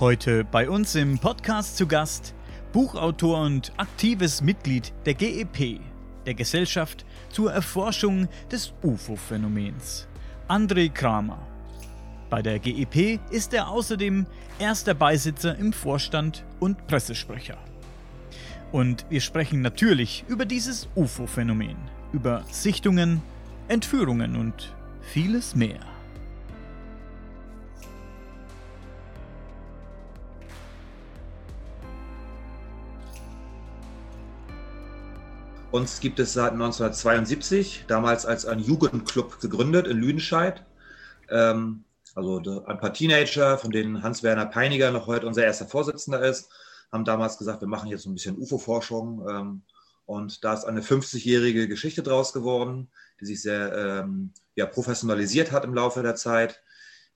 Heute bei uns im Podcast zu Gast Buchautor und aktives Mitglied der GEP, der Gesellschaft zur Erforschung des UFO-Phänomens, André Kramer. Bei der GEP ist er außerdem erster Beisitzer im Vorstand und Pressesprecher. Und wir sprechen natürlich über dieses UFO-Phänomen, über Sichtungen, Entführungen und vieles mehr. Uns gibt es seit 1972, damals als ein Jugendclub gegründet in Lüdenscheid. Ähm, also ein paar Teenager, von denen Hans-Werner Peiniger noch heute unser erster Vorsitzender ist, haben damals gesagt, wir machen jetzt ein bisschen UFO-Forschung. Ähm, und da ist eine 50-jährige Geschichte draus geworden, die sich sehr ähm, ja, professionalisiert hat im Laufe der Zeit.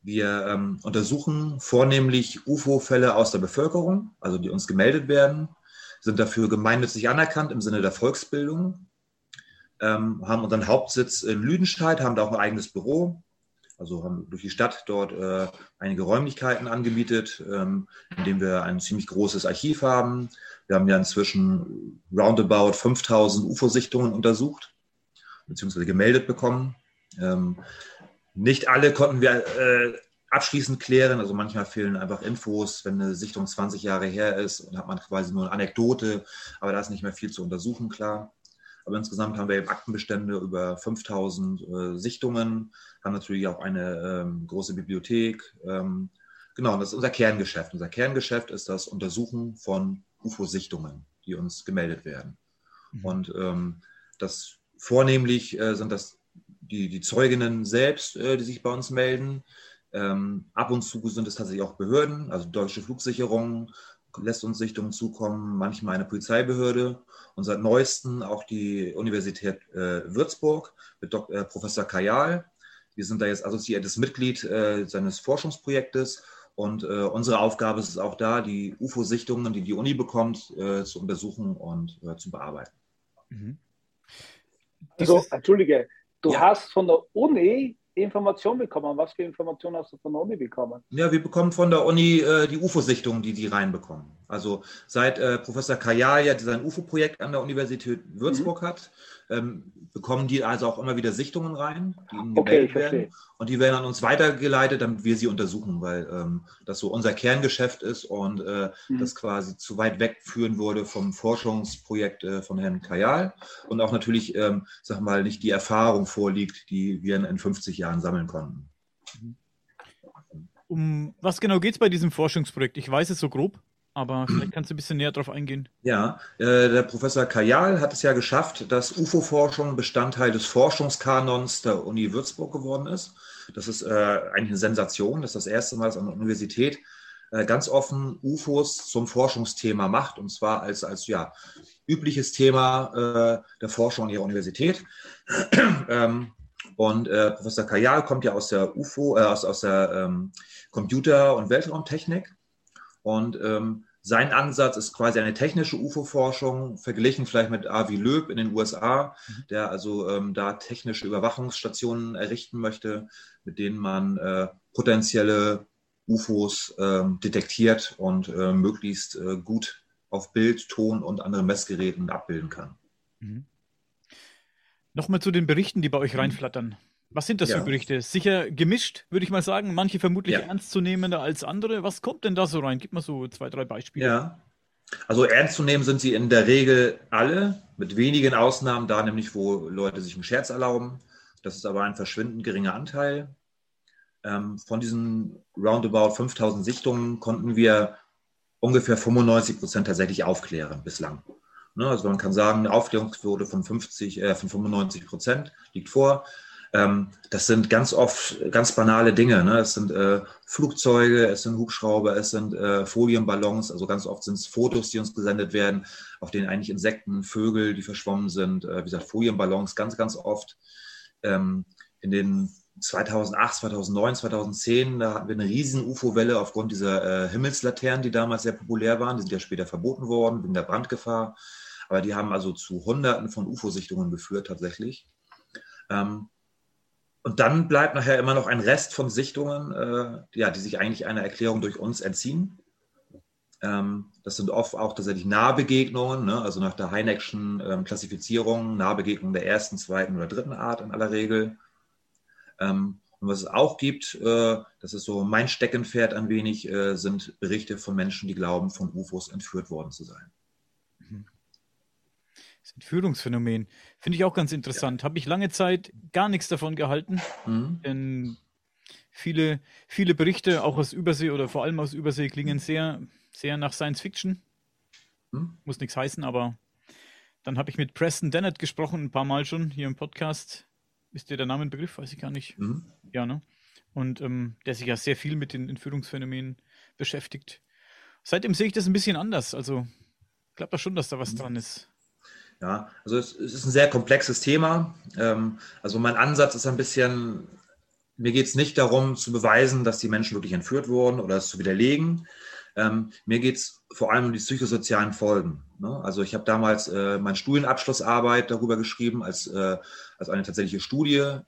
Wir ähm, untersuchen vornehmlich UFO-Fälle aus der Bevölkerung, also die uns gemeldet werden sind dafür gemeinnützig anerkannt im Sinne der Volksbildung, ähm, haben unseren Hauptsitz in Lüdenscheid, haben da auch ein eigenes Büro, also haben durch die Stadt dort äh, einige Räumlichkeiten angemietet, ähm, in dem wir ein ziemlich großes Archiv haben. Wir haben ja inzwischen roundabout 5000 UFO-Sichtungen untersucht, beziehungsweise gemeldet bekommen. Ähm, nicht alle konnten wir äh, abschließend klären. Also manchmal fehlen einfach Infos, wenn eine Sichtung 20 Jahre her ist und hat man quasi nur eine Anekdote, aber da ist nicht mehr viel zu untersuchen, klar. Aber insgesamt haben wir eben Aktenbestände über 5000 äh, Sichtungen, haben natürlich auch eine ähm, große Bibliothek. Ähm, genau, das ist unser Kerngeschäft. Unser Kerngeschäft ist das Untersuchen von UFO-Sichtungen, die uns gemeldet werden. Mhm. Und ähm, das vornehmlich äh, sind das die, die Zeuginnen selbst, äh, die sich bei uns melden. Ähm, ab und zu sind es tatsächlich auch Behörden, also deutsche Flugsicherung lässt uns Sichtungen zukommen, manchmal eine Polizeibehörde und seit neuestem auch die Universität äh, Würzburg mit Dok äh, Professor Kajal. Wir sind da jetzt assoziiertes Mitglied äh, seines Forschungsprojektes und äh, unsere Aufgabe ist es auch da, die UFO-Sichtungen, die die Uni bekommt, äh, zu untersuchen und äh, zu bearbeiten. Mhm. Also, Entschuldige, du ja. hast von der Uni Informationen bekommen? Was für Informationen hast du von der Uni bekommen? Ja, wir bekommen von der Uni äh, die UFO-Sichtungen, die die reinbekommen. Also seit äh, Professor Kajal ja sein UFO-Projekt an der Universität Würzburg mhm. hat, ähm, bekommen die also auch immer wieder Sichtungen rein, die ihnen okay, gemeldet werden. Und die werden an uns weitergeleitet, damit wir sie untersuchen, weil ähm, das so unser Kerngeschäft ist und äh, mhm. das quasi zu weit wegführen wurde vom Forschungsprojekt äh, von Herrn Kajal und auch natürlich, ähm, sag mal, nicht die Erfahrung vorliegt, die wir in 50 Jahren sammeln konnten. Um was genau geht es bei diesem Forschungsprojekt? Ich weiß es so grob. Aber vielleicht kannst du ein bisschen näher darauf eingehen. Ja, äh, der Professor Kajal hat es ja geschafft, dass UFO-Forschung Bestandteil des Forschungskanons der Uni Würzburg geworden ist. Das ist äh, eigentlich eine Sensation. Das ist das erste Mal, dass eine Universität äh, ganz offen UFOs zum Forschungsthema macht. Und zwar als, als ja, übliches Thema der Forschung ihrer Universität. ähm, und äh, Professor Kajal kommt ja aus der UFO, äh, aus, aus der ähm, Computer- und Weltraumtechnik. Und ähm, sein Ansatz ist quasi eine technische UFO-Forschung, verglichen vielleicht mit Avi Loeb in den USA, mhm. der also ähm, da technische Überwachungsstationen errichten möchte, mit denen man äh, potenzielle UFOs äh, detektiert und äh, möglichst äh, gut auf Bild, Ton und anderen Messgeräten abbilden kann. Mhm. Nochmal zu den Berichten, die bei euch reinflattern. Was sind das ja. für Berichte? Sicher gemischt, würde ich mal sagen. Manche vermutlich ja. ernstzunehmender als andere. Was kommt denn da so rein? Gib mal so zwei, drei Beispiele. Ja. Also ernst zu nehmen sind sie in der Regel alle, mit wenigen Ausnahmen, da nämlich, wo Leute sich einen Scherz erlauben. Das ist aber ein verschwindend geringer Anteil. Ähm, von diesen roundabout 5000 Sichtungen konnten wir ungefähr 95 Prozent tatsächlich aufklären bislang. Ne, also man kann sagen, eine Aufklärungsquote von, 50, äh, von 95 Prozent liegt vor. Ähm, das sind ganz oft ganz banale Dinge. Ne? Es sind äh, Flugzeuge, es sind Hubschrauber, es sind äh, Folienballons. Also ganz oft sind es Fotos, die uns gesendet werden, auf denen eigentlich Insekten, Vögel, die verschwommen sind. Äh, wie gesagt, Folienballons ganz, ganz oft. Ähm, in den 2008, 2009, 2010, da hatten wir eine riesen UFO-Welle aufgrund dieser äh, Himmelslaternen, die damals sehr populär waren. Die sind ja später verboten worden wegen der Brandgefahr. Aber die haben also zu Hunderten von UFO-Sichtungen geführt tatsächlich. Ähm, und dann bleibt nachher immer noch ein Rest von Sichtungen, äh, ja, die sich eigentlich einer Erklärung durch uns entziehen. Ähm, das sind oft auch tatsächlich Nahbegegnungen, ne? also nach der Heineckschen ähm, Klassifizierung, Nahbegegnungen der ersten, zweiten oder dritten Art in aller Regel. Ähm, und was es auch gibt, äh, das ist so mein Steckenpferd ein wenig, äh, sind Berichte von Menschen, die glauben, von UFOs entführt worden zu sein. Mhm. Das Entführungsphänomen finde ich auch ganz interessant. Ja. Habe ich lange Zeit gar nichts davon gehalten. Mhm. Denn viele, viele Berichte, auch aus Übersee oder vor allem aus Übersee, klingen sehr, sehr nach Science Fiction. Mhm. Muss nichts heißen, aber dann habe ich mit Preston Dennett gesprochen, ein paar Mal schon hier im Podcast. Ist dir der Name ein Begriff? Weiß ich gar nicht. Mhm. Ja, ne? Und ähm, der sich ja sehr viel mit den Entführungsphänomenen beschäftigt. Seitdem sehe ich das ein bisschen anders. Also ich glaube schon, dass da was mhm. dran ist. Ja, also es, es, ist ein sehr komplexes Thema. Ähm, also mein Ansatz ist ein bisschen, mir geht es nicht darum zu beweisen, dass die Menschen wirklich entführt wurden oder es zu widerlegen. Ähm, mir geht es vor allem um die psychosozialen Folgen. Ne? Also ich habe damals äh, meine Studienabschlussarbeit darüber geschrieben als, äh, als eine tatsächliche Studie,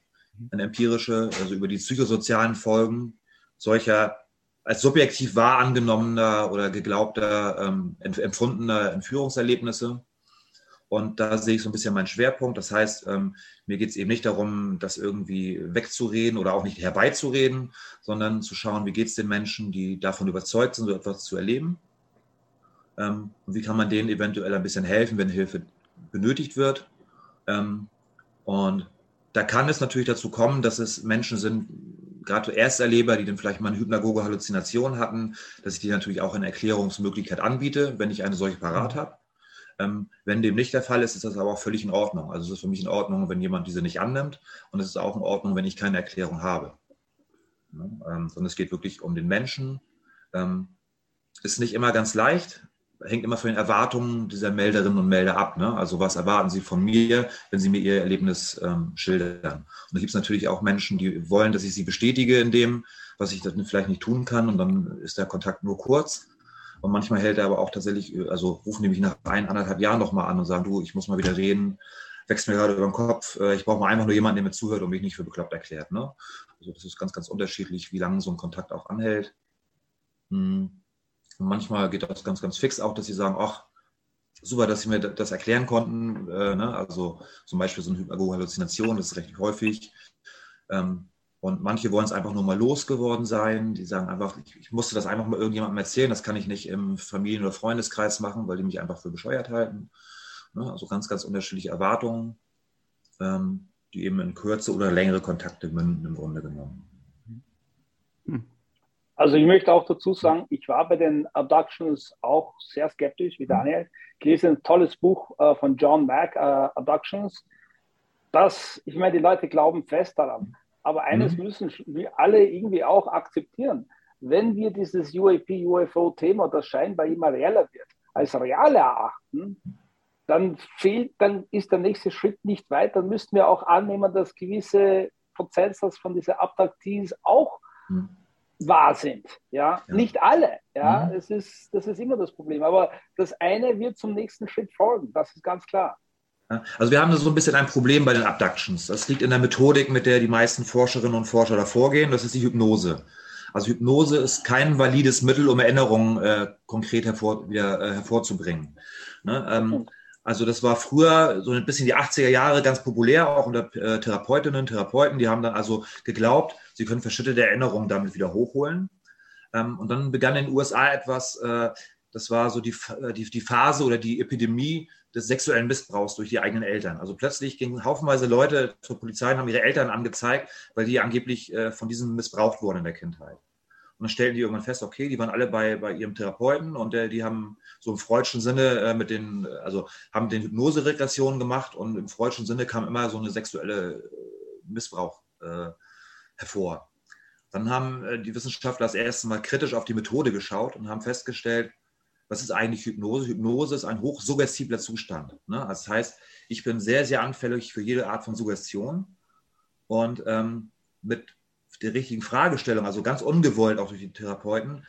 eine empirische, also über die psychosozialen Folgen solcher als subjektiv wahr angenommener oder geglaubter, ähm, empfundener Entführungserlebnisse. Und da sehe ich so ein bisschen meinen Schwerpunkt. Das heißt, ähm, mir geht es eben nicht darum, das irgendwie wegzureden oder auch nicht herbeizureden, sondern zu schauen, wie geht es den Menschen, die davon überzeugt sind, so etwas zu erleben. Ähm, und wie kann man denen eventuell ein bisschen helfen, wenn Hilfe benötigt wird. Ähm, und da kann es natürlich dazu kommen, dass es Menschen sind, gerade Ersterleber, die dann vielleicht mal eine hypnagoge Halluzination hatten, dass ich die natürlich auch eine Erklärungsmöglichkeit anbiete, wenn ich eine solche parat habe. Ähm, wenn dem nicht der Fall ist, ist das aber auch völlig in Ordnung. Also es ist für mich in Ordnung, wenn jemand diese nicht annimmt und es ist auch in Ordnung, wenn ich keine Erklärung habe. Ja, ähm, sondern es geht wirklich um den Menschen. Ähm, ist nicht immer ganz leicht, hängt immer von den Erwartungen dieser Melderinnen und Melder ab. Ne? Also was erwarten sie von mir, wenn sie mir ihr Erlebnis ähm, schildern? Und da gibt es natürlich auch Menschen, die wollen, dass ich sie bestätige in dem, was ich dann vielleicht nicht tun kann und dann ist der Kontakt nur kurz. Und manchmal hält er aber auch tatsächlich, äh, also rufen die mich nach ein, anderthalb Jahren nochmal an und sagen, du, ich muss mal wieder reden, wächst mir gerade über den Kopf, äh, ich brauche mal einfach nur jemanden, der mir zuhört und mich nicht für bekloppt erklärt. Ne? Also das ist ganz, ganz unterschiedlich, wie lange so ein Kontakt auch anhält. Hm. Und manchmal geht das ganz, ganz fix auch, dass sie sagen, ach, super, dass sie mir das erklären konnten. Äh, ne? Also zum Beispiel so eine Hypnagoge-Halluzination, das ist recht häufig. Ähm, und manche wollen es einfach nur mal losgeworden sein. Die sagen einfach, ich, ich, musste das einfach mal irgendjemandem erzählen. Das kann ich nicht im Familien- oder Freundeskreis machen, weil die mich einfach für bescheuert halten. Ne? Also ganz, ganz unterschiedliche Erwartungen, ähm, die eben in kürze oder längere Kontakte münden im Grunde genommen. Hm. Also ich möchte auch dazu sagen, ich war bei den Abductions auch sehr skeptisch wie Daniel. Ich lese ein tolles Buch äh, von John Mack, äh, Abductions. Das, ich meine, die Leute glauben fest daran. Aber eines mhm. müssen wir alle irgendwie auch akzeptieren. Wenn wir dieses UAP, UFO-Thema, das scheinbar immer realer wird, als real erachten, dann fehlt, dann ist der nächste Schritt nicht weit. Dann müssten wir auch annehmen, dass gewisse Prozentsatz von diesen Abduktees auch mhm. wahr sind. Ja? ja? nicht alle. Ja, mhm. es ist, das ist immer das Problem. Aber das eine wird zum nächsten Schritt folgen. Das ist ganz klar. Also wir haben so ein bisschen ein Problem bei den Abductions. Das liegt in der Methodik, mit der die meisten Forscherinnen und Forscher da vorgehen. Das ist die Hypnose. Also Hypnose ist kein valides Mittel, um Erinnerungen äh, konkret hervor, wieder, äh, hervorzubringen. Ne? Ähm, also das war früher so ein bisschen die 80er Jahre ganz populär, auch unter äh, Therapeutinnen, Therapeuten. Die haben dann also geglaubt, sie können verschüttete Erinnerungen damit wieder hochholen. Ähm, und dann begann in den USA etwas, äh, das war so die, äh, die, die Phase oder die Epidemie des sexuellen Missbrauchs durch die eigenen Eltern. Also plötzlich gingen haufenweise Leute zur Polizei und haben ihre Eltern angezeigt, weil die angeblich äh, von diesem missbraucht wurden in der Kindheit. Und dann stellten die irgendwann fest, okay, die waren alle bei, bei ihrem Therapeuten und äh, die haben so im freudschen Sinne äh, mit den, also haben den Hypnose-Regressionen gemacht und im freudschen Sinne kam immer so eine sexuelle äh, Missbrauch äh, hervor. Dann haben äh, die Wissenschaftler das erste Mal kritisch auf die Methode geschaut und haben festgestellt, was ist eigentlich Hypnose? Hypnose ist ein hochsuggestibler Zustand. Ne? Das heißt, ich bin sehr, sehr anfällig für jede Art von Suggestion und ähm, mit der richtigen Fragestellung, also ganz ungewollt auch durch die Therapeuten,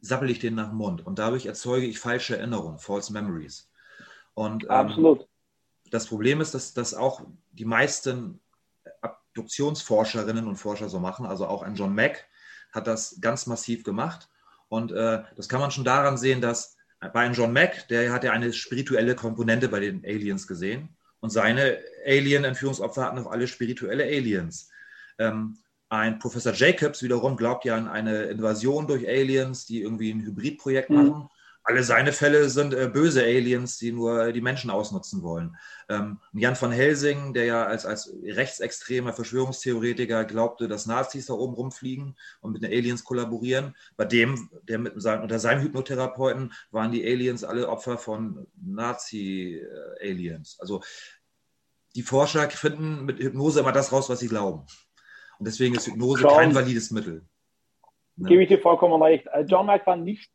sappel ich den nach dem Mund und dadurch erzeuge ich falsche Erinnerungen, false memories. Und ähm, Absolut. das Problem ist, dass, dass auch die meisten Abduktionsforscherinnen und Forscher so machen, also auch ein John Mack hat das ganz massiv gemacht Und äh, das kann man schon daran sehen, dass bei John Mack, der hat ja eine spirituelle Komponente bei den Aliens gesehen. Und seine Alien-Entführungsopfer hatten auch alle spirituelle Aliens. Ähm, ein Professor Jacobs wiederum glaubt ja an eine Invasion durch Aliens, die irgendwie ein Hybridprojekt mhm. machen alle seine Fälle sind äh, böse Aliens, die nur die Menschen ausnutzen wollen. Ähm, Jan von Helsing, der ja als, als rechtsextremer Verschwörungstheoretiker glaubte, dass Nazis da oben rumfliegen und mit den Aliens kollaborieren, bei dem, der mit seinem, unter seinem Hypnotherapeuten waren die Aliens alle Opfer von Nazi-Aliens. Also die Forscher finden mit Hypnose immer das raus, was sie glauben. Und deswegen ist Hypnose John, kein valides Mittel. Ne? Gebe ich dir vollkommen recht. Äh, John Mack war nicht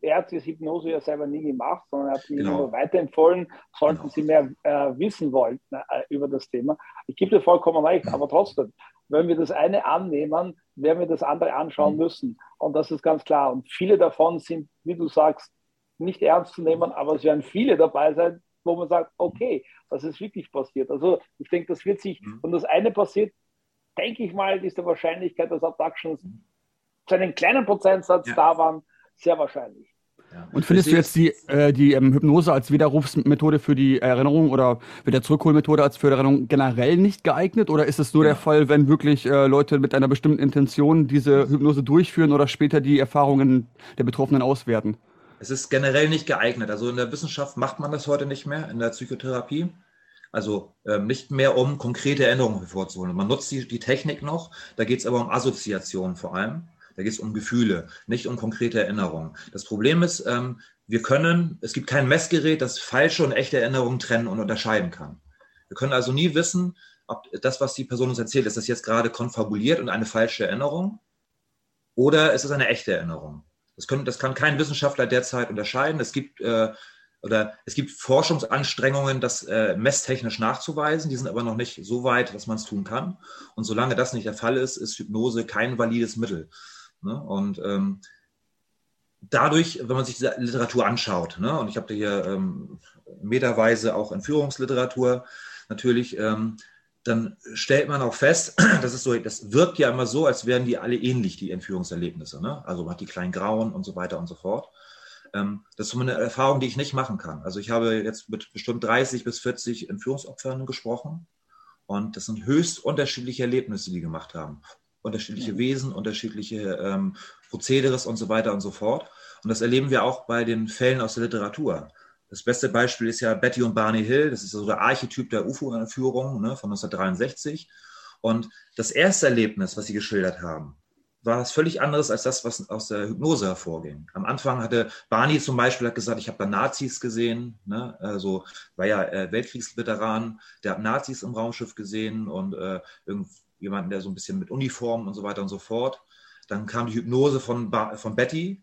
er hat diese Hypnose ja selber nie gemacht, sondern er hat mir genau. nur weiterempfohlen, sollten genau. Sie mehr äh, wissen wollen äh, über das Thema. Ich gebe dir vollkommen recht, aber trotzdem, wenn wir das eine annehmen, werden wir das andere anschauen mhm. müssen. Und das ist ganz klar. Und viele davon sind, wie du sagst, nicht ernst zu nehmen, aber es werden viele dabei sein, wo man sagt, okay, das ist wirklich passiert. Also ich denke, das wird sich, mhm. wenn das eine passiert, denke ich mal, ist die Wahrscheinlichkeit, dass Abductions mhm. zu einem kleinen Prozentsatz ja. da waren, sehr wahrscheinlich. Ja. Und findest du jetzt die, äh, die ähm, Hypnose als Widerrufsmethode für die Erinnerung oder mit der Zurückholmethode als für die Erinnerung generell nicht geeignet? Oder ist es nur ja. der Fall, wenn wirklich äh, Leute mit einer bestimmten Intention diese Hypnose durchführen oder später die Erfahrungen der Betroffenen auswerten? Es ist generell nicht geeignet. Also in der Wissenschaft macht man das heute nicht mehr, in der Psychotherapie. Also ähm, nicht mehr um konkrete Erinnerungen hervorzuholen. Man nutzt die, die Technik noch, da geht es aber um Assoziation vor allem. Da geht es um Gefühle, nicht um konkrete Erinnerungen. Das Problem ist, ähm, wir können, es gibt kein Messgerät, das falsche und echte Erinnerungen trennen und unterscheiden kann. Wir können also nie wissen, ob das, was die Person uns erzählt, ist das jetzt gerade konfabuliert und eine falsche Erinnerung oder ist es eine echte Erinnerung. Das, können, das kann kein Wissenschaftler derzeit unterscheiden. Es gibt äh, oder es gibt Forschungsanstrengungen, das äh, messtechnisch nachzuweisen. Die sind aber noch nicht so weit, dass man es tun kann. Und solange das nicht der Fall ist, ist Hypnose kein valides Mittel. Ne? Und ähm, dadurch, wenn man sich diese Literatur anschaut, ne? und ich habe hier ähm, meterweise auch Entführungsliteratur natürlich, ähm, dann stellt man auch fest, das ist so, das wirkt ja immer so, als wären die alle ähnlich, die Entführungserlebnisse. Ne? Also man hat die kleinen Grauen und so weiter und so fort. Ähm, das ist eine Erfahrung, die ich nicht machen kann. Also ich habe jetzt mit bestimmt 30 bis 40 Entführungsopfern gesprochen und das sind höchst unterschiedliche Erlebnisse, die die gemacht haben unterschiedliche Wesen, unterschiedliche ähm, Prozederes und so weiter und so fort. Und das erleben wir auch bei den Fällen aus der Literatur. Das beste Beispiel ist ja Betty und Barney Hill. Das ist so der Archetyp der UFO-Führung ne, von 1963. Und das erste Erlebnis, was sie geschildert haben, war was völlig anderes als das, was aus der Hypnose hervorging. Am Anfang hatte Barney zum Beispiel hat gesagt, ich habe da Nazis gesehen, ne? also war ja äh, Weltkriegsveteran, der hat Nazis im Raumschiff gesehen und äh, jemanden, der so ein bisschen mit Uniform und so weiter und so fort. Dann kam die Hypnose von, von Betty,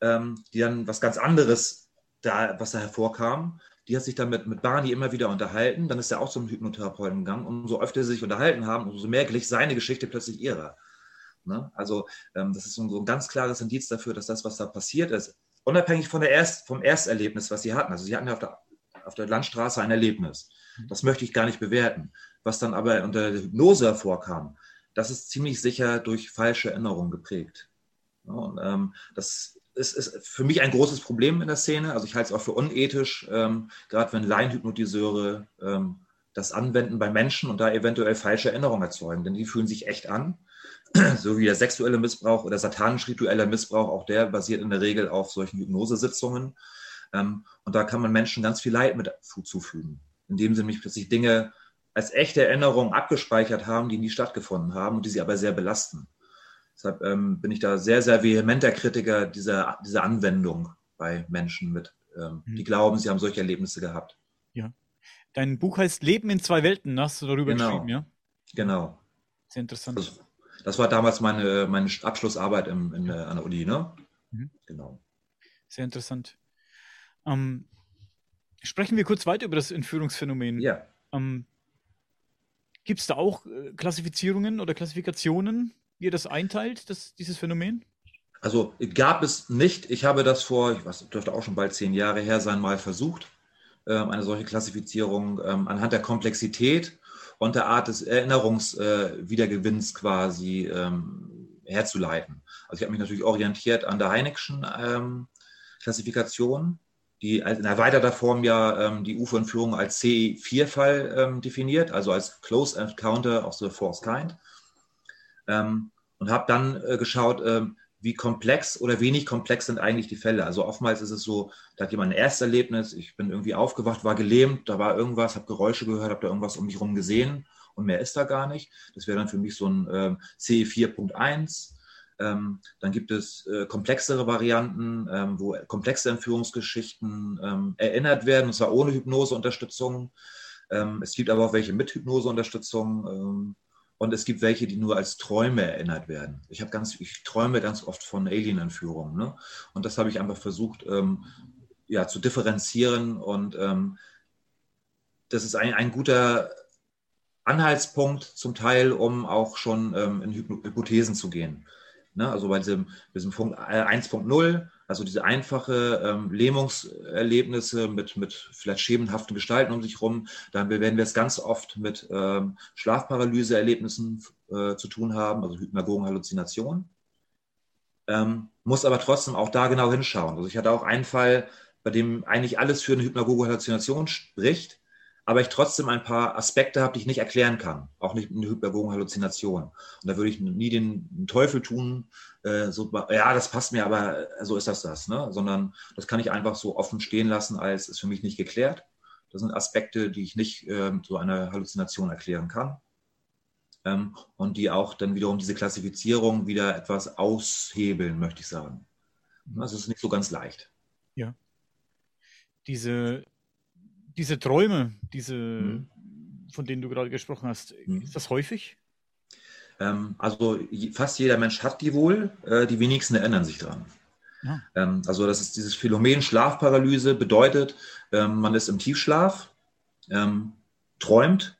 ähm, die dann was ganz anderes, da, was da hervorkam. Die hat sich dann mit, mit Barney immer wieder unterhalten. Dann ist er auch zum Hypnotherapeuten gegangen. Und umso öfter sie sich unterhalten haben, umso mehr glich seine Geschichte plötzlich ihrer. Ne? Also ähm, das ist so, so ein ganz klares Indiz dafür, dass das, was da passiert ist, unabhängig von der Erst, vom Ersterlebnis, was sie hatten. Also sie hatten ja auf der, auf der Landstraße ein Erlebnis. Das möchte ich gar nicht bewerten was dann aber unter der Hypnose hervorkam, das ist ziemlich sicher durch falsche Erinnerungen geprägt. und, ähm, das ist, ist, für mich ein großes Problem in der Szene. Also ich halte es auch für unethisch, ähm, gerade wenn Laienhypnotiseure ähm, das anwenden bei Menschen und da eventuell falsche Erinnerungen erzeugen, denn die fühlen sich echt an. so wie der sexuelle Missbrauch oder satanisch-ritueller Missbrauch, auch der basiert in der Regel auf solchen Hypnosesitzungen. Ähm, und da kann man Menschen ganz viel Leid mit zufügen, indem sie nämlich plötzlich Dinge als echte Erinnerung abgespeichert haben, die nie stattgefunden haben und die sie aber sehr belasten. Deshalb ähm, bin ich da sehr, sehr vehementer Kritiker dieser, dieser Anwendung bei Menschen mit, ähm, mhm. die glauben, sie haben solche Erlebnisse gehabt. Ja. Dein Buch heißt Leben in zwei Welten, hast du darüber genau. geschrieben, ja? Genau. Sehr interessant. Das, das war damals meine, meine Abschlussarbeit im, in, an der Uni, ne? Mhm. Genau. Sehr interessant. Ähm, sprechen wir kurz weiter über das Entführungsphänomen. Ja. Ähm, Gibt es da auch äh, Klassifizierungen oder Klassifikationen, wie ihr das einteilt, das, dieses Phänomen? Also gab es nicht. Ich habe das vor, ich weiß, dürfte auch schon bald zehn Jahre her sein, mal versucht, ähm, eine solche Klassifizierung ähm, anhand der Komplexität und der Art des Erinnerungswiedergewinns äh, quasi ähm, herzuleiten. Also ich habe mich natürlich orientiert an der Heineckschen Klassifikation, die in erweiterter Form ja ähm, die UFO-Entführung als C4-Fall ähm, definiert, also als Close Encounter of the Force Kind. Ähm, und habe dann äh, geschaut, ähm, wie komplex oder wenig komplex sind eigentlich die Fälle. Also oftmals ist es so, da hat jemand ein Ersterlebnis, ich bin irgendwie aufgewacht, war gelähmt, da war irgendwas, habe Geräusche gehört, habe da irgendwas um mich herum gesehen und mehr ist da gar nicht. Das wäre dann für mich so ein äh, CE 4.1. Ähm, dann gibt es äh, komplexere Varianten, ähm, wo komplexe Entführungsgeschichten ähm, erinnert werden, und zwar ohne Hypnoseunterstützung. Ähm, es gibt aber auch welche mit Hypnoseunterstützung. Ähm, und es gibt welche, die nur als Träume erinnert werden. Ich habe ganz, ich träume ganz oft von Alien-Entführungen. Ne? Und das habe ich einfach versucht, ähm, ja, zu differenzieren. Und ähm, das ist ein, ein guter Anhaltspunkt zum Teil, um auch schon ähm, in Hypothesen zu gehen. Ne? Also bei diesem, diesem Punkt 1.0 äh, also diese einfache ähm, Lähmungserlebnisse mit, mit vielleicht schemenhaften Gestalten um sich herum, dann werden wir es ganz oft mit ähm, Schlafparalyse-Erlebnissen äh, zu tun haben, also hypnagogen Halluzinationen. Ähm, muss aber trotzdem auch da genau hinschauen. Also ich hatte auch einen Fall, bei dem eigentlich alles für eine hypnagoge Halluzination spricht, aber ich trotzdem ein paar Aspekte habe, die ich nicht erklären kann, auch nicht eine hyperbogen Halluzination. Und da würde ich nie den, Teufel tun, äh, so, ja, das passt mir, aber äh, so ist das das, ne? sondern das kann ich einfach so offen stehen lassen, als ist für mich nicht geklärt. Das sind Aspekte, die ich nicht äh, so einer Halluzination erklären kann. Ähm, und die auch dann wiederum diese Klassifizierung wieder etwas aushebeln, möchte ich sagen. Das ist nicht so ganz leicht. Ja. Diese diese Träume, diese, mhm. von denen du gerade gesprochen hast, mhm. ist das häufig? Ähm, also fast jeder Mensch hat die wohl, äh, die wenigsten erinnern sich dran. Ja. Ähm, also das ist dieses Phänomen Schlafparalyse bedeutet, ähm, man ist im Tiefschlaf, ähm, träumt,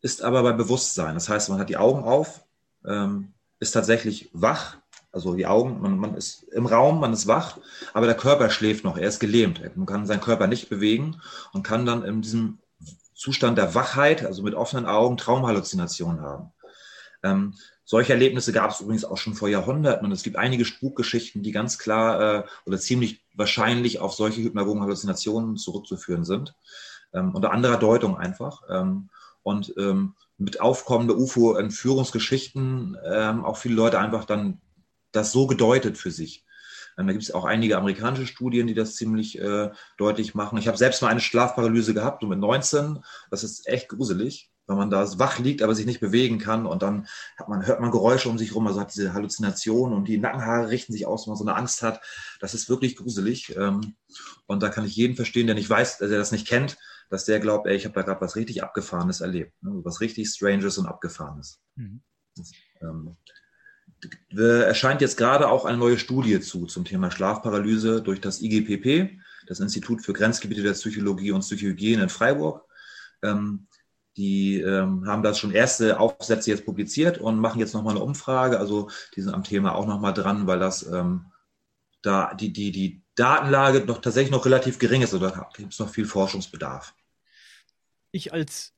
ist aber bei Bewusstsein. Das heißt, man hat die Augen auf, ähm, ist tatsächlich wach, also die Augen, man, man ist im Raum, man ist wach, aber der Körper schläft noch, er ist gelähmt. Man kann seinen Körper nicht bewegen und kann dann in diesem Zustand der Wachheit, also mit offenen Augen, Traumhalluzinationen haben. Ähm, solche Erlebnisse gab es übrigens auch schon vor Jahrhunderten und es gibt einige Spukgeschichten, die ganz klar äh, oder ziemlich wahrscheinlich auf solche hypnagogen Halluzinationen zurückzuführen sind. Ähm, unter anderer Deutung einfach. Ähm, und ähm, mit aufkommender UFO-Entführungsgeschichten ähm, auch viele Leute einfach dann das so gedeutet für sich. Ähm, da gibt es auch einige amerikanische Studien, die das ziemlich äh, deutlich machen. Ich habe selbst mal eine Schlafparalyse gehabt, so mit 19. Das ist echt gruselig, wenn man da wach liegt, aber sich nicht bewegen kann und dann man, hört man Geräusche um sich rum, also hat diese Halluzination und die Nackenhaare richten sich aus, wenn man so eine Angst hat. Das ist wirklich gruselig. Ähm, und da kann ich jeden verstehen, der nicht weiß, der das nicht kennt, dass der glaubt, ey, ich habe da gerade was richtig Abgefahrenes erlebt. Ne? Was richtig Stranges und Abgefahrenes. Mhm. Das, ähm, erscheint jetzt gerade auch eine neue Studie zu zum Thema Schlafparalyse durch das IGPP, das Institut für Grenzgebiete der Psychologie und Psychohygiene in Freiburg. Ähm, die ähm, haben das schon erste Aufsätze jetzt publiziert und machen jetzt nochmal eine Umfrage. Also die sind am Thema auch nochmal dran, weil das ähm, da die, die, die Datenlage noch tatsächlich noch relativ gering ist. Da gibt es noch viel Forschungsbedarf. Ich als,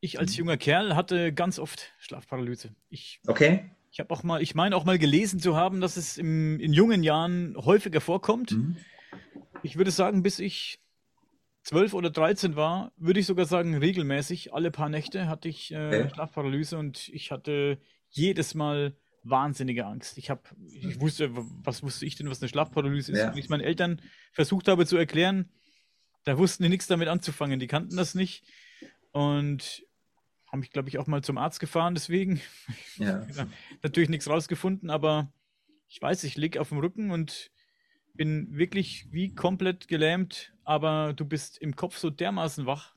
ich als mhm. junger Kerl hatte ganz oft Schlafparalyse. Ich okay. Ich habe auch mal, ich meine auch mal gelesen zu haben, dass es im, in jungen Jahren häufiger vorkommt. Mhm. Ich würde sagen, bis ich zwölf oder dreizehn war, würde ich sogar sagen, regelmäßig, alle paar Nächte hatte ich äh, okay. Schlafparalyse und ich hatte jedes Mal wahnsinnige Angst. Ich habe, ich mhm. wusste, was wusste ich denn, was eine Schlafparalyse ist? Ja. Wenn ich meinen Eltern versucht habe zu erklären, da wussten die nichts damit anzufangen. Die kannten das nicht. Und haben mich, glaube ich, auch mal zum Arzt gefahren, deswegen. Ja. Natürlich nichts rausgefunden, aber ich weiß, ich liege auf dem Rücken und bin wirklich wie komplett gelähmt, aber du bist im Kopf so dermaßen wach.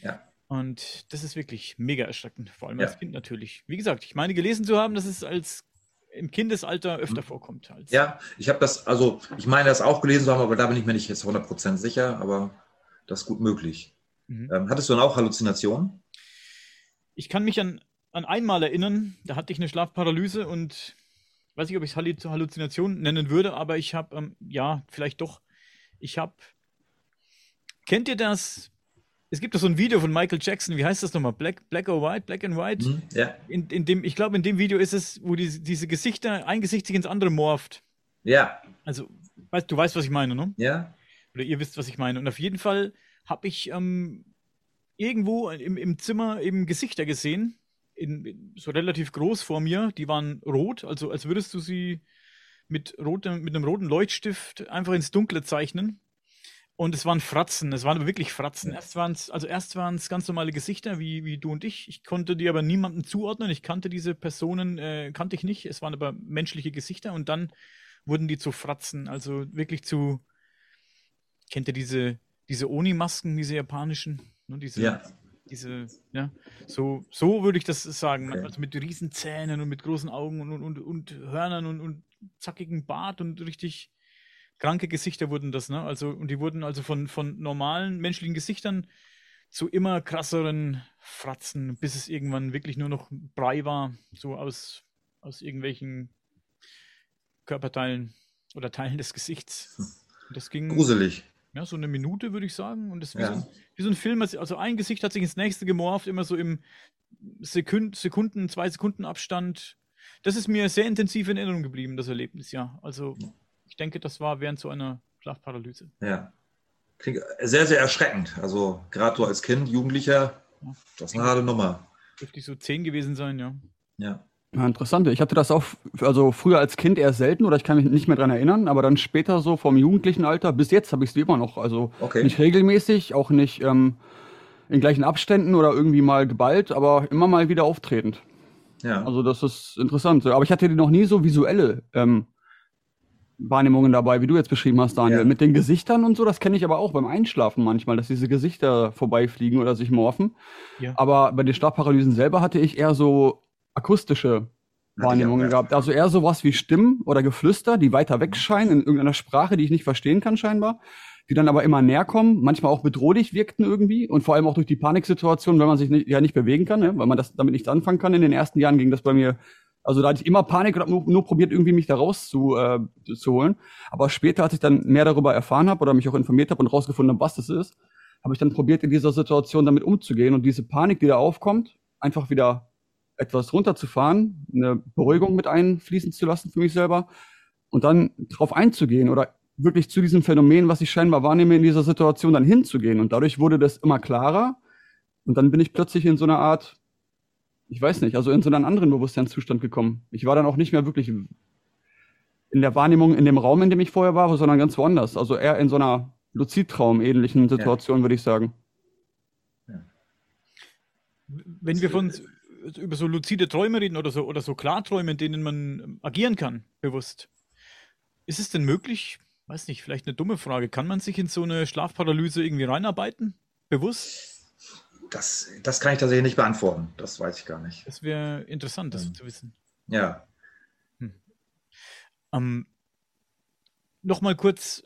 Ja. Und das ist wirklich mega erschreckend, vor allem ja. als Kind natürlich. Wie gesagt, ich meine gelesen zu haben, dass es als im Kindesalter öfter mhm. vorkommt. ja, ich habe das, also ich meine das auch gelesen zu haben, aber da bin ich mir nicht jetzt 100% sicher, aber das ist gut möglich. Mhm. Ähm, hattest du dann auch Halluzinationen? Ich kann mich an, an einmal erinnern, da hatte ich eine Schlafparalyse und weiß nicht, ob ich es Halluzination nennen würde, aber ich habe, ähm, ja, vielleicht doch, ich habe, kennt ihr das, es gibt doch so ein Video von Michael Jackson, wie heißt das nochmal? Black, Black or White? Black and White? Mhm, ja. In, in dem, ich glaube, in dem Video ist es, wo die, diese Gesichter, ein Gesicht sich ins andere morpht. Ja. Also, weißt, du weißt, was ich meine, ne? Ja. Oder ihr wisst, was ich meine. Und auf jeden Fall habe ich ähm, irgendwo im, im Zimmer eben Gesichter gesehen, in, in, so relativ groß vor mir. Die waren rot, also als würdest du sie mit, rotem, mit einem roten Leuchtstift einfach ins Dunkle zeichnen. Und es waren Fratzen, es waren wirklich Fratzen. Erst waren es, also erst waren es ganz normale Gesichter, wie, wie du und ich. Ich konnte die aber niemandem zuordnen. Ich kannte diese Personen, äh, kannte ich nicht. Es waren aber menschliche Gesichter und dann wurden die zu Fratzen, also wirklich zu. Kennt ihr diese, diese Oni-Masken, diese japanischen? Ne, diese, ja. Diese, ja, so, so würde ich das sagen. Okay. Also mit riesen Zähnen und mit großen Augen und, und, und, und Hörnern und, und zackigen Bart und richtig kranke Gesichter wurden das, ne? Also, und die wurden also von, von normalen menschlichen Gesichtern zu immer krasseren Fratzen, bis es irgendwann wirklich nur noch Brei war, so aus, aus irgendwelchen Körperteilen oder Teilen des Gesichts. Und das ging. Gruselig. Ja, so eine Minute, würde ich sagen. Und das wie, ja. so, wie so ein Film, also ein Gesicht hat sich ins nächste gemorpht, immer so im Sekund, Sekunden, zwei Sekunden Abstand. Das ist mir sehr intensiv in Erinnerung geblieben, das Erlebnis, ja. Also ich denke, das war während so einer Schlafparalyse. Ja. Klingt sehr, sehr erschreckend. Also gerade so als Kind, Jugendlicher, das ist eine harte Nummer. Dürfte ich so zehn gewesen sein, ja. Ja. Ja, interessant. Ich hatte das auch, also früher als Kind eher selten oder ich kann mich nicht mehr dran erinnern, aber dann später so vom jugendlichen Alter bis jetzt habe ich es immer noch. Also okay. nicht regelmäßig, auch nicht ähm, in gleichen Abständen oder irgendwie mal geballt, aber immer mal wieder auftretend. Ja. Also das ist interessant. Aber ich hatte noch nie so visuelle ähm, Wahrnehmungen dabei, wie du jetzt beschrieben hast, Daniel. Ja. Mit den Gesichtern und so, das kenne ich aber auch beim Einschlafen manchmal, dass diese Gesichter vorbeifliegen oder sich morphen. Ja. Aber bei den Schlafparalysen selber hatte ich eher so akustische Wahrnehmungen gehabt. Also eher sowas wie Stimmen oder Geflüster, die weiter weg scheinen in irgendeiner Sprache, die ich nicht verstehen kann scheinbar, die dann aber immer näher kommen, manchmal auch bedrohlich wirkten irgendwie und vor allem auch durch die Paniksituation, wenn man sich nicht, ja nicht bewegen kann, ne? weil man das damit nichts anfangen kann. In den ersten Jahren ging das bei mir also da hatte ich immer Panik und habe nur, nur, probiert, irgendwie mich da raus zu, äh, zu holen. Aber später, als ich dann mehr darüber erfahren habe oder mich auch informiert habe und rausgefunden habe, was das ist, habe ich dann probiert, in dieser Situation damit umzugehen und diese Panik, die da aufkommt, einfach wieder etwas runterzufahren, eine Beruhigung mit einfließen zu lassen für mich selber und dann drauf einzugehen oder wirklich zu diesem Phänomen, was ich scheinbar wahrnehme, in dieser Situation dann hinzugehen. Und dadurch wurde das immer klarer. Und dann bin ich plötzlich in so einer Art ich weiß nicht, also in so einen anderen Bewusstseinszustand gekommen. Ich war dann auch nicht mehr wirklich in der Wahrnehmung in dem Raum, in dem ich vorher war, sondern ganz woanders. Also eher in so einer Luzidtraum-ähnlichen Situation, ja. würde ich sagen. Wenn wir von über so luzide Träume reden oder so, oder so Klarträume, in denen man agieren kann, bewusst. Ist es denn möglich, weiß nicht, vielleicht eine dumme Frage, kann man sich in so eine Schlafparalyse irgendwie reinarbeiten? Bewusst? Das, das kann ich tatsächlich nicht beantworten. Das weiß ich gar nicht. Das wäre interessant, das hm. zu wissen. Ja. Hm. Ähm, Nochmal kurz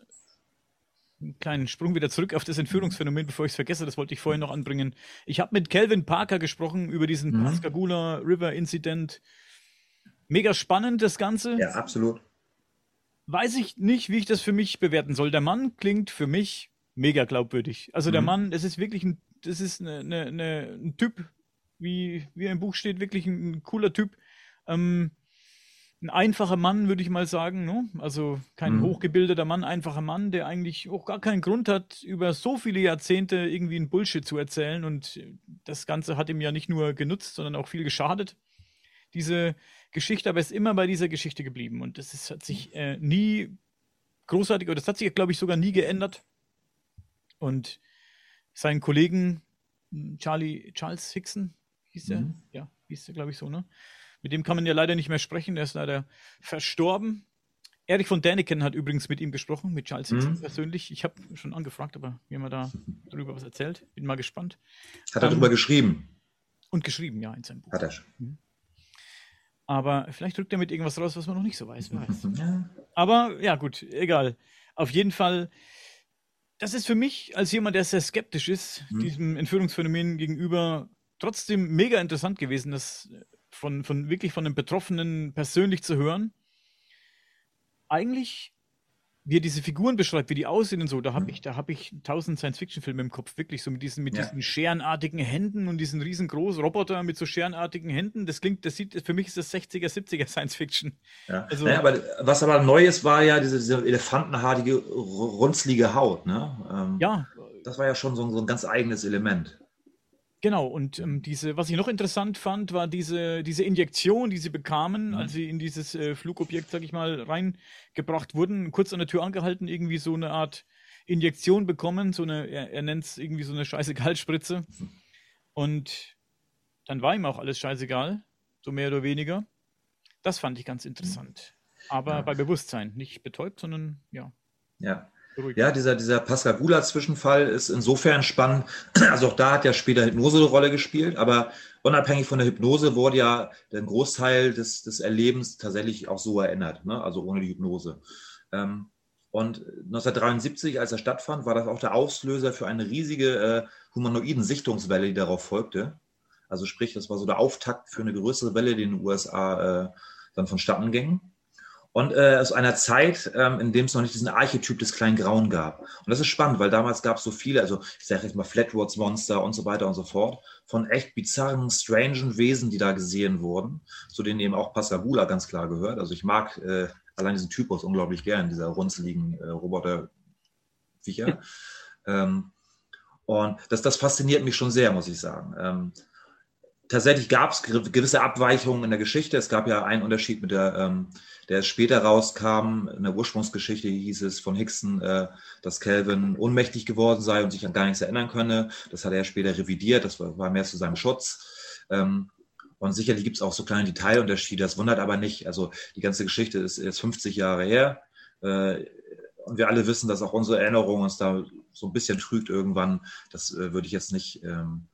einen kleinen Sprung wieder zurück auf das Entführungsphänomen, bevor ich es vergesse. Das wollte ich vorhin noch anbringen. Ich habe mit Calvin Parker gesprochen über diesen mhm. Pascagoula River Incident. Mega spannend, das Ganze. Ja, absolut. Weiß ich nicht, wie ich das für mich bewerten soll. Der Mann klingt für mich mega glaubwürdig. Also der mhm. Mann, das ist wirklich ein das ist eine, eine, eine, ein Typ, wie, wie im Buch steht, wirklich ein, ein cooler Typ. Ähm, ein einfacher Mann, würde ich mal sagen. Ne? Also kein mhm. hochgebildeter Mann, einfacher Mann, der eigentlich auch gar keinen Grund hat, über so viele Jahrzehnte irgendwie ein Bullshit zu erzählen. Und das Ganze hat ihm ja nicht nur genutzt, sondern auch viel geschadet. Diese Geschichte, aber ist immer bei dieser Geschichte geblieben. Und das ist, hat sich äh, nie großartig, oder das hat sich, glaube ich, sogar nie geändert. Und seinen Kollegen hm, Charlie, Charles Hickson, hieß er? Mhm. Ja, hieß er, glaube ich, so, ne? Mit dem kann man ja leider nicht mehr sprechen, der ist leider verstorben. Erich von Däniken hat übrigens mit ihm gesprochen, mit Charles Hickson mhm. persönlich. Ich habe schon angefragt, aber mir haben da darüber was erzählt. Bin mal gespannt. Hat er ähm, darüber geschrieben? Und geschrieben, ja, in seinem Buch. Hat er schon. Mhm. Aber vielleicht drückt er mit irgendwas raus, was man noch nicht so weiß. weiß. Ja. Aber ja, gut, egal. Auf jeden Fall das ist für mich als jemand, der sehr skeptisch ist, mhm. diesem Entführungsphänomen gegenüber, trotzdem mega interessant gewesen, das von, von wirklich von den Betroffenen persönlich zu hören. Eigentlich wie er diese Figuren beschreibt, wie die aussehen und so, da habe mhm. ich, da habe ich tausend Science-Fiction-Filme im Kopf, wirklich so mit diesen, mit ja. diesen scherenartigen Händen und diesen riesengroßen Roboter mit so scherenartigen Händen. Das klingt, das sieht, für mich ist das 60er, 70er Science-Fiction. Ja. Also, naja, aber was aber neu ist, war ja diese, diese elefantenhaarige, runzlige Haut, ne? Ähm, ja. Das war ja schon so, so ein ganz eigenes Element. Genau, und ähm, diese, was ich noch interessant fand, war diese, diese Injektion, die sie bekamen, mhm. als sie in dieses äh, Flugobjekt, sag ich mal, reingebracht wurden, kurz an der Tür angehalten, irgendwie so eine Art Injektion bekommen, so eine, er, er nennt es irgendwie so eine scheiße Kaltspritze. Und dann war ihm auch alles scheißegal, so mehr oder weniger. Das fand ich ganz interessant. Aber ja. bei Bewusstsein, nicht betäubt, sondern ja. Ja, ja, dieser, dieser Pascagoula-Zwischenfall ist insofern spannend. Also auch da hat ja später Hypnose eine Rolle gespielt, aber unabhängig von der Hypnose wurde ja der Großteil des, des Erlebens tatsächlich auch so erinnert, ne? also ohne die Hypnose. Ähm, und 1973, als er stattfand, war das auch der Auslöser für eine riesige äh, humanoiden Sichtungswelle, die darauf folgte. Also sprich, das war so der Auftakt für eine größere Welle, die in den USA äh, dann vonstatten ging. Und äh, aus einer Zeit, ähm, in dem es noch nicht diesen Archetyp des kleinen Grauen gab. Und das ist spannend, weil damals gab es so viele, also ich sage jetzt mal Flatwoods Monster und so weiter und so fort, von echt bizarren, strangen Wesen, die da gesehen wurden, zu denen eben auch Passabula ganz klar gehört. Also ich mag äh, allein diesen Typus unglaublich gern, dieser runzeligen äh, Roboter-Viecher. ähm, und das, das fasziniert mich schon sehr, muss ich sagen. Ähm, tatsächlich gab es gewisse Abweichungen in der Geschichte. Es gab ja einen Unterschied mit der, ähm, der später rauskam. In der Ursprungsgeschichte hieß es von Hickson, äh, dass Calvin ohnmächtig geworden sei und sich an gar nichts erinnern könne. Das hat er später revidiert. Das war, war mehr zu seinem Schutz. Ähm, und sicherlich gibt es auch so kleine Detailunterschiede. Das wundert aber nicht. Also die ganze Geschichte ist jetzt 50 Jahre her. Äh, und wir alle wissen, dass auch unsere Erinnerung uns da so ein bisschen trügt irgendwann. Das äh, würde ich jetzt nicht ähm,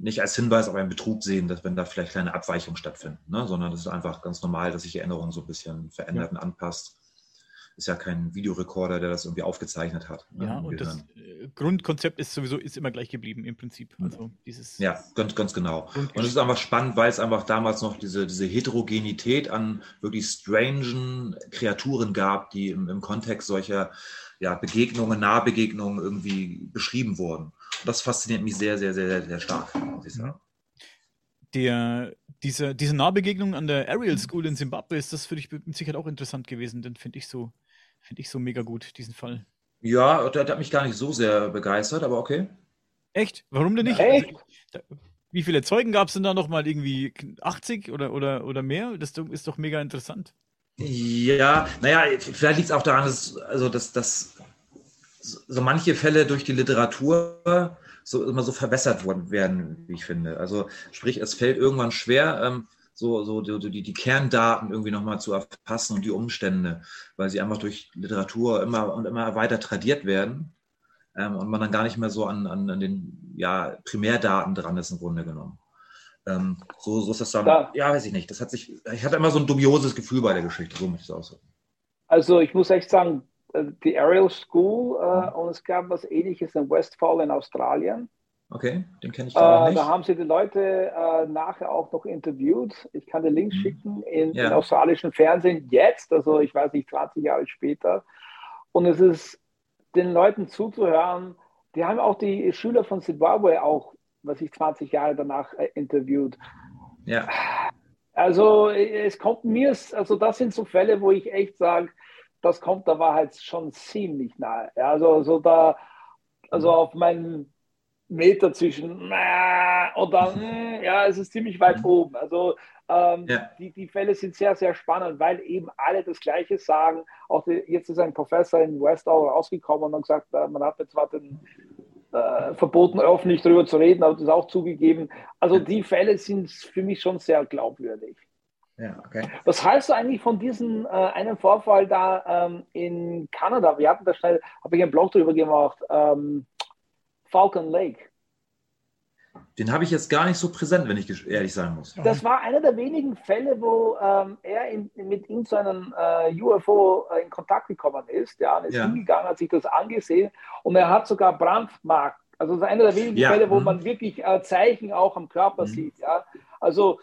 nicht als Hinweis auf einen Betrug sehen, dass wenn da vielleicht kleine Abweichungen stattfinden, ne? sondern das ist einfach ganz normal, dass sich die Erinnerung so ein bisschen verändert ja. und anpasst. Ist ja kein Videorekorder, der das irgendwie aufgezeichnet hat. Ne? Ja, und das äh, Grundkonzept ist sowieso ist immer gleich geblieben im Prinzip. Also dieses ja, ganz, ganz genau. Und es ist einfach spannend, weil es einfach damals noch diese, diese Heterogenität an wirklich strangen Kreaturen gab, die im, im Kontext solcher ja, Begegnungen, Nahbegegnungen irgendwie beschrieben wurden. Und das fasziniert mich sehr, sehr, sehr, sehr stark, muss ich sagen. Der, diese, diese Nahbegegnung an der Ariel School in Zimbabwe ist das für dich mit Sicherheit auch interessant gewesen, denn finde ich so, finde ich so mega gut, diesen Fall. Ja, der, der, hat mich gar nicht so sehr begeistert, aber okay. Echt? Warum denn nicht? Echt? Also, da, wie viele Zeugen gab es denn da nochmal? Irgendwie 80 oder, oder, oder mehr? Das ist doch mega interessant. Ja, naja, vielleicht liegt es auch daran, dass, also, dass, dass so manche Fälle durch die Literatur so immer so verbessert worden werden, wie ich finde. Also sprich, es fällt irgendwann schwer, ähm, so, so die, die Kerndaten irgendwie nochmal zu erfassen und die Umstände, weil sie einfach durch Literatur immer und immer weiter tradiert werden ähm, und man dann gar nicht mehr so an, an, an den ja, Primärdaten dran ist im Grunde genommen. Ähm, so, so ist das dann, ja. ja, weiß ich nicht. Das hat sich, ich hatte immer so ein dubioses Gefühl bei der Geschichte, so möchte ich es ausdrücken. Also ich muss echt sagen, äh, die Ariel School äh, und es gab was ähnliches in Westfall in Australien. Okay, den kenne ich gar äh, nicht. Da haben sie die Leute äh, nachher auch noch interviewt. Ich kann den Link mhm. schicken in, ja. in australischen Fernsehen jetzt, also ich weiß nicht, 20 Jahre später. Und es ist den Leuten zuzuhören, die haben auch die Schüler von Zimbabwe auch, was ich 20 Jahre danach äh, interviewt. Ja. Also es kommt mir, also das sind so Fälle, wo ich echt sage, das kommt der Wahrheit schon ziemlich nahe. Ja, also, also da, also mhm. auf meinen Meter zwischen äh, oder äh, ja, es ist ziemlich weit mhm. oben. Also ähm, ja. die, die Fälle sind sehr, sehr spannend, weil eben alle das Gleiche sagen. Auch die, jetzt ist ein Professor in Westall rausgekommen und gesagt, äh, man hat jetzt zwar den äh, verboten, öffentlich darüber zu reden, aber das auch zugegeben. Also die Fälle sind für mich schon sehr glaubwürdig. Ja, okay. Was heißt du eigentlich von diesem äh, einen Vorfall da ähm, in Kanada? Wir hatten da schnell, habe ich einen Blog darüber gemacht, ähm, Falcon Lake. Den habe ich jetzt gar nicht so präsent, wenn ich ehrlich sein muss. Das war einer der wenigen Fälle, wo ähm, er in, mit ihm zu einem äh, UFO äh, in Kontakt gekommen ist. Ja, und ist ja. hingegangen, hat sich das angesehen und er hat sogar Brandmark. Also das ist einer der wenigen ja. Fälle, wo mhm. man wirklich äh, Zeichen auch am Körper mhm. sieht. Ja, also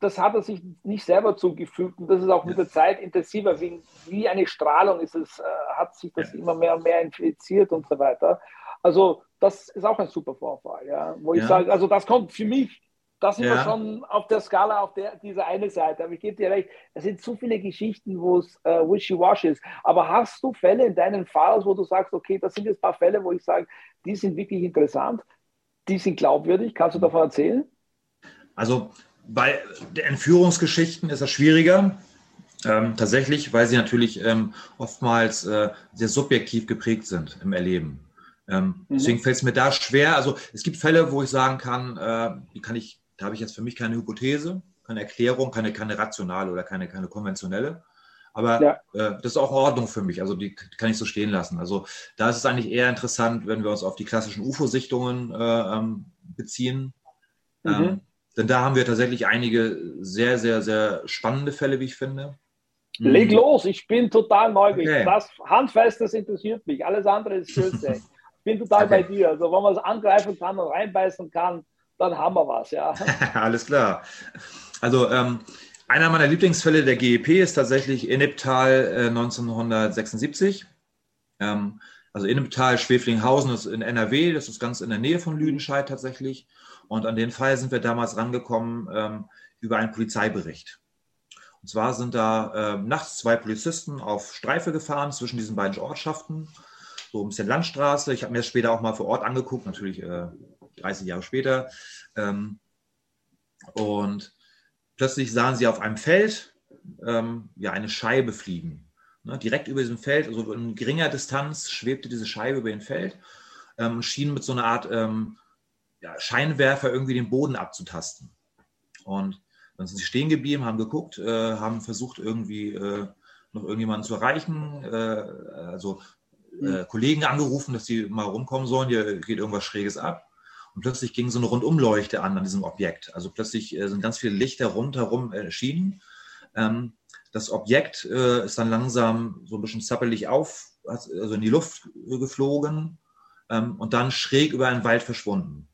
das hat er sich nicht selber zugefügt und das ist auch mit der Zeit intensiver. Wie, wie eine Strahlung ist es, äh, hat sich das immer mehr und mehr infiziert und so weiter. Also das ist auch ein super Vorfall, ja, wo ich sage, also das kommt für mich das sind ja. wir schon auf der Skala auf der, dieser eine Seite. Aber ich gebe dir recht, es sind zu viele Geschichten, wo es äh, wishy-washy ist. Aber hast du Fälle in deinen Files, wo du sagst, okay, das sind jetzt ein paar Fälle, wo ich sage, die sind wirklich interessant, die sind glaubwürdig? Kannst du davon erzählen? Also bei den Entführungsgeschichten ist das schwieriger. Ähm, tatsächlich, weil sie natürlich ähm, oftmals äh, sehr subjektiv geprägt sind im Erleben. Ähm, mhm. Deswegen fällt es mir da schwer. Also es gibt Fälle, wo ich sagen kann, äh, die kann ich da habe ich jetzt für mich keine Hypothese, keine Erklärung, keine, keine rationale oder keine, keine konventionelle. Aber ja. äh, das ist auch in Ordnung für mich. Also die kann ich so stehen lassen. Also da ist es eigentlich eher interessant, wenn wir uns auf die klassischen UFO-Sichtungen äh, ähm, beziehen. Mhm. Ähm, denn da haben wir tatsächlich einige sehr, sehr, sehr spannende Fälle, wie ich finde. Leg mhm. los, ich bin total neugierig. Okay. Das Handfestes interessiert mich. Alles andere ist Schönste. ich bin total okay. bei dir. Also wenn man es angreifen kann und reinbeißen kann, dann haben wir was, ja. Alles klar. Also ähm, einer meiner Lieblingsfälle der GEP ist tatsächlich Inniptal äh, 1976. Ähm, also Inniptal, Schweflinghausen ist in NRW, das ist ganz in der Nähe von Lüdenscheid tatsächlich. Und an den Fall sind wir damals rangekommen ähm, über einen Polizeibericht. Und zwar sind da äh, nachts zwei Polizisten auf Streife gefahren zwischen diesen beiden Ortschaften, so ein bisschen Landstraße. Ich habe mir das später auch mal vor Ort angeguckt, natürlich äh, 30 Jahre später. Ähm, und plötzlich sahen sie auf einem Feld ähm, ja, eine Scheibe fliegen. Ne, direkt über diesem Feld, also in geringer Distanz, schwebte diese Scheibe über dem Feld, ähm, schien mit so einer Art ähm, ja, Scheinwerfer irgendwie den Boden abzutasten. Und dann sind sie stehen geblieben, haben geguckt, äh, haben versucht, irgendwie äh, noch irgendjemanden zu erreichen, äh, also äh, Kollegen angerufen, dass sie mal rumkommen sollen, hier geht irgendwas Schräges ab. Und plötzlich ging so eine Rundumleuchte an an diesem Objekt. Also plötzlich äh, sind ganz viele Lichter rundherum erschienen. Ähm, das Objekt äh, ist dann langsam so ein bisschen zappelig auf, also in die Luft geflogen ähm, und dann schräg über einen Wald verschwunden.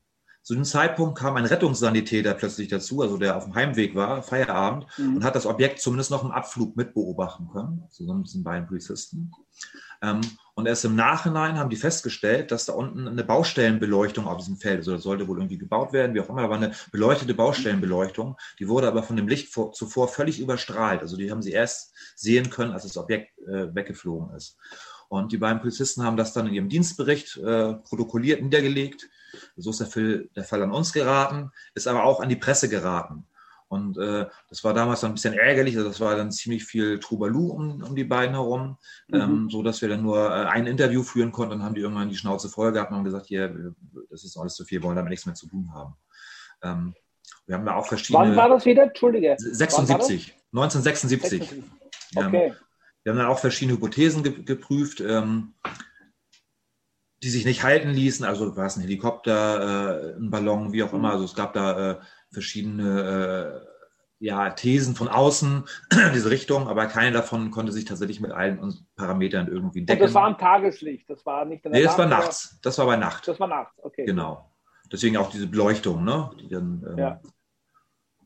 Zu dem Zeitpunkt kam ein Rettungssanitäter plötzlich dazu, also der auf dem Heimweg war, Feierabend, mhm. und hat das Objekt zumindest noch im Abflug mitbeobachten können, zusammen mit diesen beiden Polizisten. Ähm, und erst im Nachhinein haben die festgestellt, dass da unten eine Baustellenbeleuchtung auf diesem Feld, also das sollte wohl irgendwie gebaut werden, wie auch immer, da war eine beleuchtete Baustellenbeleuchtung, die wurde aber von dem Licht vor, zuvor völlig überstrahlt. Also die haben sie erst sehen können, als das Objekt äh, weggeflogen ist. Und die beiden Polizisten haben das dann in ihrem Dienstbericht äh, protokolliert, niedergelegt. So ist der Fall, der Fall an uns geraten, ist aber auch an die Presse geraten. Und äh, das war damals dann ein bisschen ärgerlich, also das war dann ziemlich viel Trubalu um, um die beiden herum, mhm. ähm, so dass wir dann nur äh, ein Interview führen konnten. Dann haben die irgendwann die Schnauze voll gehabt und haben gesagt, hier, das ist alles zu viel, wollen damit nichts mehr zu tun haben. Ähm, wir haben da auch verschiedene. Wann war das wieder? Entschuldige. 76, 1976. 76. Okay. Ähm, wir haben dann auch verschiedene Hypothesen ge geprüft, ähm, die sich nicht halten ließen. Also war es ein Helikopter, äh, ein Ballon, wie auch immer. Also es gab da äh, verschiedene äh, ja, Thesen von außen in diese Richtung, aber keine davon konnte sich tatsächlich mit allen Parametern irgendwie decken. Und das war am Tageslicht, das war nicht in der Nee, das war nachts. Das war bei Nacht. Das war nachts, okay. Genau. Deswegen auch diese Beleuchtung, ne? Dann, ähm, ja.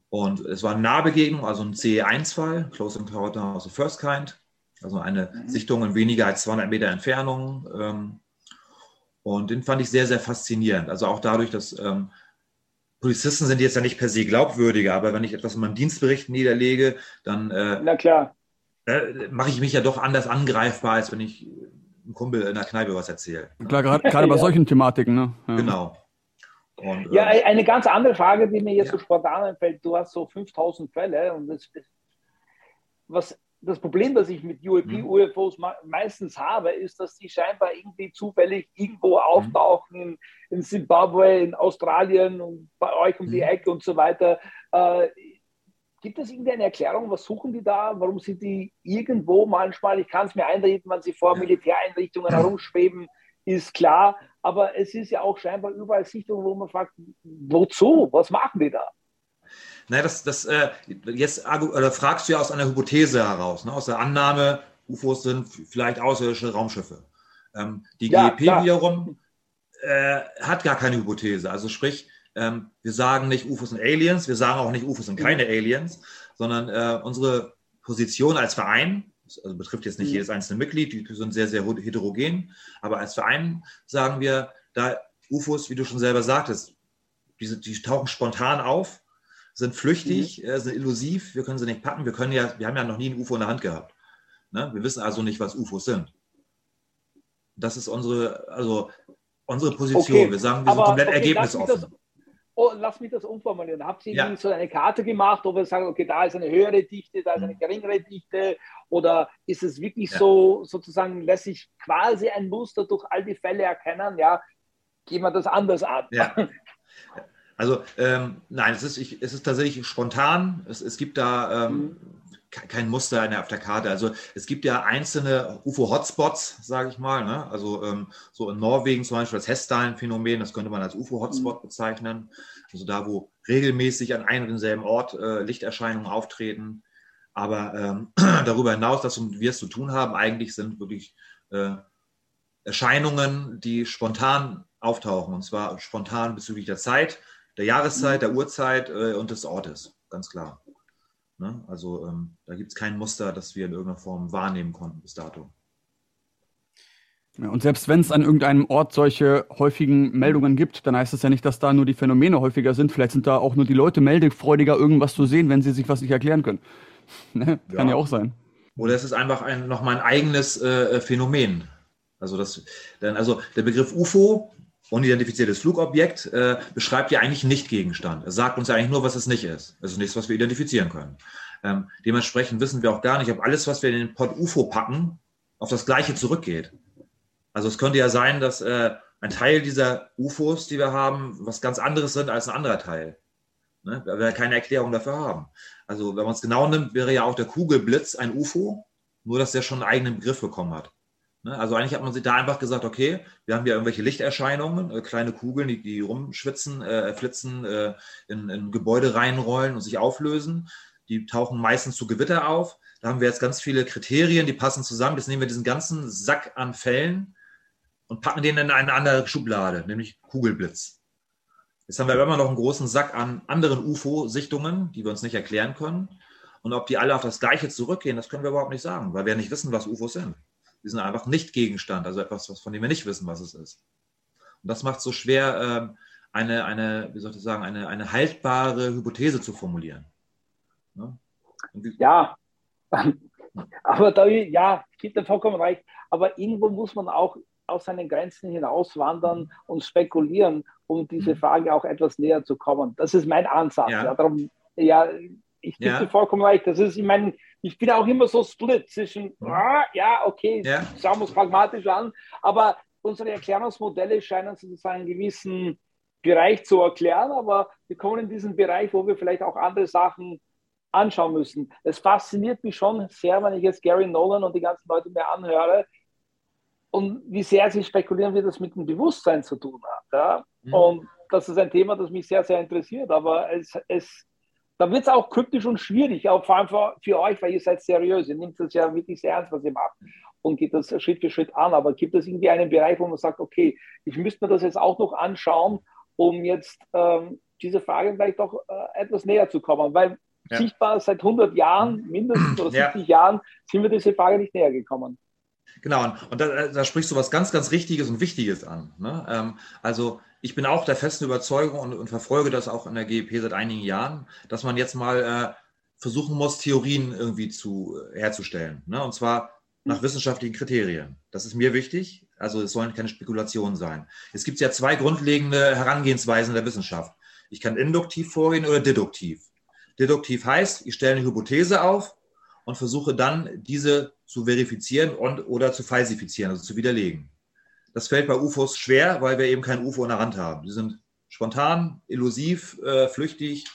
Und es war eine Nahbegegnung, also ein CE1-Fall, Close Encounter of the First Kind, also eine mhm. Sichtung in weniger als 200 Meter Entfernung. Ähm, und den fand ich sehr, sehr faszinierend. Also auch dadurch, dass ähm, Polizisten sind jetzt ja nicht per se glaubwürdiger, aber wenn ich etwas in meinem Dienstbericht niederlege, dann äh, Na klar. Äh, mache ich mich ja doch anders angreifbar, als wenn ich einem Kumpel in der Kneipe was erzähle. Klar, gerade bei solchen Thematiken. Ne? Ja. Genau. Und, ja, äh, eine ganz andere Frage, die mir jetzt ja. so spontan einfällt. Du hast so 5000 Fälle und das, was das Problem, das ich mit UAP-UFOs mhm. meistens habe, ist, dass die scheinbar irgendwie zufällig irgendwo mhm. auftauchen in, in Zimbabwe, in Australien und bei euch um die mhm. Ecke und so weiter. Äh, gibt es irgendeine Erklärung? Was suchen die da? Warum sind die irgendwo manchmal? Ich kann es mir einreden, wenn sie vor Militäreinrichtungen herumschweben, ist klar. Aber es ist ja auch scheinbar überall Sichtungen, wo man fragt, wozu? Was machen die da? Naja, das, das, äh, jetzt oder fragst du ja aus einer Hypothese heraus, ne? aus der Annahme, UFOs sind vielleicht außerirdische Raumschiffe. Ähm, die ja, GEP klar. wiederum äh, hat gar keine Hypothese. Also sprich, ähm, wir sagen nicht UFOs sind Aliens, wir sagen auch nicht UFOs sind keine. Aliens, sondern äh, unsere Position als Verein, also betrifft jetzt nicht mhm. jedes einzelne Mitglied, die sind sehr, sehr heterogen, aber als Verein sagen wir, da UFOs, wie du schon selber sagtest, die, die tauchen spontan auf, sind flüchtig, mhm. äh, sind illusiv, wir können sie nicht packen, wir können ja, wir haben ja noch nie ein UFO in der Hand gehabt. Ne? Wir wissen also nicht, was UFOs sind. Das ist unsere, also unsere Position. Okay, wir sagen, wir sind komplett okay, ergebnisoffen. oh, lass mich das umformulieren. Habt ihr ja. so eine Karte gemacht, wo wir sagen, okay, da ist eine höhere Dichte, da ist eine mhm. geringere Dichte? Oder ist es wirklich ja. so, sozusagen, lässt sich quasi ein Muster durch all die Fälle erkennen? Ja, gehen wir das anders an. Ja. Also ähm, nein, es ist, ich, es ist tatsächlich spontan. Es, es gibt da ähm, mhm. kein Muster auf der Karte. Also es gibt ja einzelne UFO-Hotspots, sage ich mal. Ne? Also ähm, so in Norwegen zum Beispiel das Hessdalen-Phänomen, das könnte man als UFO-Hotspot mhm. bezeichnen. Also da, wo regelmäßig an einem und demselben Ort äh, Lichterscheinungen auftreten. Aber ähm, darüber hinaus, dass wir es zu tun haben, eigentlich sind wirklich äh, Erscheinungen, die spontan auftauchen. Und zwar spontan bezüglich der Zeit der Jahreszeit, der Uhrzeit äh, und des Ortes, ganz klar. Ne? Also ähm, da gibt es kein Muster, das wir in irgendeiner Form wahrnehmen konnten bis dato. Ja, und selbst wenn es an irgendeinem Ort solche häufigen Meldungen gibt, dann heißt es ja nicht, dass da nur die Phänomene häufiger sind. Vielleicht sind da auch nur die Leute meldefreudiger, irgendwas zu sehen, wenn sie sich was nicht erklären können. ne? Kann ja. ja auch sein. Oder es ist einfach ein, nochmal ein eigenes äh, Phänomen. Also, das, denn, also der Begriff UFO Unidentifiziertes Flugobjekt äh, beschreibt ja eigentlich Nicht-Gegenstand. Es sagt uns ja eigentlich nur, was es nicht ist. Es ist nichts, was wir identifizieren können. Ähm, dementsprechend wissen wir auch gar nicht, ob alles, was wir in den Pod UFO packen, auf das Gleiche zurückgeht. Also es könnte ja sein, dass äh, ein Teil dieser UFOs, die wir haben, was ganz anderes sind als ein anderer Teil. Ne? Weil wir keine Erklärung dafür haben. Also wenn man es genau nimmt, wäre ja auch der Kugelblitz ein UFO, nur dass der schon einen eigenen Begriff bekommen hat. Ne? Also eigentlich hat man sich da einfach gesagt, okay, wir haben ja irgendwelche Lichterscheinungen, äh, kleine Kugeln, die, die rumschwitzen, äh, flitzen, äh, in, in Gebäude reinrollen und sich auflösen. Die tauchen meistens zu Gewitter auf. Da haben wir jetzt ganz viele Kriterien, die passen zusammen. Jetzt nehmen wir diesen ganzen Sack an Fällen und packen den in eine andere Schublade, nämlich Kugelblitz. Jetzt haben wir immer noch einen großen Sack an anderen UFO-Sichtungen, die wir uns nicht erklären können. Und ob die alle auf das Gleiche zurückgehen, das können wir überhaupt nicht sagen, weil wir nicht wissen, was UFOs sind. Die sind einfach nicht Gegenstand, also etwas, von dem wir nicht wissen, was es ist. Und das macht es so schwer, ähm, eine, eine, wie soll ich sagen, eine, eine haltbare Hypothese zu formulieren. Ne? Ja, aber da, ja, gibt er vollkommen recht. Aber irgendwo muss man auch aus seinen Grenzen hinauswandern und spekulieren, um diese mhm. Frage auch etwas näher zu kommen. Das ist mein Ansatz. Ja. ja darum, ja, ich gebe ja. dir vollkommen recht. Das ist, ich meine, ich bin auch immer so split zwischen, mhm. ah, ja, okay, ja. schauen wir es pragmatisch an, aber unsere Erklärungsmodelle scheinen sozusagen einen gewissen Bereich zu erklären, aber wir kommen in diesen Bereich, wo wir vielleicht auch andere Sachen anschauen müssen. Es fasziniert mich schon sehr, wenn ich jetzt Gary Nolan und die ganzen Leute mir anhöre und wie sehr sie spekulieren, wie das mit dem Bewusstsein zu tun hat. Ja? Mhm. Und das ist ein Thema, das mich sehr, sehr interessiert, aber es, es da wird es auch kryptisch und schwierig, auch vor allem für, für, euch, weil ihr seid seriös. Ihr nehmt das ja wirklich sehr ernst, was ihr macht und geht das Schritt für Schritt an. Aber gibt es irgendwie einen Bereich, wo man sagt, okay, ich müsste mir das jetzt auch noch anschauen, um jetzt ähm, diese Frage vielleicht doch äh, etwas näher zu kommen? Weil ja. sichtbar seit 100 Jahren, mindestens oder 70 ja. Jahren, sind wir dieser Frage nicht näher gekommen. Genau, und, da, da, sprichst du was ganz, ganz Richtiges und Wichtiges an. Ne? Ähm, also ich bin auch der festen Überzeugung und, und, verfolge das auch in der GEP seit einigen Jahren, dass man jetzt mal äh, versuchen muss, Theorien irgendwie zu, äh, herzustellen. Ne? Und zwar nach wissenschaftlichen Kriterien. Das ist mir wichtig. Also es sollen keine Spekulationen sein. Es gibt ja zwei grundlegende Herangehensweisen der Wissenschaft. Ich kann induktiv vorgehen oder deduktiv. Deduktiv heißt, ich stelle eine Hypothese auf und versuche dann, diese zu verifizieren und oder zu falsifizieren, also zu widerlegen. Das fällt bei UFOs schwer, weil wir eben kein UFO in der Hand haben. Sie sind spontan, illusiv, äh, flüchtig.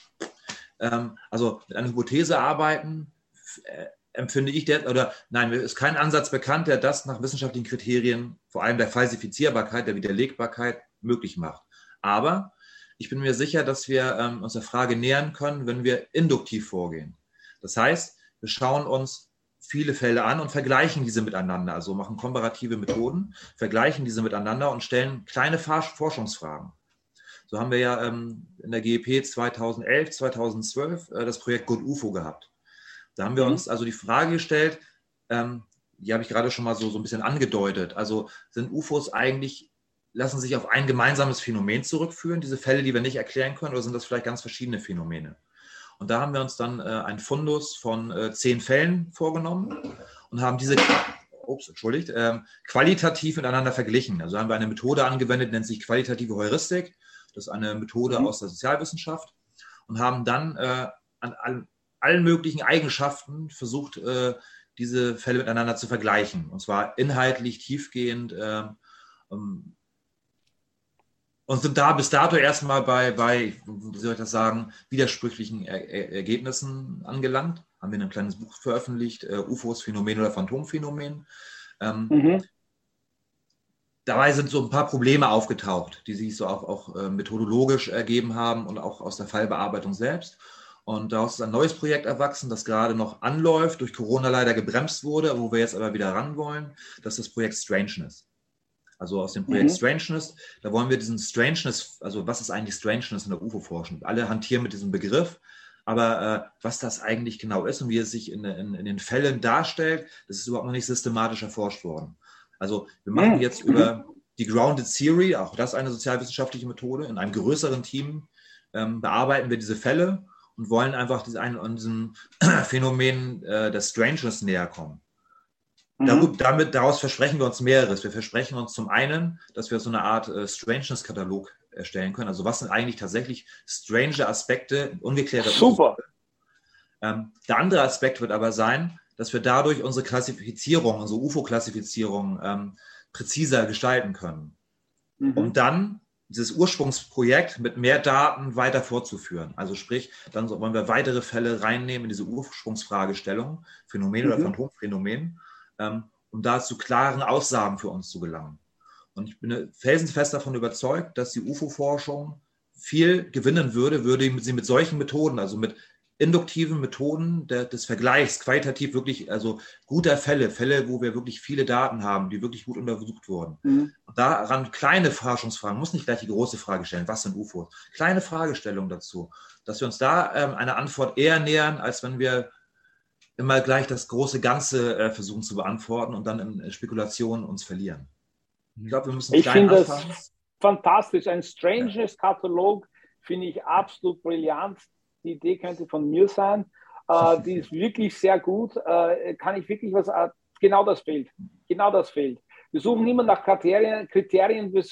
Ähm, also mit einer Hypothese arbeiten, äh, empfinde ich der, oder nein, mir ist kein Ansatz bekannt, der das nach wissenschaftlichen Kriterien, vor allem der Falsifizierbarkeit, der Widerlegbarkeit möglich macht. Aber ich bin mir sicher, dass wir ähm, uns der Frage nähern können, wenn wir induktiv vorgehen. Das heißt, wir schauen uns viele Fälle an und vergleichen diese miteinander, also machen komparative Methoden, vergleichen diese miteinander und stellen kleine Forschungsfragen. So haben wir ja ähm, in der GEP 2011, 2012 äh, das Projekt Good UFO gehabt. Da haben wir mhm. uns also die Frage gestellt, ähm, die habe ich gerade schon mal so, so ein bisschen angedeutet. Also sind UFOs eigentlich, lassen sich auf ein gemeinsames Phänomen zurückführen, diese Fälle, die wir nicht erklären können, oder sind das vielleicht ganz verschiedene Phänomene? Und da haben wir uns dann äh, einen Fundus von äh, zehn Fällen vorgenommen und haben diese ups, entschuldigt, äh, qualitativ miteinander verglichen. Also haben wir eine Methode angewendet, nennt sich qualitative Heuristik. Das ist eine Methode mhm. aus der Sozialwissenschaft und haben dann äh, an allen, allen möglichen Eigenschaften versucht, äh, diese Fälle miteinander zu vergleichen. Und zwar inhaltlich, tiefgehend. Äh, ähm, und sind da bis dato erstmal bei, bei, wie soll ich das sagen, widersprüchlichen er er Ergebnissen angelangt. Haben wir ein kleines Buch veröffentlicht, äh, UFOs, Phänomen oder Phantomphänomen. Ähm, mhm. Dabei sind so ein paar Probleme aufgetaucht, die sich so auch, auch äh, methodologisch ergeben haben und auch aus der Fallbearbeitung selbst. Und daraus ist ein neues Projekt erwachsen, das gerade noch anläuft, durch Corona leider gebremst wurde, wo wir jetzt aber wieder ran wollen. Das ist das Projekt Strangeness. Also aus dem Projekt mhm. Strangeness, da wollen wir diesen Strangeness, also was ist eigentlich Strangeness in der UFO-Forschung? Alle hantieren mit diesem Begriff, aber äh, was das eigentlich genau ist und wie es sich in, in, in, den Fällen darstellt, das ist überhaupt noch nicht systematisch erforscht worden. Also wir machen mhm. jetzt über die Grounded Theory, auch das eine sozialwissenschaftliche Methode, in einem größeren Team ähm, bearbeiten wir diese Fälle und wollen einfach diese, an diesem Phänomen äh, des Strangeness näher kommen. Mhm. Damit, daraus versprechen wir uns mehreres. Wir versprechen uns zum einen, dass wir so eine Art äh, Strangeness-Katalog erstellen können. Also was sind eigentlich tatsächlich strange Aspekte, ungeklärte Super. Ähm, der andere Aspekt wird aber sein, dass wir dadurch unsere Klassifizierung, unsere UFO-Klassifizierung ähm, präziser gestalten können. Mhm. Um dann dieses Ursprungsprojekt mit mehr Daten weiter fortzuführen. Also sprich, dann wollen wir weitere Fälle reinnehmen in diese Ursprungsfragestellung, Phänomen mhm. oder Phantomphänomen, um da zu klaren Aussagen für uns zu gelangen. Und ich bin felsenfest davon überzeugt, dass die UFO-Forschung viel gewinnen würde, würde sie mit solchen Methoden, also mit induktiven Methoden der, des Vergleichs, qualitativ wirklich, also guter Fälle, Fälle, wo wir wirklich viele Daten haben, die wirklich gut untersucht wurden. Mhm. Daran kleine Forschungsfragen, muss nicht gleich die große Frage stellen, was sind UFOs? Kleine Fragestellungen dazu, dass wir uns da ähm, eine Antwort eher nähern, als wenn wir immer gleich das große Ganze äh, versuchen zu beantworten und dann in Spekulationen uns verlieren. Ich glaube, wir müssen Ich finde das fantastisch. Ein stranges Katalog finde ich absolut brillant. Die Idee könnte von mir sein. Äh, die ist wirklich sehr gut. Äh, kann ich wirklich was. Äh, genau das fehlt. Genau das fehlt. Wir suchen immer nach Kriterien, Kriterien wir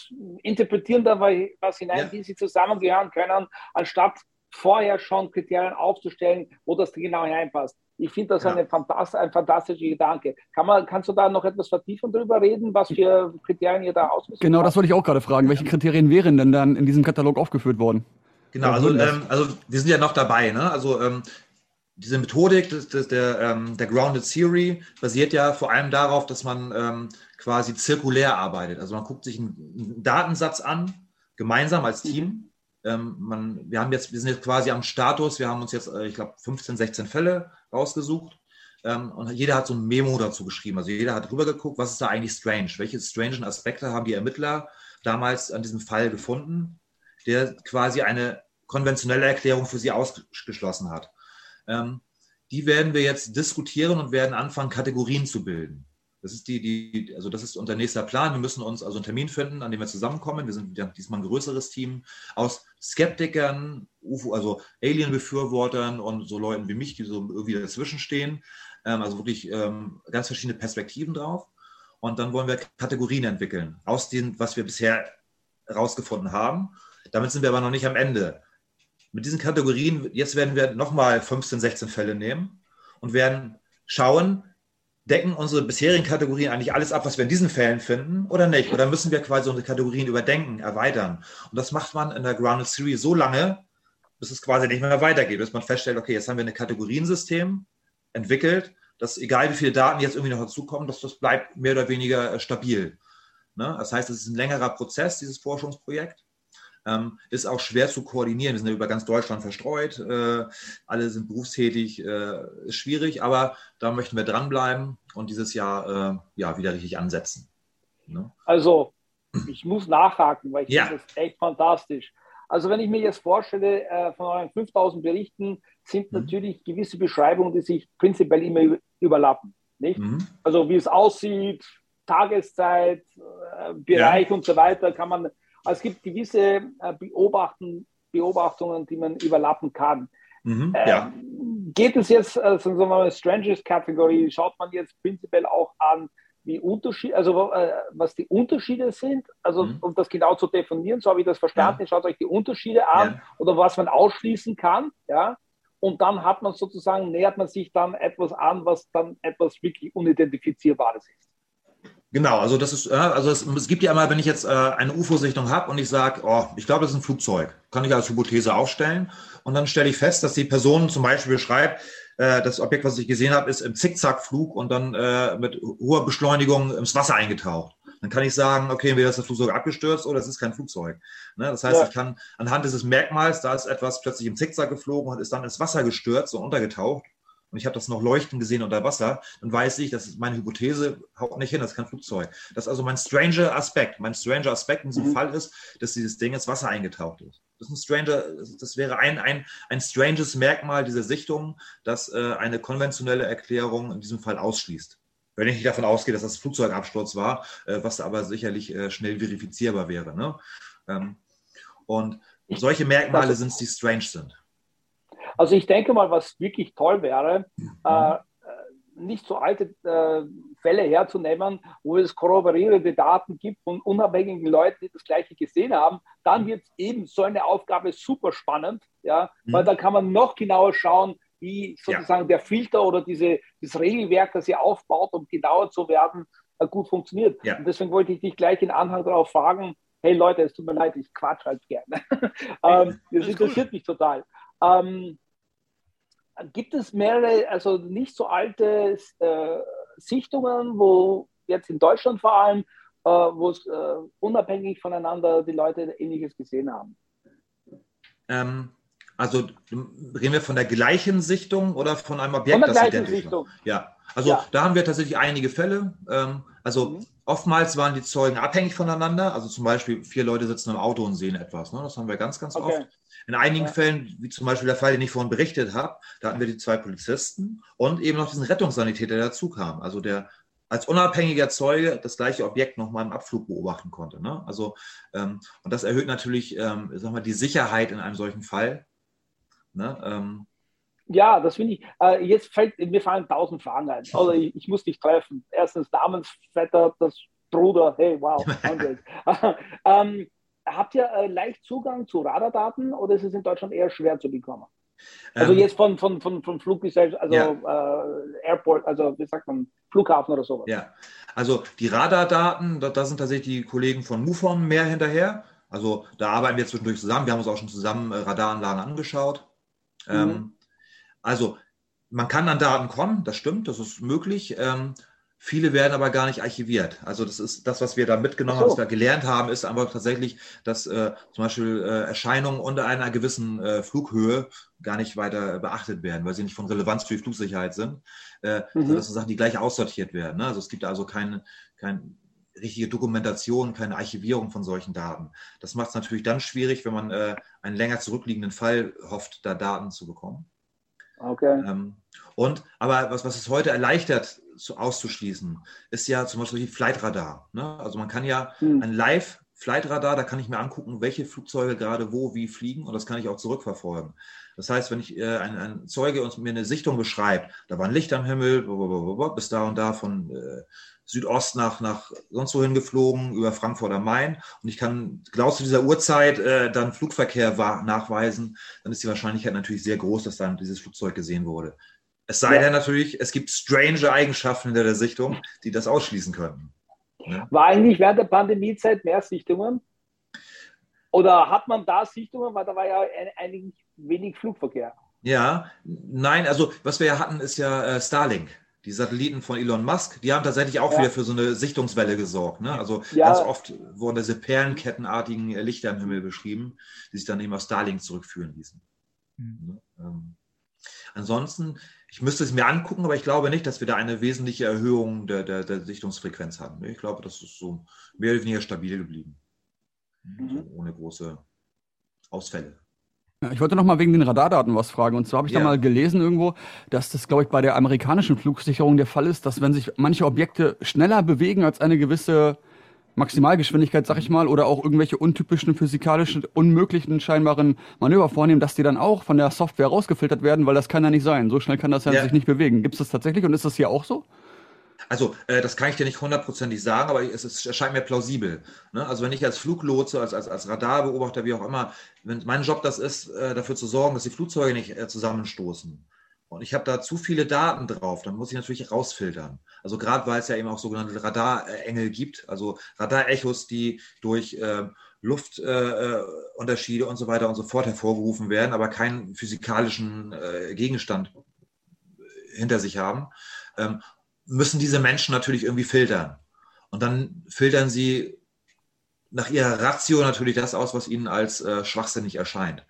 interpretieren da was hinein, ja. wie sie zusammengehören können, anstatt vorher schon Kriterien aufzustellen, wo das genau hineinpasst. Ich finde das ja. eine Fantas ein fantastischer Gedanke. Kann man, kannst du da noch etwas vertiefend darüber reden, was für Kriterien ihr da ausgesucht Genau, das wollte ich auch gerade fragen. Welche Kriterien wären denn dann in diesem Katalog aufgeführt worden? Genau, also, ähm, also wir sind ja noch dabei. Ne? Also ähm, diese Methodik des, des, der, ähm, der Grounded Theory basiert ja vor allem darauf, dass man ähm, quasi zirkulär arbeitet. Also man guckt sich einen, einen Datensatz an, gemeinsam als Team. Ähm, man, wir, haben jetzt, wir sind jetzt quasi am Status, wir haben uns jetzt, äh, ich glaube, 15, 16 Fälle rausgesucht. Ähm, und jeder hat so ein Memo dazu geschrieben. Also jeder hat drüber geguckt, was ist da eigentlich strange? Welche strangen Aspekte haben die Ermittler damals an diesem Fall gefunden? der quasi eine konventionelle Erklärung für sie ausgeschlossen hat. Ähm, die werden wir jetzt diskutieren und werden anfangen, Kategorien zu bilden. Das ist die, die, also das ist unser nächster Plan. Wir müssen uns also einen Termin finden, an dem wir zusammenkommen. Wir sind diesmal ein größeres Team aus Skeptikern, UFO, also Alien-Befürwortern und so Leuten wie mich, die so irgendwie dazwischen stehen. Ähm, also wirklich ähm, ganz verschiedene Perspektiven drauf. Und dann wollen wir Kategorien entwickeln aus dem, was wir bisher herausgefunden haben damit sind wir aber noch nicht am Ende. Mit diesen Kategorien, jetzt werden wir nochmal 15, 16 Fälle nehmen und werden schauen, decken unsere bisherigen Kategorien eigentlich alles ab, was wir in diesen Fällen finden oder nicht? Oder müssen wir quasi unsere Kategorien überdenken, erweitern? Und das macht man in der Grounded Series so lange, bis es quasi nicht mehr weitergeht, bis man feststellt, okay, jetzt haben wir ein Kategoriensystem entwickelt, dass egal wie viele Daten jetzt irgendwie noch dazukommen, dass das bleibt mehr oder weniger stabil. Ne? Das heißt, es ist ein längerer Prozess, dieses Forschungsprojekt. Ähm, ist auch schwer zu koordinieren. Wir sind ja über ganz Deutschland verstreut. Äh, alle sind berufstätig. Äh, ist schwierig, aber da möchten wir dranbleiben und dieses Jahr äh, ja, wieder richtig ansetzen. Ne? Also, ich muss nachhaken, weil ich ja. finde das echt fantastisch. Also wenn ich mir jetzt vorstelle, äh, von euren 5000 Berichten sind mhm. natürlich gewisse Beschreibungen, die sich prinzipiell immer überlappen. Nicht? Mhm. Also wie es aussieht, Tageszeit, äh, Bereich ja. und so weiter, kann man, also es gibt gewisse äh, Beobachten, Beobachtungen, die man überlappen kann. Mhm, ähm, ja. Geht es jetzt, also sagen wir mal, Strangers Kategorie, schaut man jetzt prinzipiell auch an, wie Unterschied, also äh, was die Unterschiede sind, also mhm. um das genau zu definieren, so habe ich das verstanden, ja. schaut euch die Unterschiede an ja. oder was man ausschließen kann, ja, und dann hat man sozusagen, nähert man sich dann etwas an, was dann etwas wirklich Unidentifizierbares ist. Genau, also das ist, also es, es gibt ja immer, wenn ich jetzt äh, eine UFO-Sichtung habe und ich sage, oh, ich glaube, das ist ein Flugzeug, kann ich als Hypothese aufstellen und dann stelle ich fest, dass die Person zum Beispiel beschreibt, äh, das Objekt, was ich gesehen habe, ist im Zickzackflug und dann äh, mit hoher Beschleunigung ins Wasser eingetaucht. Dann kann ich sagen, okay, entweder ist das Flugzeug abgestürzt oder es ist kein Flugzeug. Ne? Das heißt, ja. ich kann anhand dieses Merkmals, da ist etwas plötzlich im Zickzack geflogen und ist dann ins Wasser gestürzt und untergetaucht und ich habe das noch leuchten gesehen unter Wasser, dann weiß ich, das ist meine Hypothese, haut nicht hin, das ist kein Flugzeug. Das ist also mein stranger Aspekt. Mein stranger Aspekt in diesem mhm. Fall ist, dass dieses Ding ins Wasser eingetaucht ist. Das ist ein stranger, das wäre ein, ein, ein stranges Merkmal dieser Sichtung, das äh, eine konventionelle Erklärung in diesem Fall ausschließt. Wenn ich nicht davon ausgehe, dass das Flugzeugabsturz war, äh, was aber sicherlich äh, schnell verifizierbar wäre. Ne? Ähm, und solche Merkmale sind es, die strange sind. Also ich denke mal, was wirklich toll wäre, mhm. äh, nicht so alte äh, Fälle herzunehmen, wo es korroborierende Daten gibt von unabhängigen Leuten, die das Gleiche gesehen haben, dann mhm. wird eben so eine Aufgabe super spannend, ja, mhm. weil da kann man noch genauer schauen, wie sozusagen ja. der Filter oder diese, das Regelwerk, das ihr aufbaut, um genauer zu werden, äh, gut funktioniert. Ja. Und deswegen wollte ich dich gleich in Anhang darauf fragen, hey Leute, es tut mir leid, ich quatsch halt gerne. ähm, das interessiert cool. mich total. Ähm, gibt es mehrere, also nicht so alte äh, Sichtungen, wo jetzt in Deutschland vor allem, äh, wo es äh, unabhängig voneinander die Leute Ähnliches gesehen haben? Ähm, also reden wir von der gleichen Sichtung oder von einem Objekt, von der das gleichen Sichtung. Ja, also ja. da haben wir tatsächlich einige Fälle. Ähm, also mhm. oftmals waren die Zeugen abhängig voneinander. Also zum Beispiel vier Leute sitzen im Auto und sehen etwas. Ne? Das haben wir ganz, ganz okay. oft. In einigen. Fällen, wie zum Beispiel der Fall, den ich vorhin berichtet habe, da hatten wir die zwei Polizisten und eben noch diesen Rettungssanitäter, der dazu kam. Also der als unabhängiger Zeuge das gleiche Objekt nochmal im Abflug beobachten konnte. Ne? Also, ähm, und das erhöht natürlich, ähm, sag mal, die Sicherheit in einem solchen Fall. Ne? Ähm, ja, das finde ich. Äh, jetzt fällt mir fallen tausend Fragen ein. Also ich, ich, muss dich treffen. Erstens Namensvetter, das Bruder. Hey, wow. ähm, habt ihr äh, leicht Zugang zu Radardaten oder ist es in Deutschland eher schwer zu bekommen? Also ähm, jetzt von, von, von, von Fluggesellschaft, also ja. äh, Airport, also wie sagt man, Flughafen oder sowas. Ja, also die Radardaten, da, da sind tatsächlich die Kollegen von MUFON mehr hinterher. Also da arbeiten wir zwischendurch zusammen. Wir haben uns auch schon zusammen äh, Radaranlagen angeschaut. Mhm. Ähm, also man kann an Daten kommen, das stimmt, das ist möglich. Ähm, Viele werden aber gar nicht archiviert. Also das ist das, was wir da mitgenommen so. haben, was wir gelernt haben, ist einfach tatsächlich, dass äh, zum Beispiel äh, Erscheinungen unter einer gewissen äh, Flughöhe gar nicht weiter beachtet werden, weil sie nicht von Relevanz für die Flugsicherheit sind. Äh, mhm. Das sind Sachen, die gleich aussortiert werden. Ne? Also es gibt also keine, keine richtige Dokumentation, keine Archivierung von solchen Daten. Das macht es natürlich dann schwierig, wenn man äh, einen länger zurückliegenden Fall hofft, da Daten zu bekommen. Okay. Ähm, und aber was, was es heute erleichtert, zu, auszuschließen, ist ja zum Beispiel Flightradar. Ne? Also man kann ja hm. ein Live Flightradar, da kann ich mir angucken, welche Flugzeuge gerade wo wie fliegen und das kann ich auch zurückverfolgen. Das heißt, wenn ich äh, ein, ein, Zeuge uns mir eine Sichtung beschreibt, da war ein Licht am Himmel, bis da und da von äh, Südost nach, nach sonst wohin geflogen, über Frankfurt am Main. Und ich kann genau zu dieser Uhrzeit äh, dann Flugverkehr nachweisen, dann ist die Wahrscheinlichkeit natürlich sehr groß, dass dann dieses Flugzeug gesehen wurde. Es sei ja. denn natürlich, es gibt strange Eigenschaften hinter der Sichtung, die das ausschließen könnten. Ja. War eigentlich während der Pandemiezeit mehr Sichtungen? Oder hat man da Sichtungen, weil da war ja eigentlich wenig Flugverkehr? Ja, nein, also was wir ja hatten, ist ja äh, Starlink. Die Satelliten von Elon Musk, die haben tatsächlich auch ja. wieder für so eine Sichtungswelle gesorgt. Ne? Also ja. ganz oft wurden diese perlenkettenartigen Lichter im Himmel beschrieben, die sich dann eben auf Starlink zurückführen ließen. Mhm. Ähm, ansonsten, ich müsste es mir angucken, aber ich glaube nicht, dass wir da eine wesentliche Erhöhung der, der, der Sichtungsfrequenz haben. Ich glaube, das ist so mehr oder weniger stabil geblieben. Mhm. So ohne große Ausfälle. Ich wollte noch mal wegen den Radardaten was fragen. Und zwar habe ich ja. da mal gelesen irgendwo, dass das, glaube ich, bei der amerikanischen Flugsicherung der Fall ist, dass wenn sich manche Objekte schneller bewegen als eine gewisse Maximalgeschwindigkeit, sag ich mal, oder auch irgendwelche untypischen physikalischen, unmöglichen scheinbaren Manöver vornehmen, dass die dann auch von der Software rausgefiltert werden, weil das kann ja nicht sein. So schnell kann das ja, ja. sich nicht bewegen. Gibt es das tatsächlich und ist das hier auch so? Also, äh, das kann ich dir nicht hundertprozentig sagen, aber es, es erscheint mir plausibel. Ne? Also, wenn ich als Fluglotse, als, als, als Radarbeobachter, wie auch immer, wenn mein Job das ist, äh, dafür zu sorgen, dass die Flugzeuge nicht äh, zusammenstoßen und ich habe da zu viele Daten drauf, dann muss ich natürlich rausfiltern. Also, gerade weil es ja eben auch sogenannte Radarengel gibt, also Radarechos, die durch äh, Luftunterschiede äh, und so weiter und so fort hervorgerufen werden, aber keinen physikalischen äh, Gegenstand hinter sich haben. Ähm, müssen diese Menschen natürlich irgendwie filtern. Und dann filtern sie nach ihrer Ratio natürlich das aus, was ihnen als äh, schwachsinnig erscheint.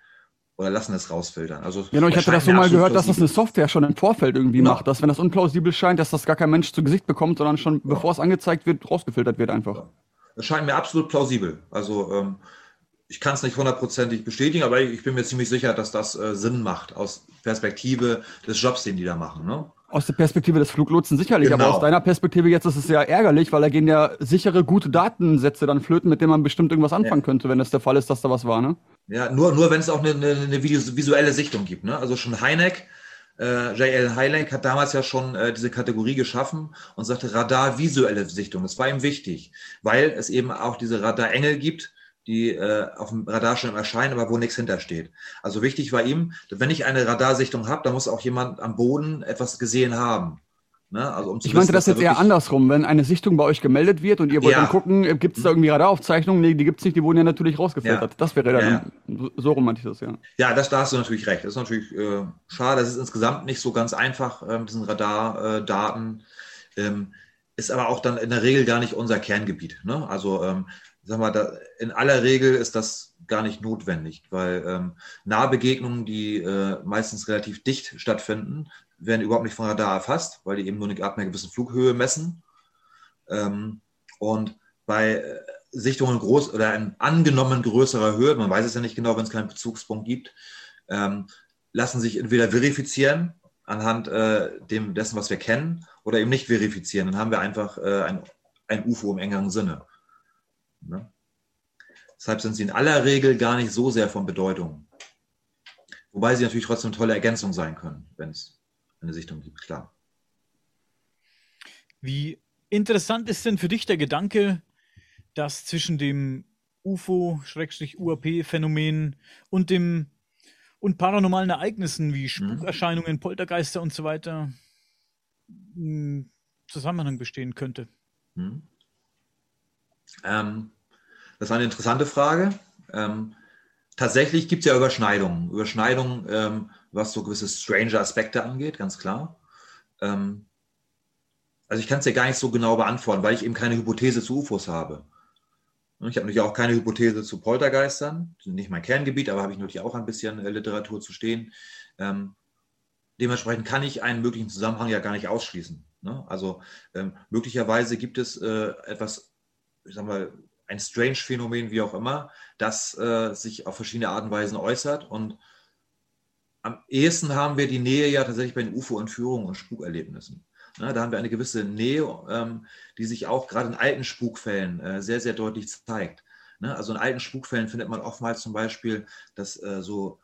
Oder lassen es rausfiltern. Also, genau, ich hatte das so mal gehört, dass das eine Software schon im Vorfeld irgendwie genau. macht, dass wenn das unplausibel scheint, dass das gar kein Mensch zu Gesicht bekommt, sondern schon, ja. bevor es angezeigt wird, rausgefiltert wird einfach. Ja. Das scheint mir absolut plausibel. Also ähm, ich kann es nicht hundertprozentig bestätigen, aber ich bin mir ziemlich sicher, dass das äh, Sinn macht aus Perspektive des Jobs, den die da machen. Ne? Aus der Perspektive des Fluglotsen sicherlich, genau. aber aus deiner Perspektive jetzt ist es ja ärgerlich, weil da gehen ja sichere, gute Datensätze dann flöten, mit denen man bestimmt irgendwas anfangen ja. könnte, wenn das der Fall ist, dass da was war, ne? Ja, nur, nur wenn es auch eine, eine, eine, visuelle Sichtung gibt, ne? Also schon Heineck, äh, J.L. Heineck hat damals ja schon äh, diese Kategorie geschaffen und sagte Radar visuelle Sichtung. Das war ihm wichtig, weil es eben auch diese Radarengel gibt, die äh, auf dem Radarschirm erscheinen, aber wo nichts hintersteht. Also wichtig war ihm, wenn ich eine Radarsichtung habe, dann muss auch jemand am Boden etwas gesehen haben. Ne? Also, um ich meinte das jetzt eher andersrum, wenn eine Sichtung bei euch gemeldet wird und ihr wollt ja. dann gucken, äh, gibt es da irgendwie Radaraufzeichnungen? Nee, die gibt es nicht, die wurden ja natürlich rausgefiltert. Ja. Das wäre dann, ja. so rum meinte ich das, ja. Ja, das, da hast du natürlich recht. Das ist natürlich äh, schade, das ist insgesamt nicht so ganz einfach, äh, diesen Radardaten. Äh, ähm, ist aber auch dann in der Regel gar nicht unser Kerngebiet. Ne? Also ähm, sag mal, da, in aller Regel ist das gar nicht notwendig, weil ähm, Nahbegegnungen, die äh, meistens relativ dicht stattfinden, werden überhaupt nicht von Radar erfasst, weil die eben nur eine, ab einer gewissen Flughöhe messen. Ähm, und bei äh, Sichtungen groß oder in angenommen größerer Höhe, man weiß es ja nicht genau, wenn es keinen Bezugspunkt gibt, ähm, lassen sich entweder verifizieren anhand äh, dem, dessen, was wir kennen, oder eben nicht verifizieren. Dann haben wir einfach äh, ein, ein UFO im engeren Sinne. Ne? Deshalb sind sie in aller Regel gar nicht so sehr von Bedeutung. Wobei sie natürlich trotzdem eine tolle Ergänzung sein können, wenn es eine Sichtung gibt, klar. Wie interessant ist denn für dich der Gedanke, dass zwischen dem UFO-UAP-Phänomen und dem und paranormalen Ereignissen wie mhm. Spukerscheinungen, Poltergeister und so weiter ein Zusammenhang bestehen könnte? Mhm. Ähm, das war eine interessante Frage. Ähm, tatsächlich gibt es ja Überschneidungen. Überschneidungen, ähm, was so gewisse stranger Aspekte angeht, ganz klar. Ähm, also ich kann es ja gar nicht so genau beantworten, weil ich eben keine Hypothese zu UFOs habe. Ich habe natürlich auch keine Hypothese zu Poltergeistern. Ist nicht mein Kerngebiet, aber habe ich natürlich auch ein bisschen äh, Literatur zu stehen. Ähm, dementsprechend kann ich einen möglichen Zusammenhang ja gar nicht ausschließen. Ne? Also ähm, möglicherweise gibt es äh, etwas ich sag mal, ein strange Phänomen, wie auch immer, das äh, sich auf verschiedene Arten und Weisen äußert. Und am ehesten haben wir die Nähe ja tatsächlich bei den UFO-Entführungen und Spukerlebnissen. Ne, da haben wir eine gewisse Nähe, ähm, die sich auch gerade in alten Spukfällen äh, sehr, sehr deutlich zeigt. Ne, also in alten Spukfällen findet man oftmals zum Beispiel, dass äh, so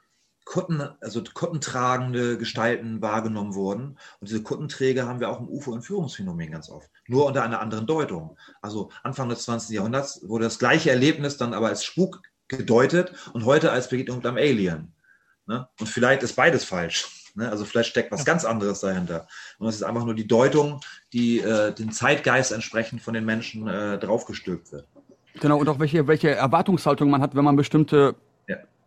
Kutten, also kuttentragende Gestalten wahrgenommen wurden. Und diese Kuttenträger haben wir auch im UFO-Entführungsphänomen ganz oft. Nur unter einer anderen Deutung. Also Anfang des 20. Jahrhunderts wurde das gleiche Erlebnis dann aber als Spuk gedeutet und heute als Begegnung mit einem Alien. Ne? Und vielleicht ist beides falsch. Ne? Also vielleicht steckt was ganz anderes dahinter. Und das ist einfach nur die Deutung, die äh, dem Zeitgeist entsprechend von den Menschen äh, draufgestülpt wird. Genau, und auch welche, welche Erwartungshaltung man hat, wenn man bestimmte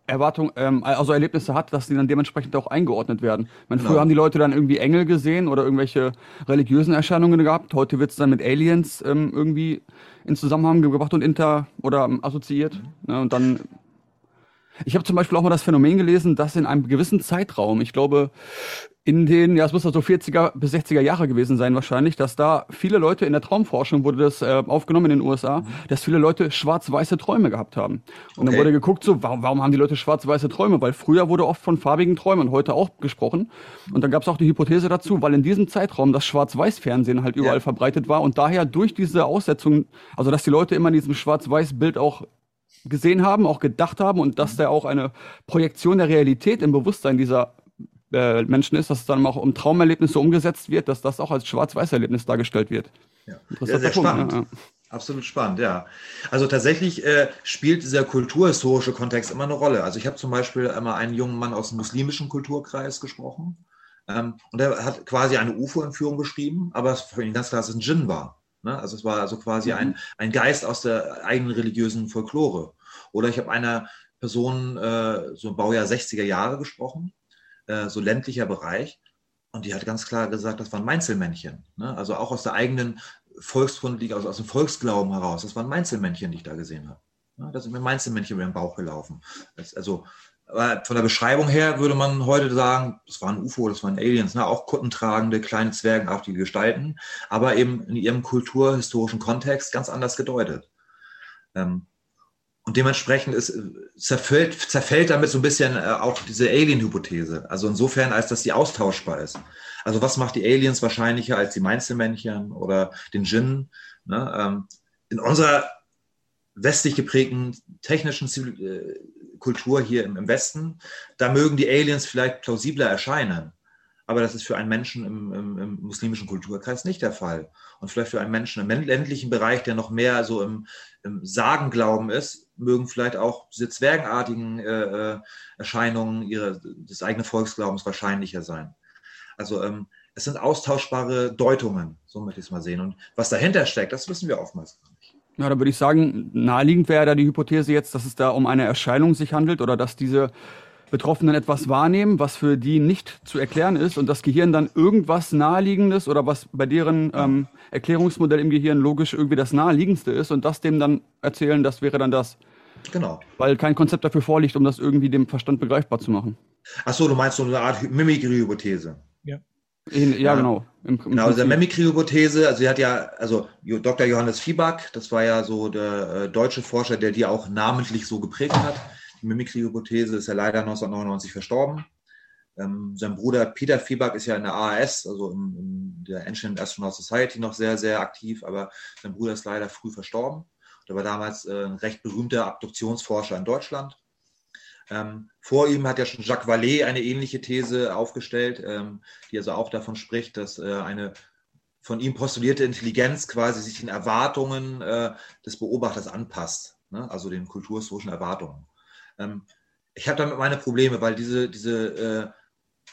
Erwartung, ähm, also Erlebnisse hat, dass die dann dementsprechend auch eingeordnet werden. meine, genau. Früher haben die Leute dann irgendwie Engel gesehen oder irgendwelche religiösen Erscheinungen gehabt. Heute wird es dann mit Aliens ähm, irgendwie in Zusammenhang gebracht und inter oder ähm, assoziiert. Ne, und dann. Ich habe zum Beispiel auch mal das Phänomen gelesen, dass in einem gewissen Zeitraum, ich glaube in den, ja, es muss also 40er bis 60er Jahre gewesen sein wahrscheinlich, dass da viele Leute in der Traumforschung wurde das äh, aufgenommen in den USA, mhm. dass viele Leute schwarz-weiße Träume gehabt haben. Und okay. dann wurde geguckt, so, warum, warum haben die Leute schwarz-weiße Träume? Weil früher wurde oft von farbigen Träumen, heute auch gesprochen. Und dann gab es auch die Hypothese dazu, weil in diesem Zeitraum das Schwarz-Weiß-Fernsehen halt überall ja. verbreitet war und daher durch diese Aussetzung, also dass die Leute immer in diesem Schwarz-Weiß-Bild auch gesehen haben, auch gedacht haben und dass mhm. da auch eine Projektion der Realität im Bewusstsein dieser äh, Menschen ist, dass es dann auch um Traumerlebnisse umgesetzt wird, dass das auch als Schwarz-Weiß-Erlebnis dargestellt wird. Ja, sehr, sehr spannend. Ja. Absolut spannend, ja. Also tatsächlich äh, spielt dieser kulturhistorische Kontext immer eine Rolle. Also ich habe zum Beispiel einmal einen jungen Mann aus dem muslimischen Kulturkreis gesprochen ähm, und der hat quasi eine UFO-Entführung beschrieben, aber es für ihn ganz klar, dass es ein Djinn war. Ne? Also es war also quasi mhm. ein, ein Geist aus der eigenen religiösen Folklore. Oder ich habe einer Person, äh, so Baujahr 60er Jahre gesprochen, äh, so ländlicher Bereich. Und die hat ganz klar gesagt, das waren Meinzelmännchen. Ne? Also auch aus der eigenen Volksgrundliga, also aus dem Volksglauben heraus. Das waren Meinzelmännchen, die ich da gesehen habe. Ja, da sind mir Meinzelmännchen über den Bauch gelaufen. Das, also von der Beschreibung her würde man heute sagen, das waren UFO, das waren Aliens, ne? auch kuttentragende, kleine zwergenartige Gestalten, aber eben in ihrem kulturhistorischen Kontext ganz anders gedeutet. Ähm, und dementsprechend ist, zerfällt, zerfällt damit so ein bisschen äh, auch diese Alien-Hypothese. Also insofern, als dass sie austauschbar ist. Also was macht die Aliens wahrscheinlicher als die Mainzelmännchen oder den Djinn? Ne? Ähm, in unserer westlich geprägten technischen äh, Kultur hier im, Westen, da mögen die Aliens vielleicht plausibler erscheinen. Aber das ist für einen Menschen im, im, im, muslimischen Kulturkreis nicht der Fall. Und vielleicht für einen Menschen im ländlichen Bereich, der noch mehr so im, im Sagenglauben ist, mögen vielleicht auch diese zwergenartigen äh, äh, Erscheinungen ihre, des eigenen Volksglaubens wahrscheinlicher sein. Also ähm, es sind austauschbare Deutungen, so möchte ich es mal sehen. Und was dahinter steckt, das wissen wir oftmals gar nicht. Ja, da würde ich sagen, naheliegend wäre da die Hypothese jetzt, dass es da um eine Erscheinung sich handelt oder dass diese Betroffenen etwas wahrnehmen, was für die nicht zu erklären ist und das Gehirn dann irgendwas Naheliegendes oder was bei deren ähm, Erklärungsmodell im Gehirn logisch irgendwie das Naheliegendste ist und das dem dann erzählen, das wäre dann das. Genau. Weil kein Konzept dafür vorliegt, um das irgendwie dem Verstand begreifbar zu machen. Ach so, du meinst so eine Art Mimikry-Hypothese. Ja. In, ja, ja, genau. Im, im genau, diese Mimikry-Hypothese, also sie hat ja, also Dr. Johannes Fieback, das war ja so der äh, deutsche Forscher, der die auch namentlich so geprägt hat. Mimikry-Hypothese ist ja leider 1999 verstorben. Ähm, sein Bruder Peter Fieback ist ja in der AAS, also in, in, der Ancient Astronaut Society, noch sehr, sehr aktiv, aber sein Bruder ist leider früh verstorben. Der war damals äh, ein recht berühmter Abduktionsforscher in Deutschland. Ähm, vor ihm hat ja schon Jacques Vallée eine ähnliche These aufgestellt, ähm, die also auch davon spricht, dass äh, eine von ihm postulierte Intelligenz quasi sich den Erwartungen äh, des Beobachters anpasst, ne? also den kulturhistorischen Erwartungen. Ähm, ich habe damit meine Probleme, weil diese, diese, äh,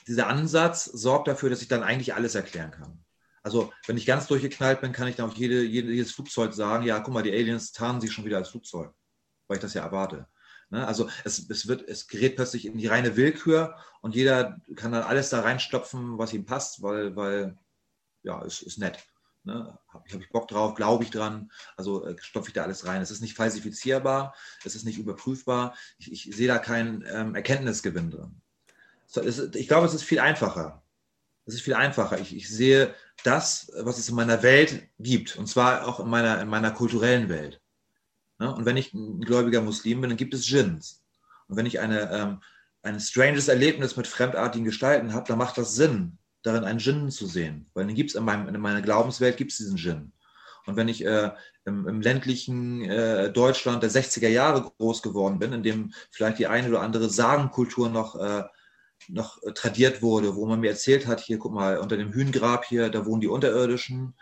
dieser Ansatz sorgt dafür, dass ich dann eigentlich alles erklären kann. Also, wenn ich ganz durchgeknallt bin, kann ich dann auf jede, jedes Flugzeug sagen, ja, guck mal, die Aliens tarnen sich schon wieder als Flugzeug, weil ich das ja erwarte. Ne? Also es, es, wird, es gerät plötzlich in die reine Willkür und jeder kann dann alles da reinstopfen, was ihm passt, weil, weil ja, es ist nett. Ne? Habe hab ich Bock drauf, glaube ich dran, also äh, stopfe ich da alles rein. Es ist nicht falsifizierbar, es ist nicht überprüfbar, ich, ich sehe da keinen ähm, Erkenntnisgewinn drin. So, ist, ich glaube, es ist viel einfacher. Es ist viel einfacher. Ich, ich sehe das, was es in meiner Welt gibt, und zwar auch in meiner, in meiner kulturellen Welt. Ne? Und wenn ich ein gläubiger Muslim bin, dann gibt es Djinns. Und wenn ich eine, ähm, ein stranges Erlebnis mit fremdartigen Gestalten habe, dann macht das Sinn, darin einen Djinn zu sehen. Weil den gibt es in, in meiner Glaubenswelt, gibt es diesen Djinn. Und wenn ich äh, im, im, ländlichen äh, Deutschland der 60er Jahre groß geworden bin, in dem vielleicht die eine oder andere Sagenkultur noch, äh, noch äh, tradiert wurde, wo man mir erzählt hat, hier, guck mal, unter dem Hühngrab hier, da wohnen die Unterirdischen.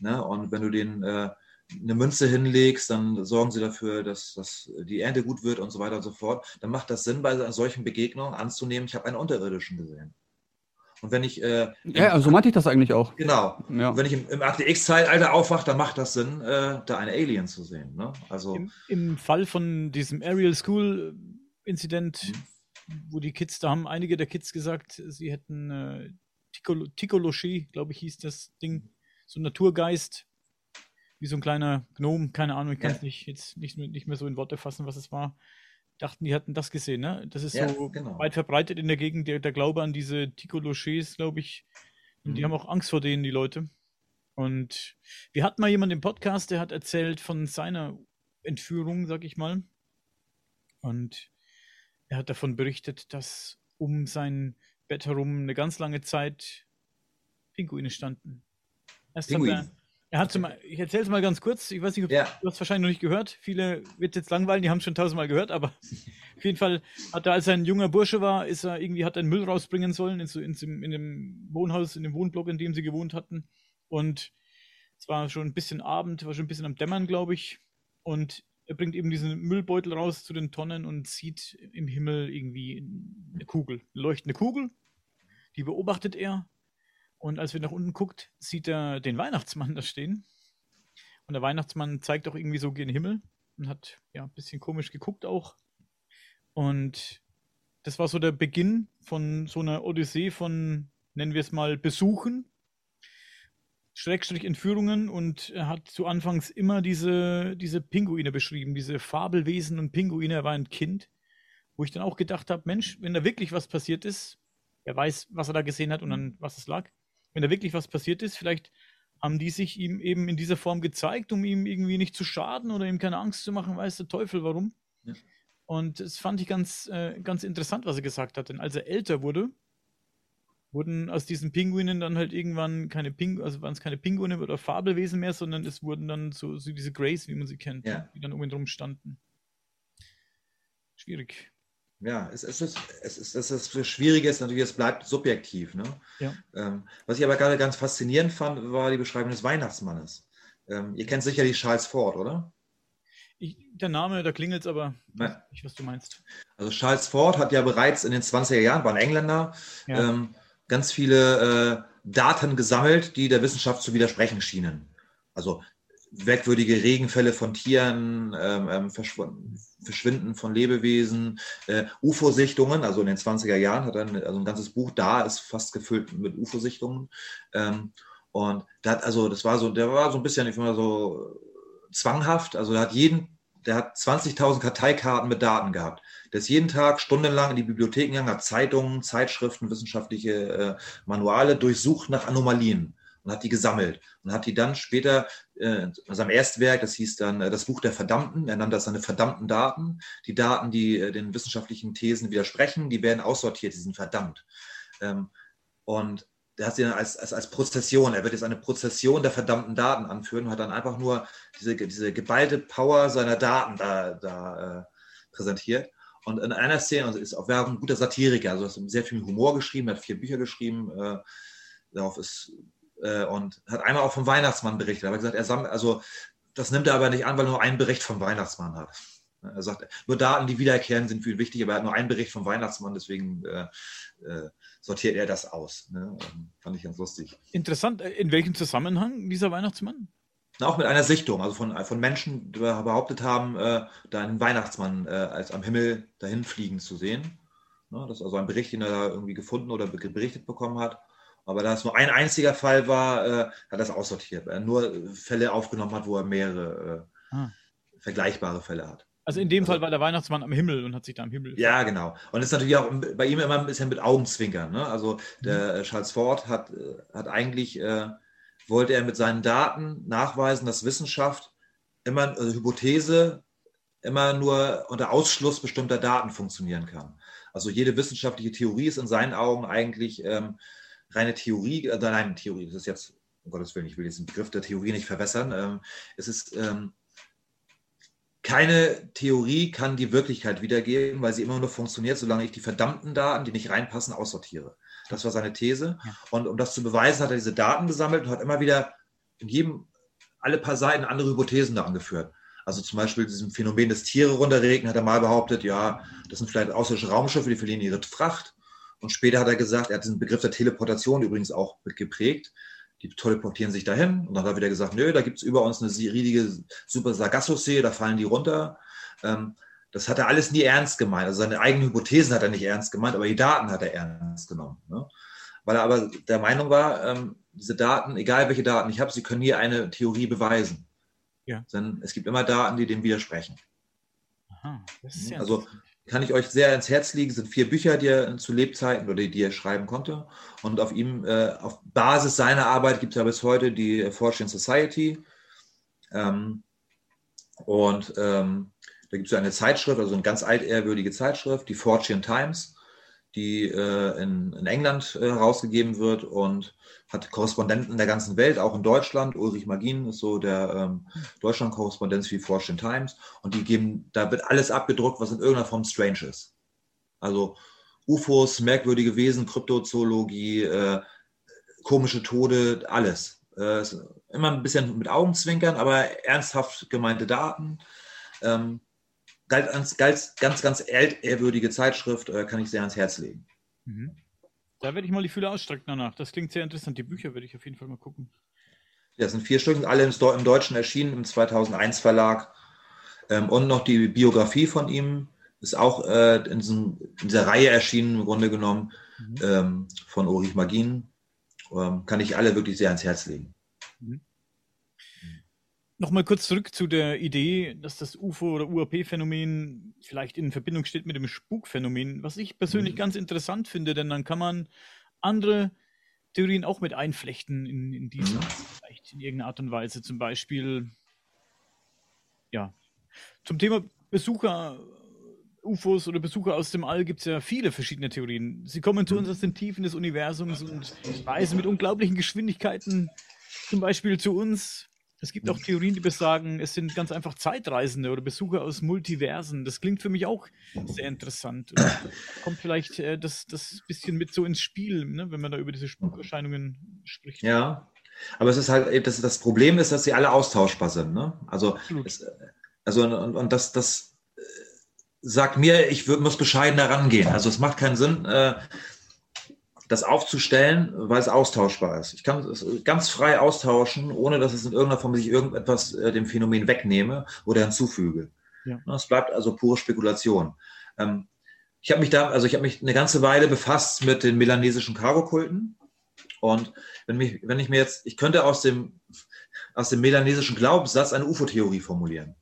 Ne? Und wenn du den äh, eine Münze hinlegst, dann sorgen sie dafür, dass, dass die Ernte gut wird und so weiter und so fort. Dann macht das Sinn, bei solchen Begegnungen anzunehmen, ich habe einen Unterirdischen gesehen. Und wenn ich. Äh, ja, also so meinte ich das eigentlich auch. Genau. Ja. Wenn ich im, im Akte X-Zeitalter aufwache, dann macht das Sinn, äh, da eine Alien zu sehen. Ne? Also, Im, Im, Fall von diesem Aerial School Incident, mhm. wo die Kids, da haben einige der Kids gesagt, sie hätten äh, Tikologie, glaube ich, hieß das Ding, so ein Naturgeist, wie so ein kleiner Gnome, keine Ahnung, ich kann es ja. nicht, jetzt nicht, nicht mehr so in Worte fassen, was es war. Dachten, die hatten das gesehen, ne? Das ist ja, so genau. weit verbreitet in der Gegend, der, der Glaube an diese Tico Lochers, glaube ich. Und mhm. die haben auch Angst vor denen, die Leute. Und wir hatten mal jemanden im Podcast, der hat erzählt von seiner Entführung, sag ich mal. Und er hat davon berichtet, dass um sein Bett herum eine ganz lange Zeit Pinguine standen. Erst Pinguin. hat er, er hat zum, ich erzähle es mal ganz kurz, ich weiß nicht, ob ja. du hast wahrscheinlich noch nicht gehört. Viele wird jetzt langweilen, die haben es schon tausendmal gehört, aber auf jeden Fall hat er, als er ein junger Bursche war, ist er irgendwie, hat er Müll rausbringen sollen in, in, in dem Wohnhaus, in dem Wohnblock, in dem sie gewohnt hatten. Und es war schon ein bisschen Abend, war schon ein bisschen am Dämmern, glaube ich. Und er bringt eben diesen Müllbeutel raus zu den Tonnen und sieht im Himmel irgendwie eine Kugel, eine leuchtende Kugel. Die beobachtet er. Und als er nach unten guckt, sieht er den Weihnachtsmann da stehen. Und der Weihnachtsmann zeigt auch irgendwie so gen Himmel und hat ja ein bisschen komisch geguckt auch. Und das war so der Beginn von so einer Odyssee von, nennen wir es mal, Besuchen Schrägstrich Entführungen und er hat zu Anfangs immer diese, diese Pinguine beschrieben, diese Fabelwesen und Pinguine. Er war ein Kind, wo ich dann auch gedacht habe, Mensch, wenn da wirklich was passiert ist, er weiß, was er da gesehen hat und an was es lag. Wenn da wirklich was passiert ist, vielleicht haben die sich ihm eben in dieser Form gezeigt, um ihm irgendwie nicht zu schaden oder ihm keine Angst zu machen, weiß der Teufel warum. Ja. Und das fand ich ganz, äh, ganz interessant, was er gesagt hat. Denn als er älter wurde, wurden aus diesen Pinguinen dann halt irgendwann keine Pinguine, also waren es keine Pinguine oder Fabelwesen mehr, sondern es wurden dann so, so diese Grays, wie man sie kennt, ja. die dann um ihn drum standen. Schwierig. Ja, es, es, ist, es, ist, es ist das Schwierige ist natürlich, es bleibt subjektiv. Ne? Ja. Ähm, was ich aber gerade ganz faszinierend fand, war die Beschreibung des Weihnachtsmannes. Ähm, ihr kennt sicherlich Charles Ford, oder? Ich, der Name, da klingelt es aber Nein. nicht, was du meinst. Also Charles Ford hat ja bereits in den 20er Jahren, war ein Engländer, ja. ähm, ganz viele äh, Daten gesammelt, die der Wissenschaft zu widersprechen schienen. Also merkwürdige Regenfälle von Tieren, ähm, ähm Verschwinden von Lebewesen, äh, UFO-Sichtungen, also in den 20er Jahren hat er ein, also ein ganzes Buch da, ist fast gefüllt mit UFO-Sichtungen. Ähm, und da hat, also das war so, der war so ein bisschen, ich mal so zwanghaft, also er hat jeden der hat 20.000 Karteikarten mit Daten gehabt. Der ist jeden Tag stundenlang in die Bibliotheken gegangen, hat Zeitungen, Zeitschriften, wissenschaftliche äh, Manuale durchsucht nach Anomalien und hat die gesammelt und hat die dann später äh, in seinem Erstwerk, das hieß dann äh, das Buch der Verdammten, er nannte das seine verdammten Daten. Die Daten, die äh, den wissenschaftlichen Thesen widersprechen, die werden aussortiert, die sind verdammt. Ähm, und der hat sie dann als, als, als Prozession, er wird jetzt eine Prozession der verdammten Daten anführen und hat dann einfach nur diese, diese geballte Power seiner Daten da, da äh, präsentiert. Und in einer Szene, also ist auch ein guter Satiriker, also hat sehr viel Humor geschrieben, hat vier Bücher geschrieben, äh, darauf ist, äh, und hat einmal auch vom Weihnachtsmann berichtet. Er hat gesagt, er sammelt, also das nimmt er aber nicht an, weil er nur einen Bericht vom Weihnachtsmann hat. Er sagt, nur Daten, die wiederkehren, sind viel wichtig, aber er hat nur einen Bericht vom Weihnachtsmann, deswegen äh, äh, sortiert er das aus. Ne? Ähm, fand ich ganz lustig. Interessant. Äh, in welchem Zusammenhang dieser Weihnachtsmann? Auch mit einer Sichtung, also von, von Menschen, die behauptet haben, äh, da einen Weihnachtsmann äh, als am Himmel dahin fliegen zu sehen. Ne? Das ist also ein Bericht, den er da irgendwie gefunden oder berichtet bekommen hat. Aber da es nur ein einziger Fall war, äh, hat er das aussortiert, weil er nur Fälle aufgenommen hat, wo er mehrere äh, ah. vergleichbare Fälle hat. Also in dem also, Fall war der Weihnachtsmann am Himmel und hat sich da am Himmel. Ja, genau. Und es ist natürlich auch bei ihm immer ein bisschen mit Augenzwinkern. Ne? Also der mhm. Charles Ford hat, äh, hat eigentlich, äh, wollte er mit seinen Daten nachweisen, dass Wissenschaft immer, also Hypothese, immer nur unter Ausschluss bestimmter Daten funktionieren kann. Also jede wissenschaftliche Theorie ist in seinen Augen eigentlich ähm, reine Theorie, äh, nein, Theorie, das ist jetzt, um Gottes Willen, ich will jetzt den Begriff der Theorie nicht verwässern. Ähm, es ist ähm, keine Theorie kann die Wirklichkeit wiedergeben, weil sie immer nur funktioniert, solange ich die verdammten Daten, die nicht reinpassen, aussortiere. Das war seine These. Und um das zu beweisen, hat er diese Daten gesammelt und hat immer wieder in jedem, alle paar Seiten andere Hypothesen da angeführt. Also zum Beispiel diesem Phänomen des Tiere runterregnen hat er mal behauptet, ja, das sind vielleicht außerirdische Raumschiffe, die verlieren ihre Fracht. Und später hat er gesagt, er hat diesen Begriff der Teleportation übrigens auch geprägt die teleportieren sich dahin und dann hat er wieder gesagt, nö, da gibt es über uns eine riesige Super Sargasso-See, da fallen die runter. Ähm, das hat er alles nie ernst gemeint. Also seine eigenen Hypothesen hat er nicht ernst gemeint, aber die Daten hat er ernst genommen. Ne? Weil er aber der Meinung war, ähm, diese Daten, egal welche Daten ich habe, sie können nie eine Theorie beweisen. Ja. Denn es gibt immer Daten, die dem widersprechen. Aha, also kann ich euch sehr ins Herz legen. sind vier Bücher, die er zu Lebzeiten oder die er schreiben konnte. Und auf ihm, äh, auf Basis seiner Arbeit gibt es ja bis heute die Fortune Society. Ähm, und ähm, da gibt es eine Zeitschrift, also eine ganz altehrwürdige Zeitschrift, die Fortune Times, die äh, in, in, England äh, herausgegeben wird und hat Korrespondenten der ganzen Welt, auch in Deutschland. Ulrich Magin ist so der ähm, Deutschland-Korrespondent für Fortune Times. Und die geben, da wird alles abgedruckt, was in irgendeiner Form strange ist. Also UFOs, merkwürdige Wesen, Kryptozoologie, äh, komische Tode, alles. Äh, immer ein bisschen mit Augenzwinkern, aber ernsthaft gemeinte Daten. Ähm, ganz, ganz, ganz, ganz ehrwürdige Zeitschrift, äh, kann ich sehr ans Herz legen. Mhm. Da werde ich mal die Fühler ausstrecken danach. Das klingt sehr interessant. Die Bücher werde ich auf jeden Fall mal gucken. Ja, das sind vier Stück, alle im, Deutschen erschienen, im 2001 Verlag. Ähm, und noch die Biografie von ihm ist auch äh, in, diesem, in, dieser Reihe erschienen, im Grunde genommen, mhm. ähm, von Ulrich Magin. Ähm, kann ich alle wirklich sehr ans Herz legen. Mhm. Nochmal kurz zurück zu der Idee, dass das UFO- oder UAP-Phänomen vielleicht in Verbindung steht mit dem Spukphänomen, was ich persönlich mhm. ganz interessant finde, denn dann kann man andere Theorien auch mit einflechten in, in diese, mhm. vielleicht in irgendeiner Art und Weise. Zum Beispiel, ja, zum Thema Besucher, UFOs oder Besucher aus dem All gibt es ja viele verschiedene Theorien. Sie kommen zu uns aus den Tiefen des Universums und reisen mit unglaublichen Geschwindigkeiten zum Beispiel zu uns es gibt auch Theorien, die besagen, es sind ganz einfach Zeitreisende oder Besucher aus Multiversen. Das klingt für mich auch sehr interessant. Kommt vielleicht äh, das, das bisschen mit so ins Spiel, ne, wenn man da über diese Spukerscheinungen spricht. Ja, aber es ist halt, das, das Problem ist, dass sie alle austauschbar sind. Ne? Also, es, also und, und das, das äh, sagt mir, ich würd, muss bescheiden herangehen. Also es macht keinen Sinn, äh, das aufzustellen, weil es austauschbar ist. Ich kann es ganz frei austauschen, ohne dass es in irgendeiner Form sich irgendetwas äh, dem Phänomen wegnehme oder hinzufüge. Ja. Es bleibt also pure Spekulation. Ähm, ich habe mich da, also ich habe mich eine ganze Weile befasst mit den melanesischen Cargo-Kulten. Und wenn, mich, wenn ich mir jetzt, ich könnte aus dem, aus dem melanesischen Glaubenssatz eine UFO-Theorie formulieren.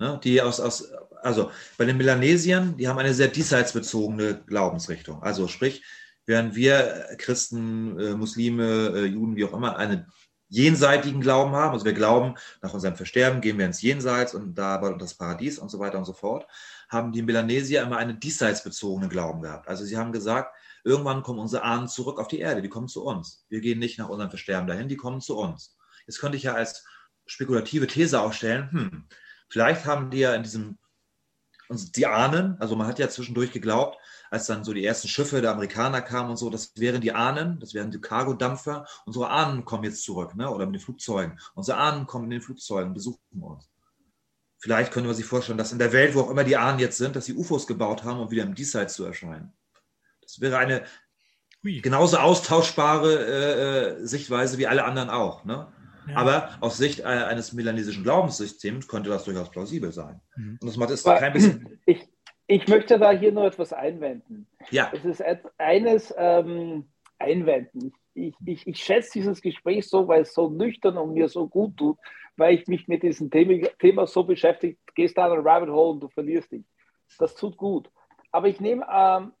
Ne, die aus, aus, also bei den Melanesiern, die haben eine sehr diesseitsbezogene Glaubensrichtung. Also sprich, während wir Christen, äh, Muslime, äh, Juden, wie auch immer, einen jenseitigen Glauben haben. Also wir glauben, nach unserem Versterben gehen wir ins Jenseits und da das Paradies und so weiter und so fort, haben die Melanesier immer einen diesseitsbezogenen Glauben gehabt. Also sie haben gesagt, irgendwann kommen unsere Ahnen zurück auf die Erde, die kommen zu uns. Wir gehen nicht nach unserem Versterben dahin, die kommen zu uns. Jetzt könnte ich ja als spekulative These aufstellen, hm, vielleicht haben die ja in diesem, die Ahnen, also man hat ja zwischendurch geglaubt, als dann so die ersten Schiffe der Amerikaner kamen und so, das wären die Ahnen, das wären die Cargo-Dampfer. Unsere Ahnen kommen jetzt zurück, ne? oder mit den Flugzeugen. Unsere Ahnen kommen in den Flugzeugen, und besuchen uns. Vielleicht können wir sich vorstellen, dass in der Welt, wo auch immer die Ahnen jetzt sind, dass sie UFOs gebaut haben, um wieder im Diesseits zu erscheinen. Das wäre eine genauso austauschbare äh, äh, Sichtweise wie alle anderen auch. Ne? Ja. Aber aus Sicht äh, eines melanesischen Glaubenssystems könnte das durchaus plausibel sein. Mhm. Und das macht es kein bisschen. Ich, ich möchte da hier noch etwas einwenden. Ja. Es ist eines ähm, einwenden. Ich, ich, ich schätze dieses Gespräch so, weil es so nüchtern und mir so gut tut, weil ich mich mit diesem Thema, Thema so beschäftige. Du gehst da in ein Rabbit Hole und du verlierst dich. Das tut gut. Aber ich nehme, ähm,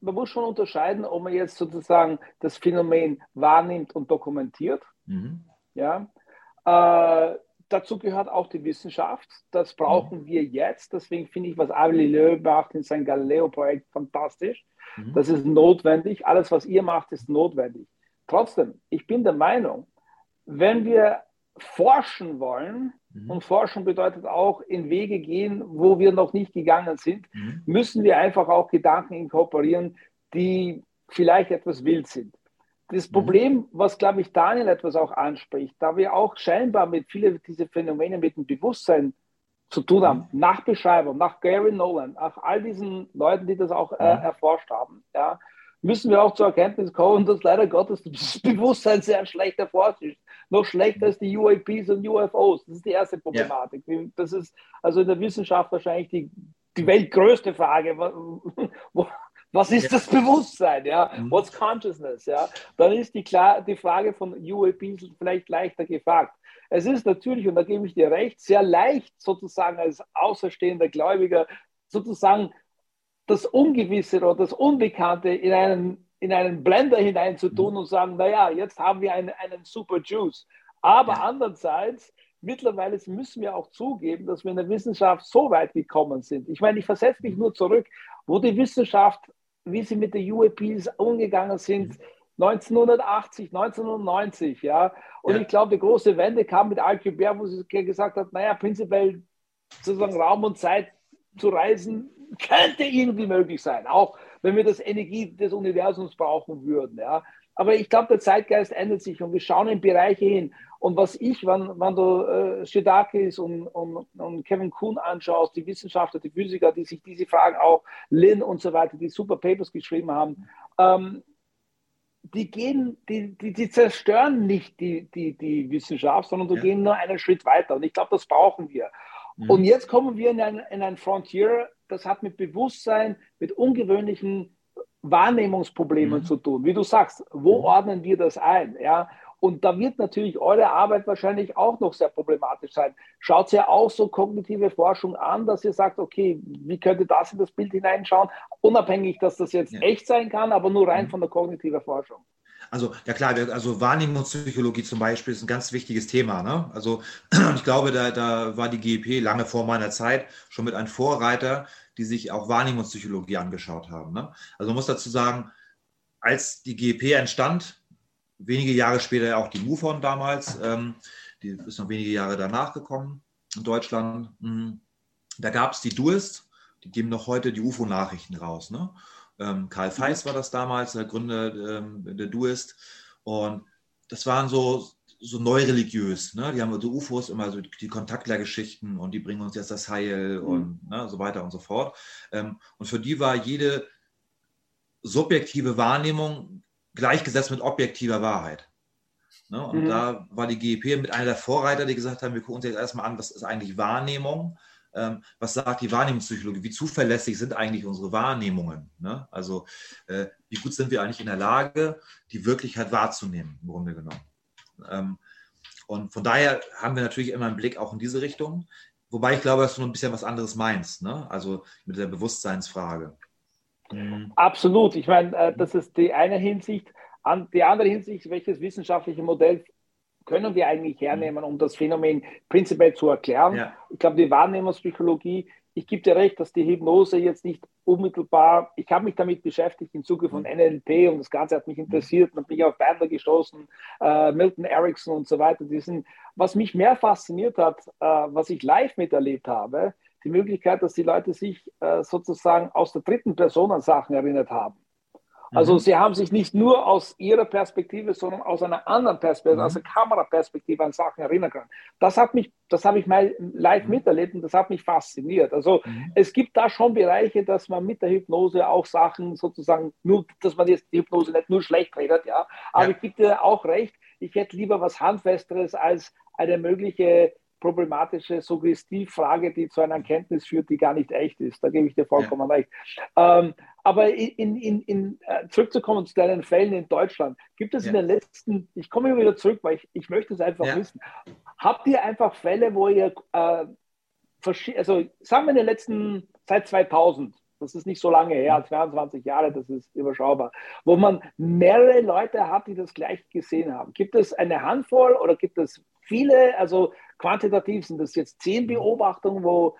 man muss schon unterscheiden, ob man jetzt sozusagen das Phänomen wahrnimmt und dokumentiert. Mhm. Ja. Äh, dazu gehört auch die Wissenschaft. Das brauchen mhm. wir jetzt. Deswegen finde ich, was Galileo macht in seinem Galileo-Projekt fantastisch. Mhm. Das ist notwendig. Alles, was ihr macht, ist notwendig. Trotzdem, ich bin der Meinung, wenn wir forschen wollen, mhm. und Forschung bedeutet auch in Wege gehen, wo wir noch nicht gegangen sind, mhm. müssen wir einfach auch Gedanken inkorporieren, die vielleicht etwas wild sind. Das mhm. Problem, was, glaube ich, Daniel etwas auch anspricht, da wir auch scheinbar mit vielen dieser Phänomene mit dem Bewusstsein zu tun haben, mhm. nach Beschreibung, nach Gary Nolan, nach all diesen Leuten, die das auch äh, erforscht haben, ja, müssen wir auch zur Erkenntnis kommen, dass leider Gottes das Bewusstsein sehr schlecht erforscht ist. Noch schlechter als die UAPs und UFOs. Das ist die erste Problematik. Ja. Das ist also in der Wissenschaft wahrscheinlich die, die weltgrößte Frage. Wo, was ist das Bewusstsein? Ja? Mhm. What's consciousness? Ja? Dann ist die, klar, die Frage von UAPs vielleicht leichter gefragt. es ist natürlich, und da gebe ich dir recht, sehr leicht sozusagen als außerstehender Gläubiger sozusagen das Ungewisse oder das Unbekannte in einen, in einen Blender hineinzutun mhm. und sagen, naja, jetzt haben wir einen, einen super Juice. Aber ja. andererseits, mittlerweile müssen wir auch zugeben, dass wir in der Wissenschaft so weit gekommen sind. Ich meine, ich versetze mich mhm. nur zurück, wo die Wissenschaft, wie sie mit den UAPs umgegangen sind, 1980, mhm. 1990, ja. Und ja. ich glaube, die große Wende kam mit Alcubert, wo sie gesagt hat, naja, prinzipiell sozusagen Raum und Zeit zu reisen, könnte irgendwie möglich sein, auch wenn wir das Energie des Universums brauchen würden. Ja. Aber ich glaube, der Zeitgeist ändert sich und wir schauen in Bereiche hin. Und was ich, wenn, wenn du äh, Shidakis und, und, und Kevin Kuhn anschaust, die Wissenschaftler, die Physiker, die sich diese Fragen auch, Lin und so weiter, die super Papers geschrieben haben, ähm, die gehen, die, die, die, zerstören nicht die, die, die Wissenschaft, sondern die ja. gehen nur einen Schritt weiter. Und ich glaube, das brauchen wir. Mhm. Und jetzt kommen wir in ein, in ein Frontier, das hat mit Bewusstsein, mit ungewöhnlichen Wahrnehmungsproblemen mhm. zu tun. Wie du sagst, wo mhm. ordnen wir das ein? Ja? Und da wird natürlich eure Arbeit wahrscheinlich auch noch sehr problematisch sein. Schaut ihr auch so kognitive Forschung an, dass ihr sagt, okay, wie könnte das in das Bild hineinschauen? Unabhängig, dass das jetzt ja. echt sein kann, aber nur rein mhm. von der kognitiven Forschung. Also, ja klar, also Wahrnehmungspsychologie zum Beispiel ist ein ganz wichtiges Thema. Ne? Also, ich glaube, da, da war die GEP lange vor meiner Zeit schon mit einem Vorreiter, die sich auch Wahrnehmungspsychologie angeschaut haben. Ne? Also, man muss dazu sagen, als die GEP entstand, wenige Jahre später auch die MUFON damals, ähm, die ist noch wenige Jahre danach gekommen in Deutschland. Mhm. Da gab es die Duist, die geben noch heute die UFO-Nachrichten raus. Ne? Ähm, Karl Feist war das damals, der Gründer ähm, der Duist. Und das waren so, so neureligiös. Ne? Die haben so UFOs immer so die Kontaktlergeschichten und die bringen uns jetzt das Heil mhm. und ne, so weiter und so fort. Ähm, und für die war jede subjektive Wahrnehmung gleichgesetzt mit objektiver Wahrheit. Ne? Und mhm. da war die GEP mit einer der Vorreiter, die gesagt haben, wir gucken uns jetzt erstmal an, was ist eigentlich Wahrnehmung ähm, was sagt die Wahrnehmungspsychologie, wie zuverlässig sind eigentlich unsere Wahrnehmungen. Ne? Also äh, wie gut sind wir eigentlich in der Lage, die Wirklichkeit wahrzunehmen, im Grunde genommen. Ähm, und von daher haben wir natürlich immer einen Blick auch in diese Richtung. Wobei ich glaube, dass du noch ein bisschen was anderes meinst, ne? also mit der Bewusstseinsfrage. Mhm. Absolut. Ich meine, äh, das ist die eine Hinsicht. die andere Hinsicht, welches wissenschaftliche Modell können wir eigentlich hernehmen, um das Phänomen prinzipiell zu erklären. Ja. Ich glaube, die Wahrnehmungspsychologie, ich gebe dir recht, dass die Hypnose jetzt nicht unmittelbar, ich habe mich damit beschäftigt im Zuge von mhm. NLP und das Ganze hat mich interessiert und bin ich auf Bandler gestoßen, äh, Milton Erickson und so weiter. Die sind, was mich mehr fasziniert hat, äh, was ich live miterlebt habe, die Möglichkeit, dass die Leute sich äh, sozusagen aus der dritten Person an Sachen erinnert haben. Also mhm. sie haben sich nicht nur aus ihrer Perspektive, sondern aus einer anderen Perspektive, mhm. aus der Kameraperspektive an Sachen erinnern können. Das hat mich, das habe ich mal live mhm. miterlebt und das hat mich fasziniert. Also mhm. es gibt da schon Bereiche, dass man mit der Hypnose auch Sachen sozusagen, nur, dass man jetzt die Hypnose nicht nur schlecht redet, ja. Aber ja. ich gebe dir auch recht, ich hätte lieber was Handfesteres als eine mögliche problematische Suggestivfrage, die zu einer Erkenntnis führt, die gar nicht echt ist. Da gebe ich dir vollkommen ja. recht. Ähm, aber in, in, in, äh, zurückzukommen zu deinen Fällen in Deutschland, gibt es ja. in den letzten, ich komme immer wieder zurück, weil ich, ich möchte es einfach ja. wissen, habt ihr einfach Fälle, wo ihr, äh, also sagen wir in den letzten, seit 2000, das ist nicht so lange her, 22 Jahre, das ist überschaubar, wo man mehrere Leute hat, die das gleich gesehen haben. Gibt es eine Handvoll oder gibt es viele? Also quantitativ sind das jetzt zehn mhm. Beobachtungen, wo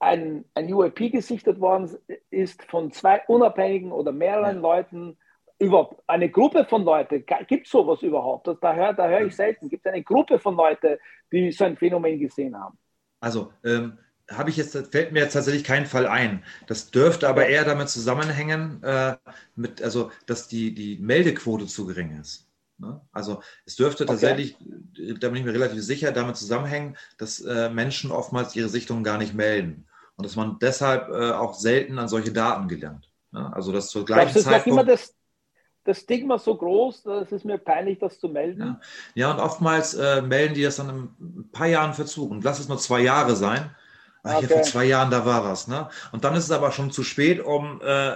ein, ein UAP gesichtet worden ist von zwei unabhängigen oder mehreren ja. Leuten. Überhaupt eine Gruppe von Leuten, gibt es sowas überhaupt? Das, da höre da hör ich selten. Gibt es eine Gruppe von Leuten, die so ein Phänomen gesehen haben? Also, ähm, habe ich jetzt, fällt mir jetzt tatsächlich kein Fall ein. Das dürfte aber eher damit zusammenhängen, äh, mit, also, dass die, die Meldequote zu gering ist. Ne? Also es dürfte okay. tatsächlich, da bin ich mir relativ sicher, damit zusammenhängen, dass äh, Menschen oftmals ihre Sichtungen gar nicht melden und dass man deshalb äh, auch selten an solche Daten gelernt. Ne? Also das zur gleichen Glaubst, Zeit. immer das, das Stigma so groß, dass es mir peinlich, das zu melden. Ja, ja und oftmals äh, melden die das dann ein paar Jahren Verzug und lass es nur zwei Jahre sein. Ach, okay. hier vor zwei Jahren, da war was. Ne? Und dann ist es aber schon zu spät, um äh,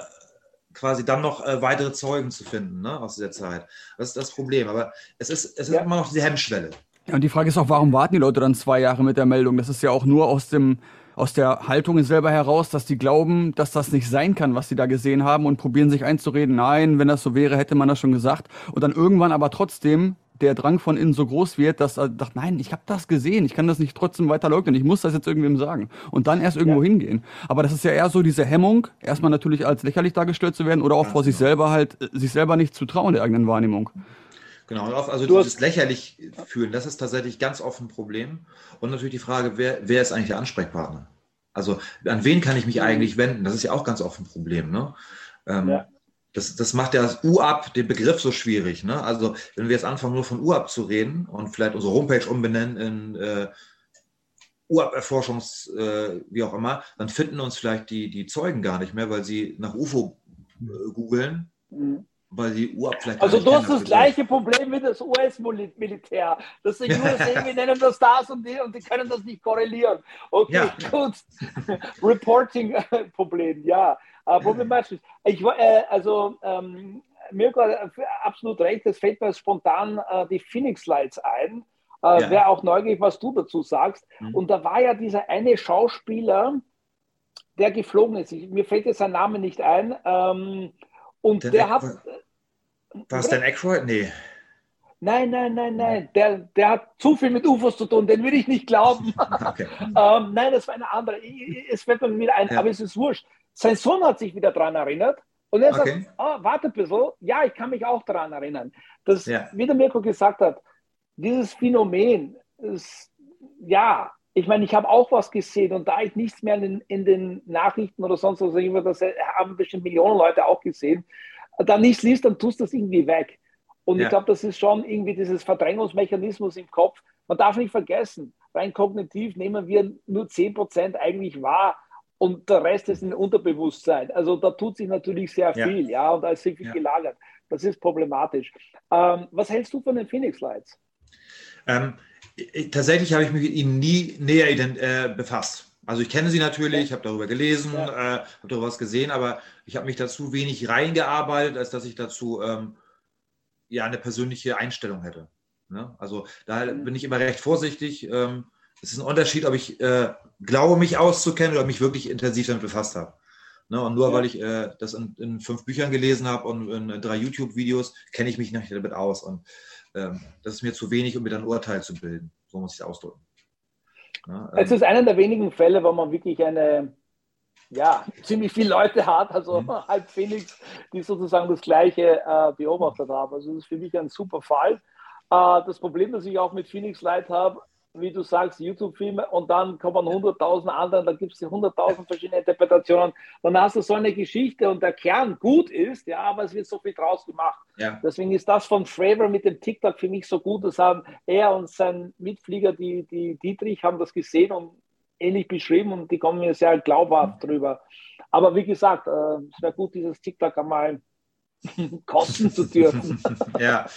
quasi dann noch äh, weitere Zeugen zu finden ne, aus dieser Zeit. Das ist das Problem. Aber es ist, es ist ja. immer noch diese Hemmschwelle. Ja, und die Frage ist auch, warum warten die Leute dann zwei Jahre mit der Meldung? Das ist ja auch nur aus dem aus der Haltung selber heraus, dass die glauben, dass das nicht sein kann, was sie da gesehen haben und probieren sich einzureden, nein, wenn das so wäre, hätte man das schon gesagt. Und dann irgendwann aber trotzdem der Drang von innen so groß wird, dass er sagt, nein, ich habe das gesehen, ich kann das nicht trotzdem weiter leugnen, ich muss das jetzt irgendwem sagen und dann erst irgendwo ja. hingehen. Aber das ist ja eher so diese Hemmung, erstmal natürlich als lächerlich dargestellt zu werden oder auch ja, vor sich selber halt, sich selber nicht zu trauen der eigenen Wahrnehmung. Genau, also du dieses lächerlich fühlen, das ist tatsächlich ganz oft ein Problem. Und natürlich die Frage, wer, wer ist eigentlich der Ansprechpartner? Also an wen kann ich mich mhm. eigentlich wenden? Das ist ja auch ganz oft ein Problem. Ne? Ähm, ja. das, das macht ja das UAP, den Begriff so schwierig. Ne? Also wenn wir jetzt anfangen, nur von UAP zu reden und vielleicht unsere Homepage umbenennen in äh, UAP-Erforschungs, äh, wie auch immer, dann finden uns vielleicht die, die Zeugen gar nicht mehr, weil sie nach UFO äh, googeln. Mhm weil die Uhr vielleicht. Also du hast das gleiche Problem wie das US-Militär. Das die USA, wir nennen das das und die und die können das nicht korrelieren. Okay, ja. gut. Reporting-Problem, ja. Problematisch. Ich, äh, also ähm, Mirko hat absolut recht, es fällt mir spontan äh, die Phoenix Lights ein. Äh, ja. Wäre auch neugierig, was du dazu sagst. Mhm. Und da war ja dieser eine Schauspieler, der geflogen ist. Ich, mir fällt jetzt sein Name nicht ein. Ähm, und der, der hat. War es Dan Aykroyd? Nee. Nein, nein, nein, nein. Der, der hat zu viel mit UFOs zu tun, den würde ich nicht glauben. Okay. ähm, nein, das war eine andere. Es fällt mir wieder ein, ja. aber es ist wurscht. Sein Sohn hat sich wieder daran erinnert und er okay. sagt: oh, Warte ein bisschen, ja, ich kann mich auch daran erinnern. Dass, ja. wie der Mirko gesagt hat, dieses Phänomen ist, ja, ich meine, ich habe auch was gesehen und da ich nichts mehr in, in den Nachrichten oder sonst was, das haben bestimmt Millionen Leute auch gesehen, da nichts liest, dann tust du das irgendwie weg. Und ja. ich glaube, das ist schon irgendwie dieses Verdrängungsmechanismus im Kopf. Man darf nicht vergessen, rein kognitiv nehmen wir nur 10% eigentlich wahr und der Rest ist ein Unterbewusstsein. Also da tut sich natürlich sehr viel, ja, ja und da ist sehr viel ja. gelagert. Das ist problematisch. Ähm, was hältst du von den Phoenix Lights? Ähm, tatsächlich habe ich mich mit ihnen nie näher äh, befasst. Also ich kenne sie natürlich, ich habe darüber gelesen, ja. äh, habe darüber was gesehen, aber ich habe mich dazu wenig reingearbeitet, als dass ich dazu ähm, ja eine persönliche Einstellung hätte. Ne? Also da mhm. bin ich immer recht vorsichtig. Ähm, es ist ein Unterschied, ob ich äh, glaube, mich auszukennen oder mich wirklich intensiv damit befasst habe. Ne? Und nur ja. weil ich äh, das in, in, fünf Büchern gelesen habe und in, in drei YouTube-Videos, kenne ich mich nicht damit aus. Und ähm, das ist mir zu wenig, um mir dann ein Urteil zu bilden. So muss ich es ausdrücken. Ja, ähm, es ist einer der wenigen Fälle, wo man wirklich eine, ja, ziemlich viele Leute hat, also mhm. halb Phoenix, die sozusagen das Gleiche äh, beobachtet haben. Also das ist für mich ein super Fall. Äh, das Problem, das ich auch mit Phoenix Light habe, wie du sagst, YouTube-Filme und dann kommen 100.000 andere, da gibt es 100.000 verschiedene Interpretationen. Dann hast du so eine Geschichte und der Kern gut ist, ja, aber es wird so viel draus gemacht. Ja. Deswegen ist das von Fravor mit dem TikTok für mich so gut. Das haben er und sein Mitflieger, die, die Dietrich, haben das gesehen und ähnlich beschrieben und die kommen mir sehr glaubhaft drüber. Aber wie gesagt, äh, es wäre gut, dieses TikTok einmal kosten zu dürfen. ja,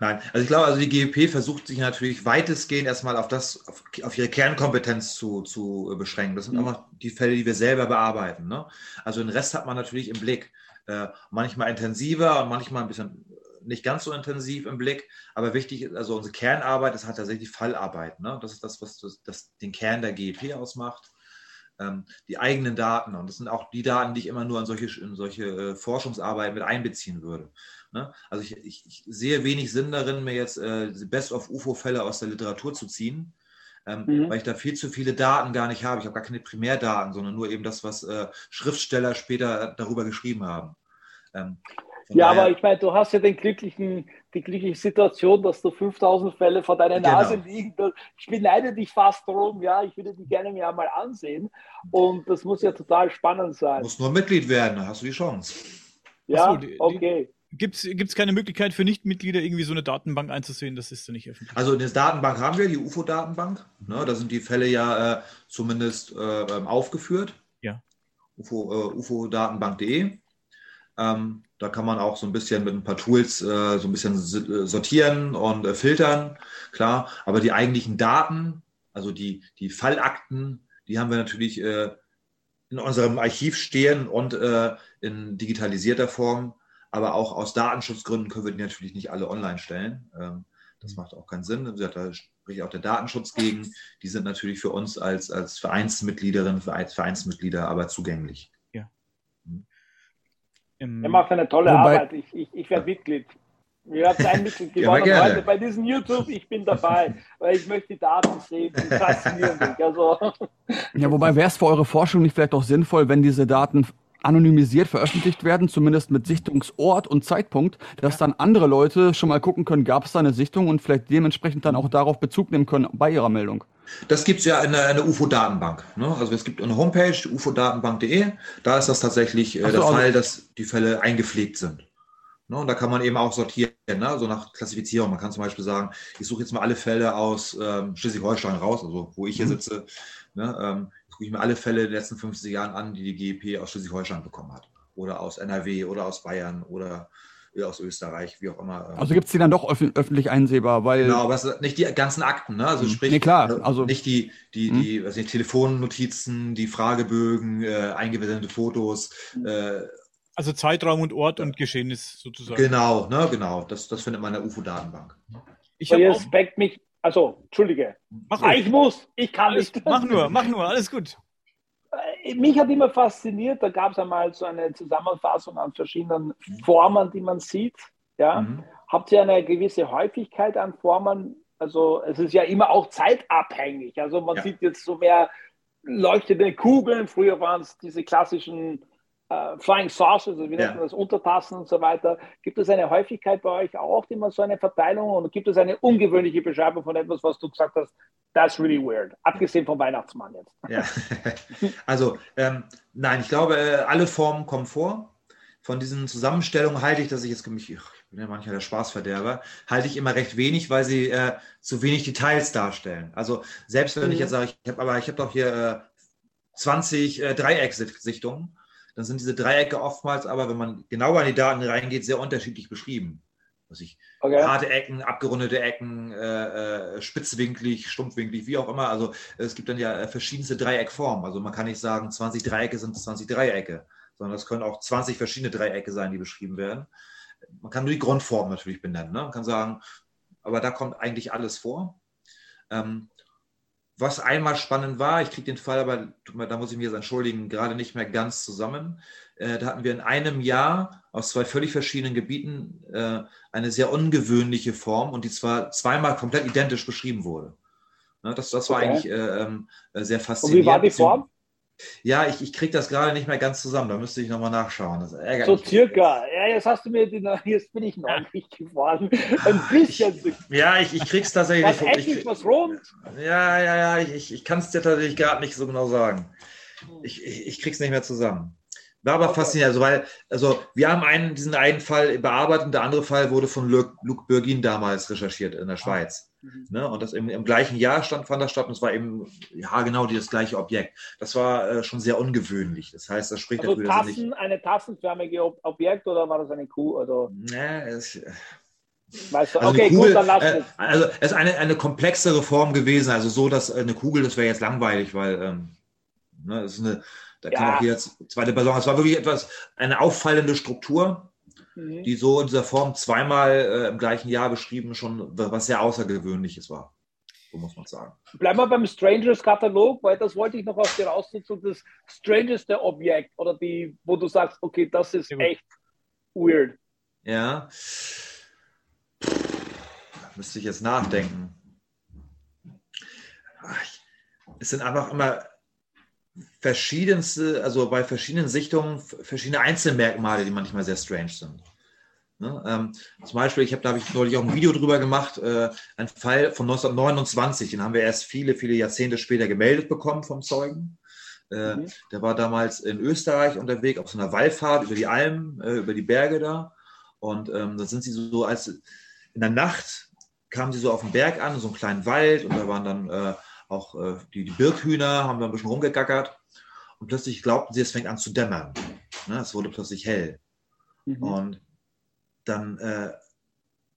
nein. Also ich glaube, also die GEP versucht sich natürlich weitestgehend erstmal auf das, auf, auf ihre Kernkompetenz zu, zu beschränken. Das sind mhm. einfach die Fälle, die wir selber bearbeiten. Ne? Also den Rest hat man natürlich im Blick. Äh, manchmal intensiver und manchmal ein bisschen nicht ganz so intensiv im Blick, aber wichtig ist, also unsere Kernarbeit, das hat tatsächlich Fallarbeit. Ne? Das ist das, was das, das den Kern der GEP ausmacht ähm, die eigenen Daten. Und das sind auch die Daten, die ich immer nur in solche, in solche äh, Forschungsarbeiten mit einbeziehen würde. Ne? Also ich, ich, ich, sehe wenig Sinn darin, mir jetzt äh, Best-of-UFO-Fälle aus der Literatur zu ziehen. Ähm, mhm. weil ich da viel zu viele Daten gar nicht habe. Ich habe gar keine Primärdaten, sondern nur eben das, was äh, Schriftsteller später darüber geschrieben haben. Ähm, ja, aber ich meine, du hast ja den glücklichen, die glückliche Situation, dass du 5000 Fälle vor deiner genau. Nase liegen. Ich beneide dich fast darum, ja, ich würde die gerne mir einmal ansehen. Und das muss ja total spannend sein. Du musst nur Mitglied werden, dann hast du die Chance. Ja, so, die, okay. Gibt es keine Möglichkeit für Nichtmitglieder irgendwie so eine Datenbank einzusehen? Das ist ja nicht öffentlich. Also eine Datenbank haben wir, die UFO-Datenbank. Ne, da sind die Fälle ja äh, zumindest äh, aufgeführt. Ja. UFO, äh, UFO-Datenbank.de. Ähm, da kann man auch so ein bisschen mit ein paar Tools äh, so ein bisschen äh, sortieren und äh, filtern, klar. Aber die eigentlichen Daten, also die, die Fallakten, die haben wir natürlich äh, in unserem Archiv stehen und äh, in digitalisierter Form. Aber auch aus Datenschutzgründen können wir die natürlich nicht alle online stellen. Ähm, Das macht auch keinen Sinn. Da spricht auch der Datenschutz gegen. Die sind natürlich für uns als, als Vereinsmitgliederinnen, als Vereinsmitglieder aber zugänglich. Hm. Er macht eine tolle Wobei, Arbeit. Ich, ich, ich werde Mitglied. Wir haben ein Mitglied gewonnen ja, heute bei diesem YouTube. Ich bin dabei, weil ich möchte die Daten sehen. Die faszinieren mich. Also. Ja, wobei wäre es für eure Forschung nicht vielleicht auch sinnvoll, wenn diese Daten anonymisiert veröffentlicht werden, zumindest mit Sichtungsort und Zeitpunkt, dass dann andere Leute schon mal gucken können, gab es da eine Sichtung und vielleicht dementsprechend dann auch darauf Bezug nehmen können bei ihrer Meldung. Das gibt es ja in der UFO-Datenbank. Ne? Also es gibt eine Homepage, ufodatenbank.de, da ist das tatsächlich äh, so, der also Fall, dass die Fälle eingepflegt sind. Ne? Und da kann man eben auch sortieren, ne? also nach Klassifizierung. Man kann zum Beispiel sagen, ich suche jetzt mal alle Fälle aus ähm, Schleswig-Holstein raus, also wo ich hier mhm. sitze. Ne? Ähm, gucke ich mir alle Fälle der letzten 50 Jahren an, die die GEP aus Schleswig-Holstein bekommen hat. Oder aus NRW oder aus Bayern oder aus Österreich, wie auch immer. Also gibt es die dann doch öf öffentlich einsehbar, weil. Genau, aber nicht die ganzen Akten, ne? Also mhm. sprich, nee, klar. Äh, also, nicht die, die, mhm. die, was nicht, Telefonnotizen, die Fragebögen, äh, eingeblendete Fotos. Äh, also Zeitraum und Ort und Geschehnis sozusagen. Genau, ne, genau. Das, das findet man in der UFO-Datenbank. Ich habe mich also, Entschuldige. Mach ich muss, ich kann nicht. Mach nur, mach nur, alles gut. Mich hat immer fasziniert, da gab es einmal so eine Zusammenfassung an verschiedenen Formen, die man sieht. Ja? Mhm. Habt ihr eine gewisse Häufigkeit an Formen? Also es ist ja immer auch zeitabhängig. Also man ja. sieht jetzt so mehr leuchtende Kugeln. Früher waren es diese klassischen äh, Flying Saucers, also wie nennt man das, Untertassen und so weiter. Gibt es eine Häufigkeit bei euch auch, immer so eine Verteilung und gibt es eine ungewöhnliche Beschreibung von etwas, was du gesagt hast, that's really weird, abgesehen vom Weihnachtsmann jetzt? Ja, also ähm, nein, ich glaube, äh, alle Formen kommen vor. Von diesen Zusammenstellungen halte ich, dass ich jetzt mich, ich bin ja manchmal der Spaßverderber, halte ich immer recht wenig, weil sie äh, zu wenig Details darstellen. Also selbst wenn mhm. ich jetzt sage, ich habe aber ich habe doch hier äh, 20 äh, Dreieckssichtungen, dann sind diese Dreiecke oftmals aber, wenn man genauer in die Daten reingeht, sehr unterschiedlich beschrieben. Also ich, okay. harte Ecken, abgerundete Ecken, äh, äh, spitzwinklig, stumpfwinklig, wie auch immer. Also es gibt dann ja verschiedenste Dreieckformen. Also man kann nicht sagen, 20 Dreiecke sind 20 Dreiecke, sondern es können auch 20 verschiedene Dreiecke sein, die beschrieben werden. Man kann nur die Grundform natürlich benennen. Ne? Man kann sagen, aber da kommt eigentlich alles vor. Ähm, was einmal spannend war, ich kriege den Fall, aber da muss ich mich jetzt entschuldigen, gerade nicht mehr ganz zusammen. Äh, da hatten wir in einem Jahr aus zwei völlig verschiedenen Gebieten äh, eine sehr ungewöhnliche Form und die zwar zweimal komplett identisch beschrieben wurde. Ne, das, das war okay. eigentlich äh, ähm, sehr faszinierend. Und wie war die Form? Ja, ich, ich kriege das gerade nicht mehr ganz zusammen. Da müsste ich nochmal nachschauen. so circa. Ja, jetzt hast du mir den, jetzt bin ich neugierig geworden. Ein bisschen. Ich, ja, ich, ich krieg's tatsächlich was nicht. Eckig, was rund? Ja, ja, ja. Ich, ich, ich kann es dir tatsächlich gerade nicht so genau sagen. Ich, ich, ich krieg's nicht mehr zusammen. War aber okay. faszinierend, also weil, also wir haben einen, diesen einen Fall bearbeitet und der andere Fall wurde von Luc, Luc Burgin damals recherchiert in der Schweiz. Mhm. Ne? Und das im, im, gleichen Jahr stand, fand das statt und es war eben, ja, genau das gleiche Objekt. Das war äh, schon sehr ungewöhnlich. Das heißt, das spricht also dafür, Tassen, dass nicht... eine tassenförmige Ob Objekt oder war das eine Kuh? Oder? Nee, es, Weißt du, also okay, Kugel, gut, dann lass äh, Also es ist eine, eine komplexere Form gewesen, also so, dass eine Kugel, das wäre jetzt langweilig, weil ähm, ne, das ist eine, da kann ja. auch jetzt zweite Person, es war wirklich etwas, eine auffallende Struktur, mhm. die so in dieser Form zweimal äh, im gleichen Jahr beschrieben schon was sehr Außergewöhnliches war. So muss man sagen. Bleiben wir beim Strangers-Katalog, weil das wollte ich noch auf die Rausnutzung, das strangeste Objekt oder die, wo du sagst, okay, das ist echt weird. Ja. müsste ich jetzt nachdenken. Es sind einfach immer verschiedenste, also bei verschiedenen Sichtungen verschiedene Einzelmerkmale, die manchmal sehr strange sind. Ne? Ähm, zum Beispiel, ich habe da habe ich neulich auch ein Video drüber gemacht, äh, ein Fall von 1929, den haben wir erst viele, viele Jahrzehnte später gemeldet bekommen vom Zeugen. Äh, mhm. Der war damals in Österreich unterwegs auf so einer Wallfahrt über die Almen, äh, über die Berge da. Und ähm, da sind sie so, als in der Nacht kamen sie so auf den Berg an, so einen kleinen Wald, und da waren dann äh, auch äh, die, die Birkhühner, haben da ein bisschen rumgegackert. Und plötzlich glaubten sie, es fängt an zu dämmern. Ne? Es wurde plötzlich hell. Mhm. Und dann, äh,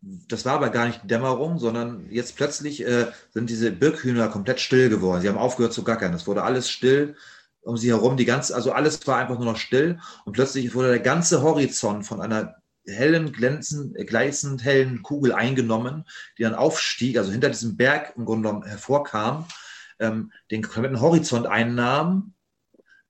das war aber gar nicht Dämmerung, sondern jetzt plötzlich äh, sind diese Birkhühner komplett still geworden. Sie haben aufgehört zu gackern. Es wurde alles still um sie herum. Die ganze, also alles war einfach nur noch still. Und plötzlich wurde der ganze Horizont von einer hellen, glänzend, äh, gleißend hellen Kugel eingenommen, die dann aufstieg, also hinter diesem Berg im Grunde genommen hervorkam, ähm, den kompletten Horizont einnahm,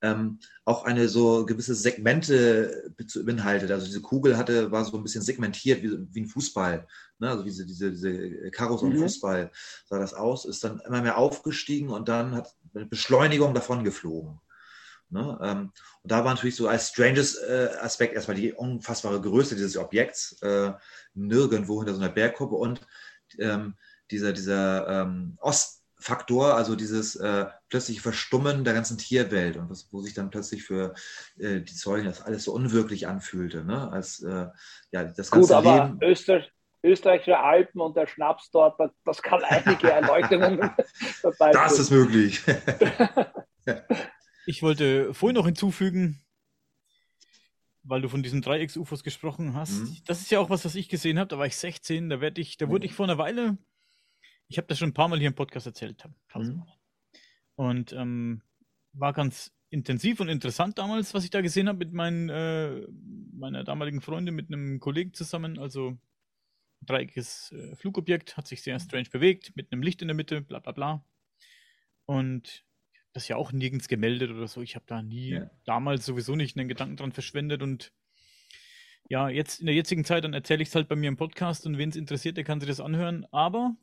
ähm, auch eine so gewisse Segmente beinhaltet. Also diese Kugel hatte, war so ein bisschen segmentiert wie, wie ein Fußball. Ne? Also diese, diese, diese Karos mhm. Fußball sah das aus, ist dann immer mehr aufgestiegen und dann hat eine Beschleunigung davon geflogen. Ne? Ähm, und da war natürlich so als stranges äh, Aspekt erstmal die unfassbare Größe dieses Objekts, äh, nirgendwo hinter so einer Bergkuppe und ähm, dieser, dieser ähm, Ostfaktor, also dieses äh, plötzliche Verstummen der ganzen Tierwelt und was, wo sich dann plötzlich für äh, die Zeugen das alles so unwirklich anfühlte. Ne? Als, äh, ja, das ganze Gut, aber Leben, Österreich, österreichische Alpen und der Schnaps dort, das kann einige Erleuchtungen dabei Das ist möglich. Ich wollte vorhin noch hinzufügen, weil du von diesen Dreiecks-UFOs gesprochen hast. Mhm. Das ist ja auch was, was ich gesehen habe. Da war ich 16, da, werd ich, da wurde ich vor einer Weile, ich habe das schon ein paar Mal hier im Podcast erzählt. Mhm. Und ähm, war ganz intensiv und interessant damals, was ich da gesehen habe mit meinen, äh, meiner damaligen Freundin, mit einem Kollegen zusammen. Also dreieckiges äh, Flugobjekt, hat sich sehr strange bewegt, mit einem Licht in der Mitte, bla bla bla. Und das ja auch nirgends gemeldet oder so. Ich habe da nie, ja. damals sowieso nicht einen Gedanken dran verschwendet und ja, jetzt in der jetzigen Zeit, dann erzähle ich es halt bei mir im Podcast und wen es interessiert, der kann sich das anhören. Aber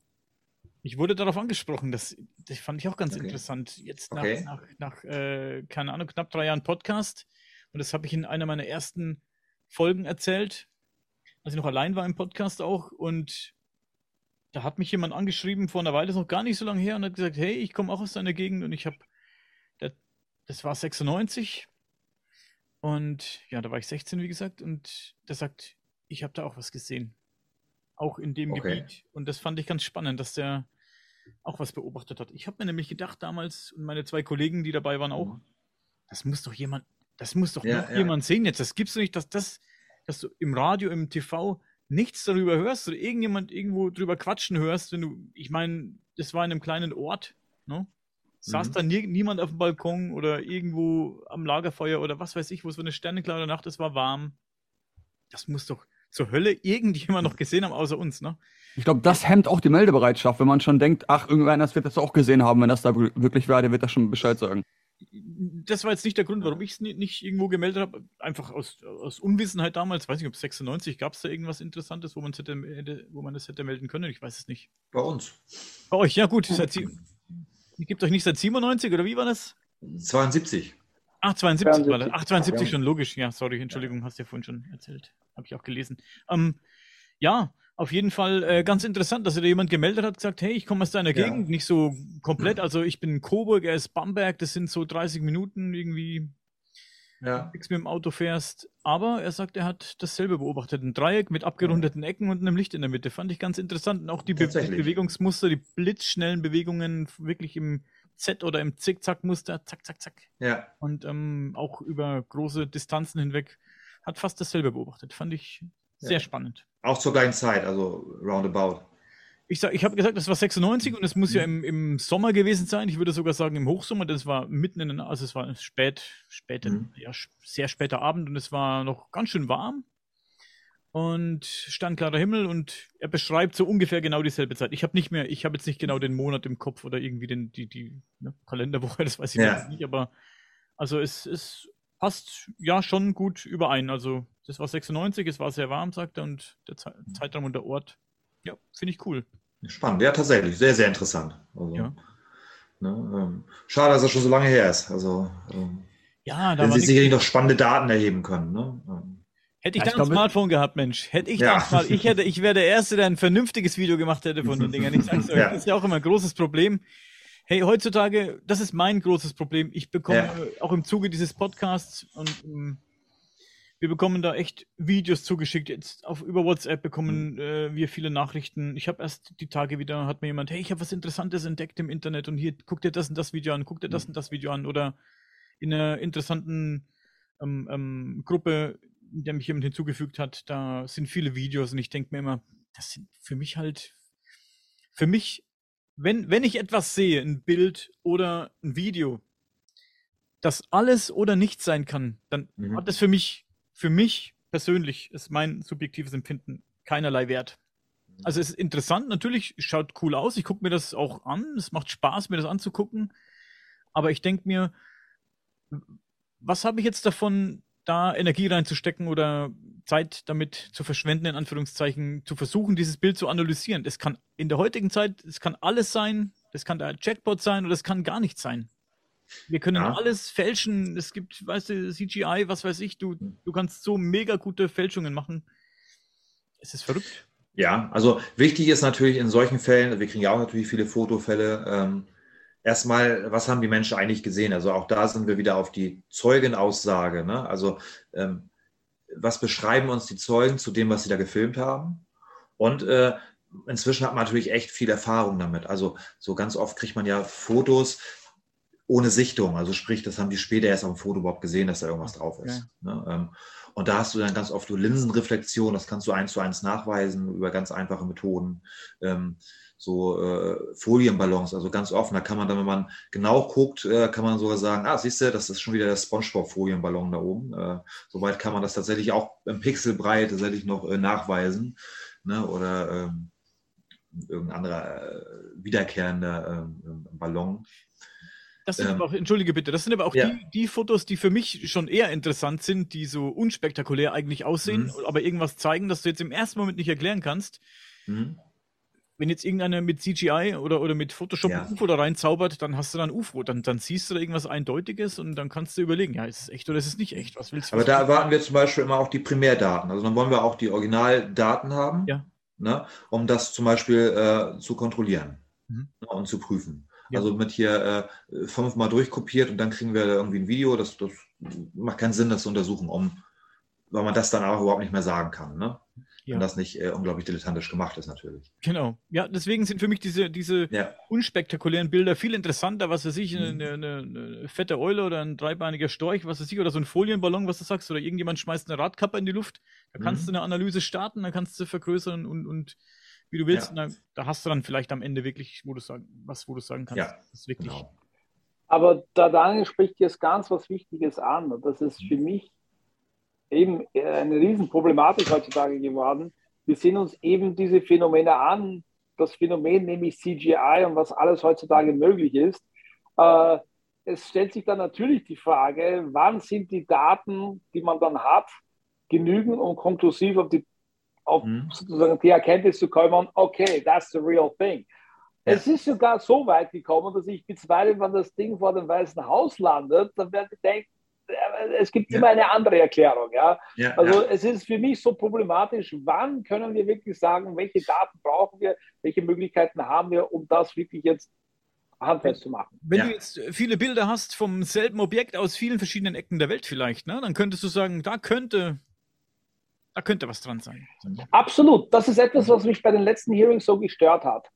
ich wurde darauf angesprochen, das, das fand ich auch ganz okay. interessant. Jetzt nach, okay. nach, nach äh, keine Ahnung, knapp drei Jahren Podcast und das habe ich in einer meiner ersten Folgen erzählt, als ich noch allein war im Podcast auch und da hat mich jemand angeschrieben vor einer Weile, das ist noch gar nicht so lange her und hat gesagt, hey, ich komme auch aus deiner Gegend und ich habe das war 96. Und ja, da war ich 16, wie gesagt. Und der sagt, ich habe da auch was gesehen. Auch in dem okay. Gebiet. Und das fand ich ganz spannend, dass der auch was beobachtet hat. Ich habe mir nämlich gedacht damals, und meine zwei Kollegen, die dabei waren, auch, mhm. das muss doch jemand, das muss doch ja, ja. jemand sehen jetzt. Das gibt's doch nicht, dass das, dass du im Radio, im TV nichts darüber hörst oder irgendjemand irgendwo drüber quatschen hörst, wenn du, ich meine, das war in einem kleinen Ort, ne? saß mhm. da nie, niemand auf dem Balkon oder irgendwo am Lagerfeuer oder was weiß ich, wo es so eine sternenklare Nacht ist, war warm. Das muss doch zur Hölle irgendjemand noch gesehen haben, außer uns, ne? Ich glaube, das hemmt auch die Meldebereitschaft, wenn man schon denkt, ach, irgendwer wird das auch gesehen haben, wenn das da wirklich wäre, der wird das schon Bescheid sagen. Das war jetzt nicht der Grund, warum ich es nicht irgendwo gemeldet habe. Einfach aus, aus Unwissenheit damals. Weiß nicht, ob 96 gab es da irgendwas Interessantes, wo man, hätte, wo man das hätte melden können. Ich weiß es nicht. Bei uns. Bei euch, ja gut. Seit, Gibt euch nicht seit 97 oder wie war das? 72. Ach, 72 72. war das. Ach, 72 ja. schon logisch. Ja, sorry, Entschuldigung, hast du ja vorhin schon erzählt. Habe ich auch gelesen. Ähm, ja, auf jeden Fall äh, ganz interessant, dass sich da jemand gemeldet hat, gesagt, hey, ich komme aus deiner ja. Gegend, nicht so komplett. Also ich bin in Coburg, er ist Bamberg, das sind so 30 Minuten irgendwie ja. nichts mit dem Auto fährst. Aber er sagt, er hat dasselbe beobachtet. Ein Dreieck mit abgerundeten Ecken und einem Licht in der Mitte. Fand ich ganz interessant. Und auch die, Be Bewegungsmuster, die blitzschnellen Bewegungen wirklich im Z- oder im Zickzack-Muster. Zack, zack, zack. Ja. Und ähm, auch über große Distanzen hinweg hat fast dasselbe beobachtet. Fand ich sehr ja. spannend. Auch zur gleichen Zeit, also roundabout. Ich, ich habe gesagt, das war 96 und es muss ja mhm. im, im Sommer gewesen sein. Ich würde sogar sagen im Hochsommer. Das war mitten in den, also es war spät, spät, mhm. ja, sehr später Abend und es war noch ganz schön warm und stand klarer Himmel und er beschreibt so ungefähr genau dieselbe Zeit. Ich habe nicht mehr, ich habe jetzt nicht genau den Monat im Kopf oder irgendwie den, die, die ne, Kalenderwoche, das weiß ich ja. nicht, aber also es, es passt ja schon gut überein. Also das war 96, es war sehr warm, sagt er, und der Zeitraum und der Ort, ja, finde ich cool. Spannend, ja, tatsächlich. Sehr, sehr interessant. Also, ja. ne, ähm, schade, dass er schon so lange her ist. Also, ähm, ja, da sie sicherlich noch spannende Daten erheben können. Ne? Ähm, hätte ich ja, da ein Smartphone gehabt, Mensch. Hätte ich ja. da mal, ich hätte, ich wäre der Erste, der ein vernünftiges Video gemacht hätte von den Dingern. Ich sag's euch, ja. das ist ja auch immer ein großes Problem. Hey, heutzutage, das ist mein großes Problem. Ich bekomme ja. auch im Zuge dieses Podcasts und ähm, wir bekommen da echt Videos zugeschickt. Jetzt auf über WhatsApp bekommen mhm. äh, wir viele Nachrichten. Ich habe erst die Tage wieder, hat mir jemand, hey, ich habe was Interessantes entdeckt im Internet und hier guck dir das und das Video an, guck dir das mhm. und das Video an. Oder in einer interessanten ähm, ähm, Gruppe, der mich jemand hinzugefügt hat, da sind viele Videos und ich denke mir immer, das sind für mich halt, für mich, wenn, wenn ich etwas sehe, ein Bild oder ein Video, das alles oder nichts sein kann, dann mhm. hat das für mich für mich persönlich, ist mein subjektives Empfinden, keinerlei Wert. Also es ist interessant, natürlich schaut cool aus. Ich gucke mir das auch an. Es macht Spaß, mir das anzugucken. Aber ich denke mir, was habe ich jetzt davon, da Energie reinzustecken oder Zeit damit zu verschwenden, in Anführungszeichen, zu versuchen, dieses Bild zu analysieren. Das kann in der heutigen Zeit, es kann alles sein, das kann der Chatbot sein oder es kann gar nichts sein. Wir können ja. alles fälschen. Es gibt, weißt du, CGI, was weiß ich, du, du kannst so mega gute Fälschungen machen. Es ist verrückt. Ja, also wichtig ist natürlich in solchen Fällen, wir kriegen ja auch natürlich viele Fotofälle, ähm, erstmal, was haben die Menschen eigentlich gesehen? Also auch da sind wir wieder auf die Zeugenaussage. Ne? Also ähm, was beschreiben uns die Zeugen zu dem, was sie da gefilmt haben? Und äh, inzwischen hat man natürlich echt viel Erfahrung damit. Also so ganz oft kriegt man ja Fotos ohne Sichtung. Also sprich, das haben die später erst am Foto überhaupt gesehen, dass da irgendwas drauf ist. Ja. Ne? Ähm, und da hast du dann ganz oft so Linsenreflexion, das kannst du eins zu eins nachweisen über ganz einfache Methoden. Ähm, so äh, Folienballons, also ganz offen. Da kann man dann, wenn man genau guckt, äh, kann man sogar sagen, ah, siehst du, das ist schon wieder der Spongebob-Folienballon da oben. Äh, soweit kann man das tatsächlich auch im Pixelbreit tatsächlich noch äh, nachweisen. Ne? Oder ähm, irgendein anderer äh, wiederkehrender ähm, Ballon. Das sind ähm, aber auch, entschuldige bitte, das sind aber auch ja. die, die, Fotos, die für mich schon eher interessant sind, die so unspektakulär eigentlich aussehen, mhm. aber irgendwas zeigen, das du jetzt im ersten Moment nicht erklären kannst. Mhm wenn jetzt irgendeiner mit CGI oder, oder mit Photoshop ja. ein UFO da reinzaubert, dann hast du dann UFO. Dann, dann siehst du da irgendwas Eindeutiges und dann kannst du überlegen, ja, ist es echt oder ist es nicht echt? Was willst du? Aber da erwarten wir zum Beispiel immer auch die Primärdaten. Also dann wollen wir auch die Originaldaten haben, ja. ne, um das zum Beispiel äh, zu kontrollieren mhm. ne, und zu prüfen. Ja. Also mit hier äh, fünfmal durchkopiert und dann kriegen wir irgendwie ein Video. Das, das macht keinen Sinn, das zu untersuchen, um, weil man das dann auch überhaupt nicht mehr sagen kann. Ne? Ja. wenn das nicht äh, unglaublich dilettantisch gemacht ist, natürlich. Genau. Ja, deswegen sind für mich diese, diese ja. unspektakulären Bilder viel interessanter, was weiß ich, mhm. eine, eine, eine, fette Eule oder ein dreibeiniger Storch, was weiß ich, oder so ein Folienballon, was du sagst, oder irgendjemand schmeißt eine Radkappe in die Luft. Da kannst mhm. du eine Analyse starten, da kannst du vergrößern und, und wie du willst. Ja. Da, da, hast du dann vielleicht am Ende wirklich, wo du sagen, was, wo du sagen kannst. Ja, das ist wirklich. Genau. Aber da Daniel spricht jetzt ganz was Wichtiges an. Und das ist für mhm. mich eben äh, eine Riesenproblematik heutzutage geworden. Wir sehen uns eben diese Phänomene an, das Phänomen nämlich CGI und was alles heutzutage möglich ist. Äh, es stellt sich dann natürlich die Frage, wann sind die Daten, die man dann hat, genügend und konklusiv auf die, auf mhm. sozusagen die Erkenntnis zu kommen, okay, that's the real thing. Ja. Es ist sogar so weit gekommen, dass ich bezweifle, wenn das Ding vor dem Weißen Haus landet, dann werde ich denken, es gibt ja. immer eine andere Erklärung. Ja? ja also ja. es ist für mich so problematisch, wann können wir wirklich sagen, welche Daten brauchen wir, welche Möglichkeiten haben wir, um das wirklich jetzt handfest zu machen. Wenn du jetzt viele Bilder hast vom selben Objekt aus vielen verschiedenen Ecken der Welt vielleicht, ne, dann könntest du sagen, da könnte, da könnte was dran sein. Absolut. Das ist etwas, was mich bei den letzten Hearings so gestört hat.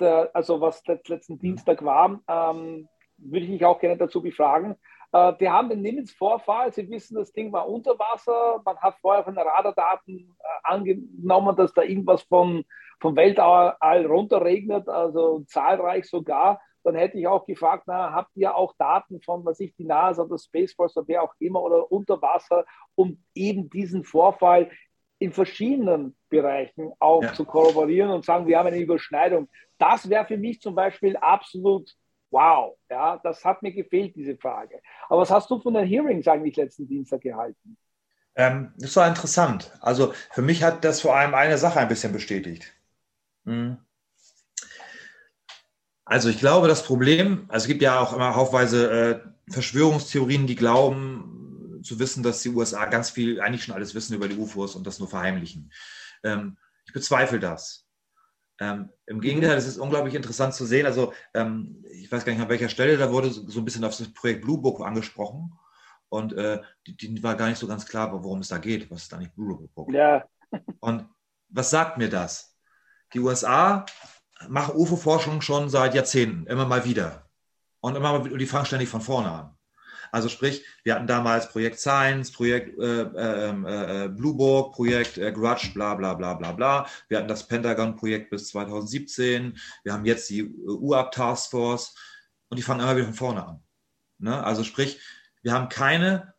Der, also was letzten Dienstag war, ähm, würde ich mich auch gerne dazu befragen. Äh, die haben den Nimitz-Vorfall. Sie wissen, das Ding war unter Wasser. Man hat vorher von den Radardaten äh, angenommen, dass da irgendwas von, vom Weltall runterregnet, also zahlreich sogar. Dann hätte ich auch gefragt, na, habt ihr auch Daten von, was ich, die NASA oder Space Force oder wer auch immer oder unter Wasser, um eben diesen Vorfall in verschiedenen Bereichen auch ja. zu korroborieren und sagen, wir haben eine Überschneidung. Das wäre für mich zum Beispiel absolut wow, ja, das hat mir gefehlt, diese Frage. Aber was hast du von den Hearings eigentlich letzten Dienstag gehalten? Ähm, das war interessant. Also für mich hat das vor allem eine Sache ein bisschen bestätigt. Mhm. Also ich glaube, das Problem, also es gibt ja auch immer haufweise äh, Verschwörungstheorien, die glauben zu wissen, dass die USA ganz viel, eigentlich schon alles wissen über die UFOs und das nur verheimlichen. Ähm, ich bezweifle das. Ähm, Im Gegenteil, es ist unglaublich interessant zu sehen. Also, ähm, ich weiß gar nicht an welcher Stelle, da wurde so, ein bisschen auf das Projekt Blue Book angesprochen. Und äh, die, die, war gar nicht so ganz klar, worum es da geht. Was ist eigentlich Blue Book? Ja. Und was sagt mir das? Die USA machen UFO-Forschung schon seit Jahrzehnten, immer mal wieder. Und immer mal, die fangen ständig von vorne an. Also sprich, wir hatten damals Projekt Science, Projekt äh, ähm, äh, äh, Bluebook, Projekt äh, Grudge, bla bla bla bla bla. Wir hatten das Pentagon-Projekt bis 2017. Wir haben jetzt die äh, UAP Task Force und die fangen immer wieder von vorne an. Ne? Also sprich, wir haben keine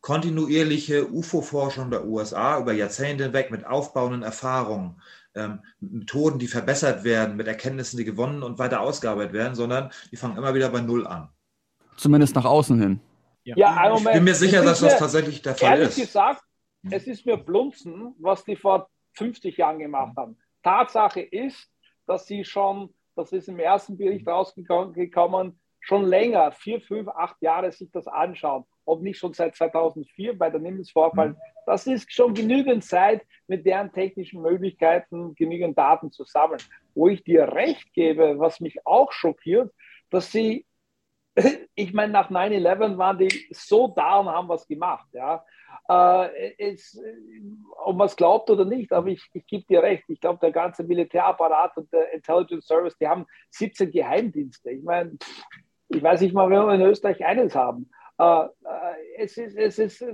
kontinuierliche UFO-Forschung der USA über Jahrzehnte hinweg mit aufbauenden Erfahrungen, ähm, Methoden, die verbessert werden, mit Erkenntnissen, die gewonnen und weiter ausgearbeitet werden, sondern die fangen immer wieder bei Null an. Zumindest nach außen hin. Ja, ja ich bin mir sicher, dass das tatsächlich der Fall ehrlich ist. Ehrlich gesagt, es ist mir Blunzen, was die vor 50 Jahren gemacht haben. Tatsache ist, dass sie schon, das ist im ersten Bericht rausgekommen, schon länger, vier, fünf, acht Jahre sich das anschauen. Ob nicht schon seit 2004 bei der Nimbus-Vorfall. Mhm. Das ist schon genügend Zeit, mit deren technischen Möglichkeiten genügend Daten zu sammeln. Wo ich dir recht gebe, was mich auch schockiert, dass sie, ich meine, nach 9-11 waren die so da und haben was gemacht. Ja. Äh, es, ob man es glaubt oder nicht, aber ich, ich gebe dir recht. Ich glaube, der ganze Militärapparat und der Intelligence Service, die haben 17 Geheimdienste. Ich meine, ich weiß nicht mal, wenn wir in Österreich eines haben. Äh, äh, es ist, es ist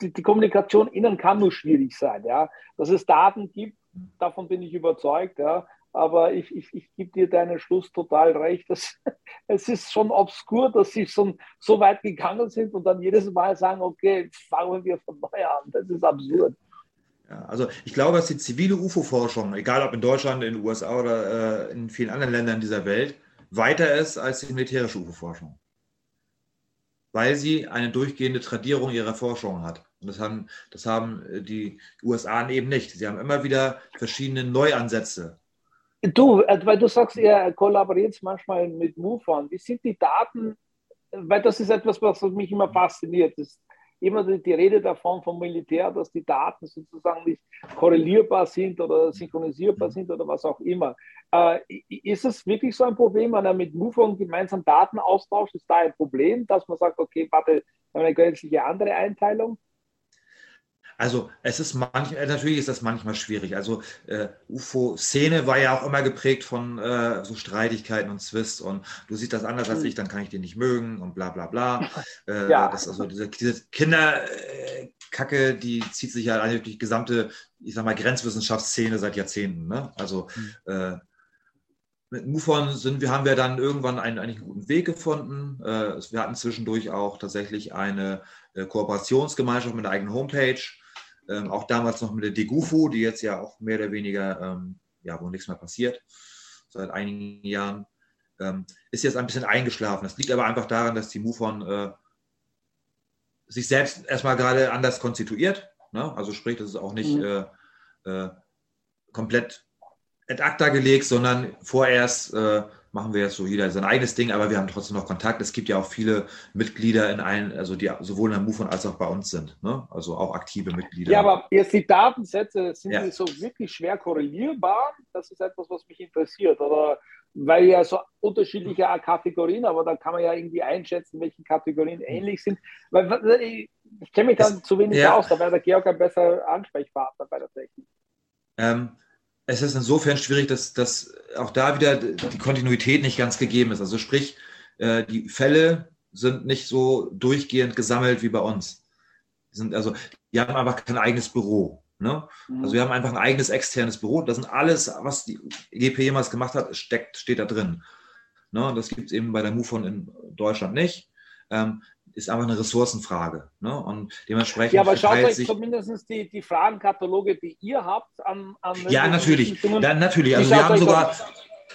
die Kommunikation innen kann nur schwierig sein. Ja? Dass es Daten gibt, davon bin ich überzeugt. Ja? Aber ich, ich, ich gebe dir deinen Schluss total recht. Dass, es ist schon obskur, dass sie schon so weit gegangen sind und dann jedes Mal sagen, okay, fangen wir von neu an. Das ist absurd. Ja, also ich glaube, dass die zivile UFO-Forschung, egal ob in Deutschland, in den USA oder äh, in vielen anderen Ländern dieser Welt, weiter ist als die militärische UFO-Forschung. Weil sie eine durchgehende Tradierung ihrer Forschung hat. Und das haben, das haben äh, die USA eben nicht. Sie haben immer wieder verschiedene Neuansätze. Du, äh, weil du sagst, ihr kollaboriert manchmal mit MUFON. Wie sind die Daten? Weil das ist etwas, was mich immer fasziniert. Das immer die Rede davon vom Militär, dass die Daten sozusagen nicht korrelierbar sind oder synchronisierbar mhm. sind oder was auch immer. Äh, ist es wirklich so ein Problem, wenn er mit MUFON gemeinsam Daten austauscht? Ist da ein Problem, dass man sagt, okay, warte, eine gänzliche andere Einteilung? Also es ist manch, äh, natürlich ist das manchmal schwierig. Also äh, UFO-Szene war ja auch immer geprägt von äh, so Streitigkeiten und Zwist und du siehst das anders als hm. ich, dann kann ich den nicht mögen und bla bla bla. Äh, ja. das, also diese, diese Kinderkacke, die zieht sich ja eigentlich durch die gesamte, ich sag mal, Grenzwissenschaftsszene seit Jahrzehnten. Ne? Also mhm. mit MUFON sind wir, haben wir dann irgendwann einen, eigentlich einen guten Weg gefunden. Äh, wir hatten zwischendurch auch tatsächlich eine Kooperationsgemeinschaft mit einer eigenen Homepage ähm, auch damals noch mit der Degufu, die jetzt ja auch mehr oder weniger, ähm, ja, wo nichts mehr passiert, seit einigen Jahren, ähm, ist jetzt ein bisschen eingeschlafen. Das liegt aber einfach daran, dass die MUFON äh, sich selbst erstmal gerade anders konstituiert. Ne? Also sprich, das ist auch nicht mhm. äh, äh, komplett ad acta gelegt, sondern vorerst äh, machen wir jetzt so jeder sein eigenes Ding, aber wir haben trotzdem noch Kontakt. Es gibt ja auch viele Mitglieder in allen, also die sowohl in der MUFON als auch bei uns sind, ne? also auch aktive Mitglieder. Ja, aber jetzt die Datensätze, sind ja. die so wirklich schwer korrelierbar? Das ist etwas, was mich interessiert. Oder weil ja so unterschiedliche Kategorien, aber da kann man ja irgendwie einschätzen, welche Kategorien hm. ähnlich sind. Weil ich, ich kenne mich dann zu wenig ja. aus, da wäre der Georg ein besser Ansprechpartner bei der Technik. Ähm, es ist insofern schwierig, dass, dass auch da wieder die Kontinuität nicht ganz gegeben ist. Also sprich, äh, die Fälle sind nicht so durchgehend gesammelt wie bei uns. Die sind also, die haben einfach kein eigenes Büro. Ne? Mhm. Also wir haben einfach ein eigenes externes Büro. Das sind alles, was die GP jemals gemacht hat, steckt, steht da drin. Ne? Das gibt es eben bei der MUFON in Deutschland nicht. Ähm, ist einfach eine Ressourcenfrage. Ne? Und dementsprechend. Ja, aber schaut euch sich, zumindest die, die Fragenkataloge, die ihr habt, an. an ja, natürlich. Dann, natürlich. Also, wir haben sogar.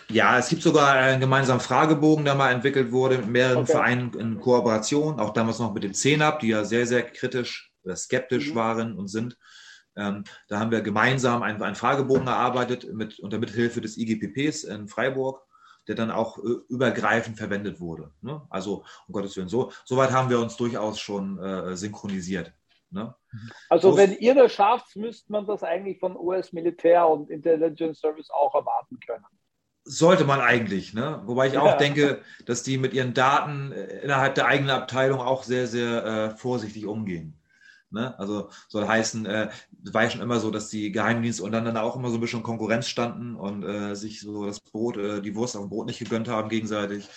Ja, es gibt sogar einen gemeinsamen Fragebogen, der mal entwickelt wurde mit mehreren okay. Vereinen in Kooperation, auch damals noch mit dem CENAP, die ja sehr, sehr kritisch oder skeptisch mhm. waren und sind. Ähm, da haben wir gemeinsam einen, einen Fragebogen erarbeitet mit, unter Mithilfe des IGPPs in Freiburg der dann auch äh, übergreifend verwendet wurde. Ne? Also um Gottes Willen, so, weit haben wir uns durchaus schon äh, synchronisiert. Ne? Also so, wenn ihr das schafft, müsste man das eigentlich von US-Militär und Intelligence Service auch erwarten können. Sollte man eigentlich, ne? Wobei ich auch ja. denke, dass die mit ihren Daten äh, innerhalb der eigenen Abteilung auch sehr, sehr äh, vorsichtig umgehen. Ne? Also soll heißen, äh, war ja schon immer so, dass die Geheimdienste untereinander auch immer so ein bisschen Konkurrenz standen und äh, sich so das Brot, äh, die Wurst auf dem Brot nicht gegönnt haben gegenseitig.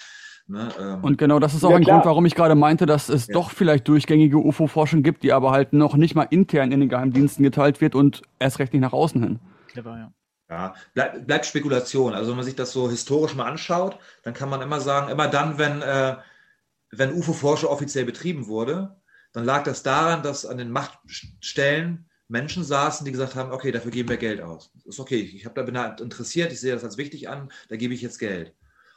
Ne? Ähm. Und genau das ist auch ja, ein klar. Grund, warum ich gerade meinte, dass es ja. doch vielleicht durchgängige UFO-Forschung gibt, die aber halt noch nicht mal intern in den Geheimdiensten geteilt wird und erst recht nicht nach außen hin. Clever, ja. Ja, bleib, bleibt Spekulation. Also wenn man sich das so historisch mal anschaut, dann kann man immer sagen, immer dann, wenn, äh, wenn UFO-Forschung offiziell betrieben wurde, dann lag das daran, dass an den Machtstellen Menschen saßen, die gesagt haben, okay, dafür geben wir Geld aus. Das ist okay, ich hab, da bin da interessiert, ich sehe das als wichtig an, da gebe ich jetzt Geld.